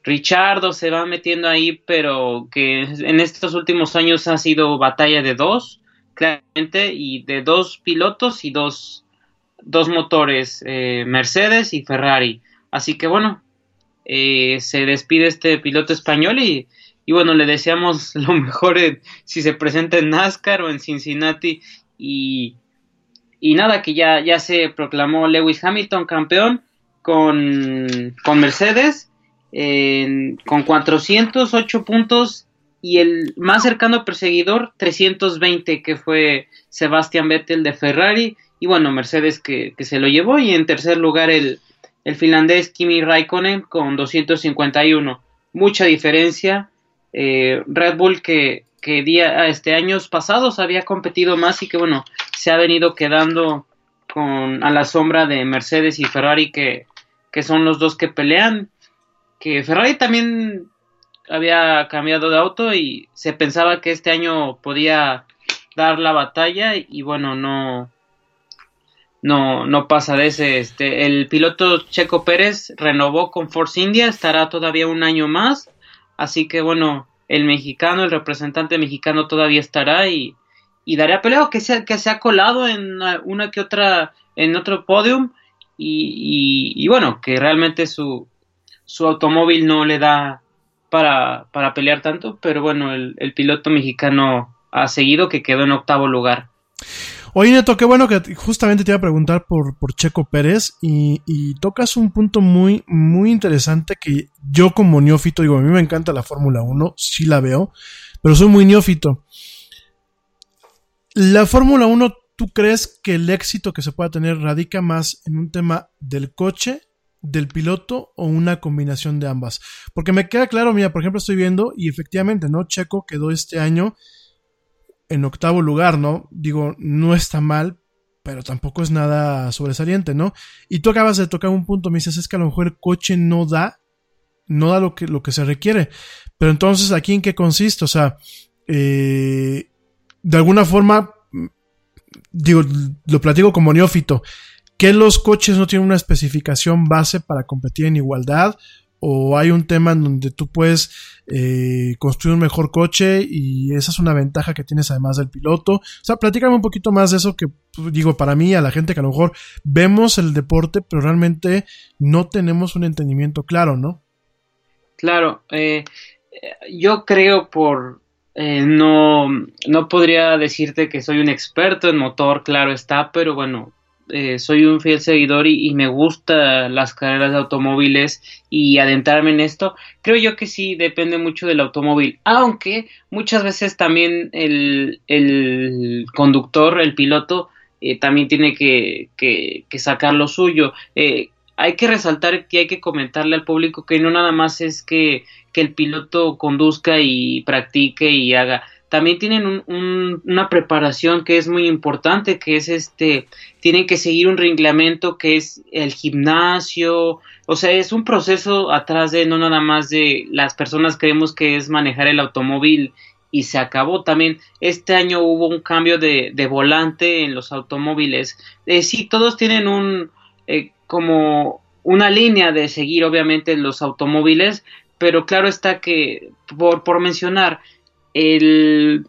Richardo se va metiendo ahí, pero que en estos últimos años ha sido batalla de dos, claramente, y de dos pilotos y dos, dos motores, eh, Mercedes y Ferrari. Así que bueno, eh, se despide este piloto español y, y bueno, le deseamos lo mejor si se presenta en NASCAR o en Cincinnati y y nada, que ya, ya se proclamó Lewis Hamilton campeón con, con Mercedes, con 408 puntos y el más cercano perseguidor 320 que fue Sebastian Vettel de Ferrari y bueno Mercedes que, se lo llevó y en tercer lugar el, el finlandés Kimi Raikkonen con 251 mucha diferencia eh, Red Bull que, que día, este años pasados había competido más y que bueno, se ha venido quedando con a la sombra de Mercedes y Ferrari que, que son los dos que pelean. Que Ferrari también había cambiado de auto y se pensaba que este año podía dar la batalla y bueno, no no no pasa de ese este el piloto Checo Pérez renovó con Force India, estará todavía un año más, así que bueno, el mexicano, el representante mexicano todavía estará y, y dará pelea que se, que se ha colado en una, que otra, en otro podium y, y, bueno, que realmente su, su automóvil no le da para, para pelear tanto, pero bueno, el, el piloto mexicano ha seguido que quedó en octavo lugar. Oye, Neto, qué bueno que justamente te iba a preguntar por, por Checo Pérez y, tocas un punto muy, muy interesante que yo como neófito, digo, a mí me encanta la Fórmula 1, sí la veo, pero soy muy neófito. La Fórmula 1, ¿tú crees que el éxito que se pueda tener radica más en un tema del coche, del piloto o una combinación de ambas? Porque me queda claro, mira, por ejemplo, estoy viendo y efectivamente, ¿no? Checo quedó este año en octavo lugar, ¿no? Digo, no está mal, pero tampoco es nada sobresaliente, ¿no? Y tú acabas de tocar un punto, me dices, es que a lo mejor el coche no da no da lo que, lo que se requiere. Pero entonces, ¿aquí en qué consiste? O sea, eh, de alguna forma, digo, lo platico como neófito, que los coches no tienen una especificación base para competir en igualdad o hay un tema en donde tú puedes eh, construir un mejor coche y esa es una ventaja que tienes además del piloto. O sea, platícame un poquito más de eso que pues, digo para mí, a la gente que a lo mejor vemos el deporte, pero realmente no tenemos un entendimiento claro, ¿no? Claro, eh, yo creo por... Eh, no, no podría decirte que soy un experto en motor, claro está, pero bueno, eh, soy un fiel seguidor y, me gusta las carreras de automóviles y adentrarme en esto, creo yo que sí depende mucho del automóvil, aunque muchas veces también el, el conductor, el piloto, eh, también tiene que, que, sacar lo suyo. Eh, hay que resaltar que hay que comentarle al público que no nada más es que, que el piloto conduzca y practique y haga también tienen una preparación que es muy importante, que es este, tienen que seguir un reglamento que es el gimnasio, o sea, es un proceso atrás de no nada más de las personas creemos que es manejar el automóvil y se acabó también. Este año hubo un cambio de, volante en los automóviles. Eh, sí, todos tienen un, eh, como una línea de seguir, obviamente, en los automóviles, pero claro está que, por, por mencionar, el,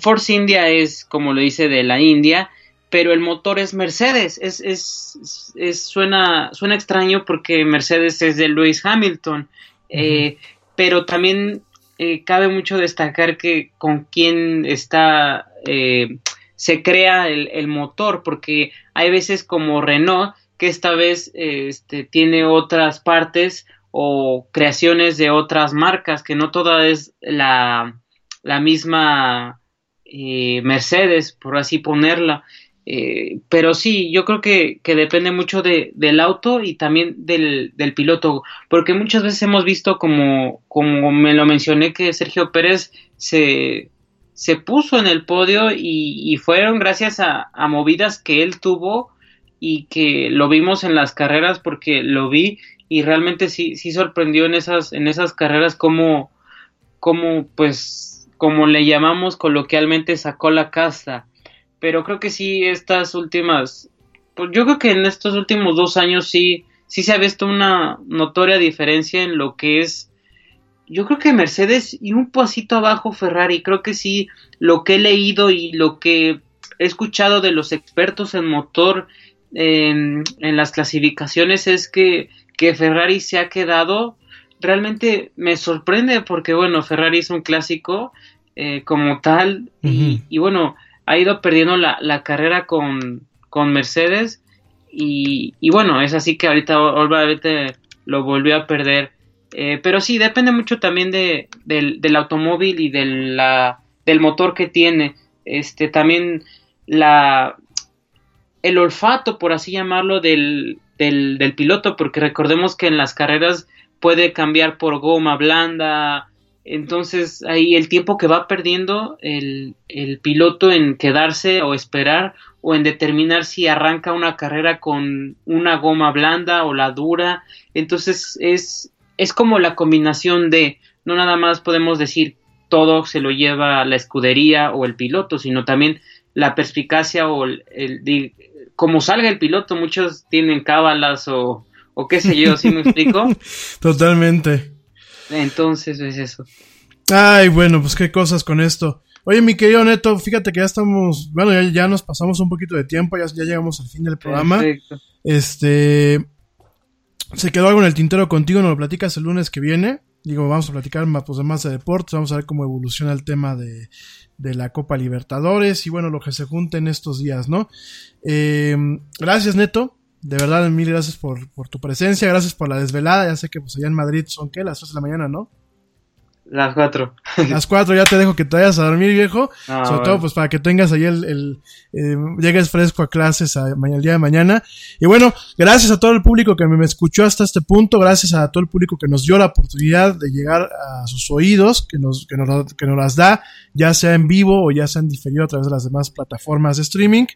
Force India es, como lo dice, de la India, pero el motor es Mercedes. Es, es, suena, suena extraño porque Mercedes es de Lewis Hamilton. Eh, pero también eh, cabe mucho destacar que con quién está, eh, se crea el, motor, porque hay veces como Renault, que esta vez este, tiene otras partes o creaciones de otras marcas, que no toda es la, la misma eh, Mercedes, por así ponerla. Eh, pero sí, yo creo que, depende mucho de, del auto y también del, del, piloto, porque muchas veces hemos visto como, como me lo mencioné que Sergio Pérez se, se puso en el podio y, fueron gracias a, a, movidas que él tuvo y que lo vimos en las carreras porque lo vi y realmente sí, sí sorprendió en esas, en esas carreras como, como pues como le llamamos coloquialmente, sacó la casa. Pero creo que sí, estas últimas, pues yo creo que en estos últimos dos años sí, sí se ha visto una notoria diferencia en lo que es, yo creo que Mercedes y un pasito abajo Ferrari. Creo que sí, lo que he leído y lo que he escuchado de los expertos en motor en, en las clasificaciones es que, que Ferrari se ha quedado realmente me sorprende porque, bueno, Ferrari es un clásico eh, como tal y, bueno, ha ido perdiendo la, la carrera con, con Mercedes y, y, bueno, es así que ahorita obviamente lo volvió a perder. Eh, pero sí, depende mucho también de, del, del automóvil y de la, del motor que tiene. Este, también la, el olfato, por así llamarlo, del, del, del piloto, porque recordemos que en las carreras puede cambiar por goma blanda. Entonces ahí el tiempo que va perdiendo el, el, piloto en quedarse o esperar o en determinar si arranca una carrera con una goma blanda o la dura. Entonces es, es como la combinación de, no nada más podemos decir todo se lo lleva la escudería o el piloto, sino también la perspicacia o el, el como salga el piloto, muchos tienen cábalas o, o qué sé yo, ¿sí me explico? Totalmente. Entonces es eso. Ay, bueno, pues qué cosas con esto. Oye, mi querido Neto, fíjate que ya estamos, bueno, ya, nos pasamos un poquito de tiempo, ya, ya llegamos al fin del programa. Perfecto. Este, se quedó algo en el tintero contigo, nos lo platicas el lunes que viene. Digo, vamos a platicar más, pues, más de deportes, vamos a ver cómo evoluciona el tema de, de la Copa Libertadores y bueno, lo que se junte en estos días, ¿no? Eh, gracias, Neto. De verdad, mil gracias por, por, tu presencia, gracias por la desvelada. Ya sé que pues allá en Madrid son, ¿qué? Las 3 de la mañana, ¿no? Las cuatro. Las cuatro, ya te dejo que te vayas a dormir, viejo. Sobre todo, pues para que tengas ahí el, el eh, llegues fresco a clases a, el día de mañana. Y bueno, gracias a todo el público que me, escuchó hasta este punto. Gracias a todo el público que nos dio la oportunidad de llegar a sus oídos, que nos, que nos, que nos las da, ya sea en vivo o ya sea en diferido a través de las demás plataformas de streaming.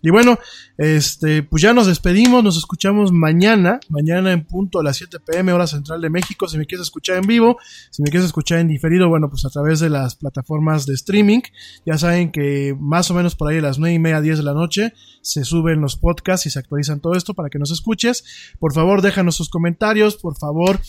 Y bueno, este, pues ya nos despedimos, nos escuchamos mañana, mañana en punto a las 7 pm hora central de México, si me quieres escuchar en vivo, si me quieres escuchar en diferido, bueno, pues a través de las plataformas de streaming, ya saben que más o menos por ahí a las 9 y media, 10 de la noche, se suben los podcasts y se actualizan todo esto para que nos escuches. Por favor, déjanos sus comentarios, por favor,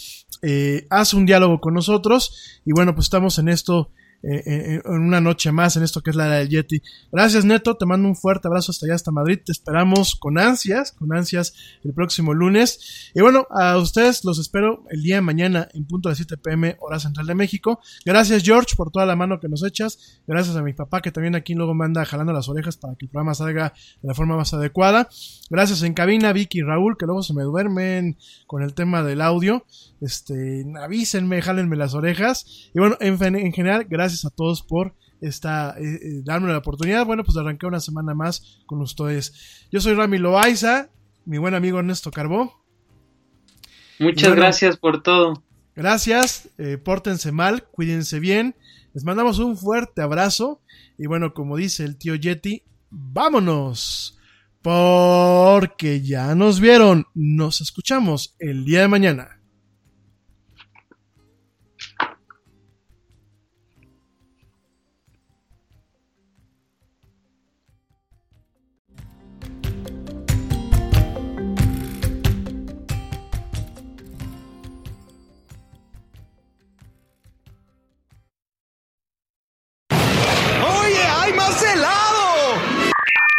eh, haz un diálogo con nosotros, y bueno, pues estamos en esto eh, eh, en una noche más en esto que es la era del Yeti. Gracias Neto, te mando un fuerte abrazo hasta allá, hasta Madrid. Te esperamos con ansias, con ansias el próximo lunes. Y bueno, a ustedes los espero el día de mañana en punto de 7 pm hora central de México. Gracias George por toda la mano que nos echas. Gracias a mi papá que también aquí luego me anda jalando las orejas para que el programa salga de la forma más adecuada. Gracias en cabina Vicky y Raúl que luego se me duermen con el tema del audio. Este, avísenme, jálenme las orejas. Y bueno, en, en general, gracias a todos por esta, eh, eh, darme la oportunidad, bueno, pues de arrancar una semana más con ustedes. Yo soy Rami Loaiza, mi buen amigo Ernesto Carbó. Muchas bueno, gracias por todo. Gracias, eh, pórtense mal, cuídense bien. Les mandamos un fuerte abrazo. Y bueno, como dice el tío Yeti, vámonos. Porque ya nos vieron. Nos escuchamos el día de mañana.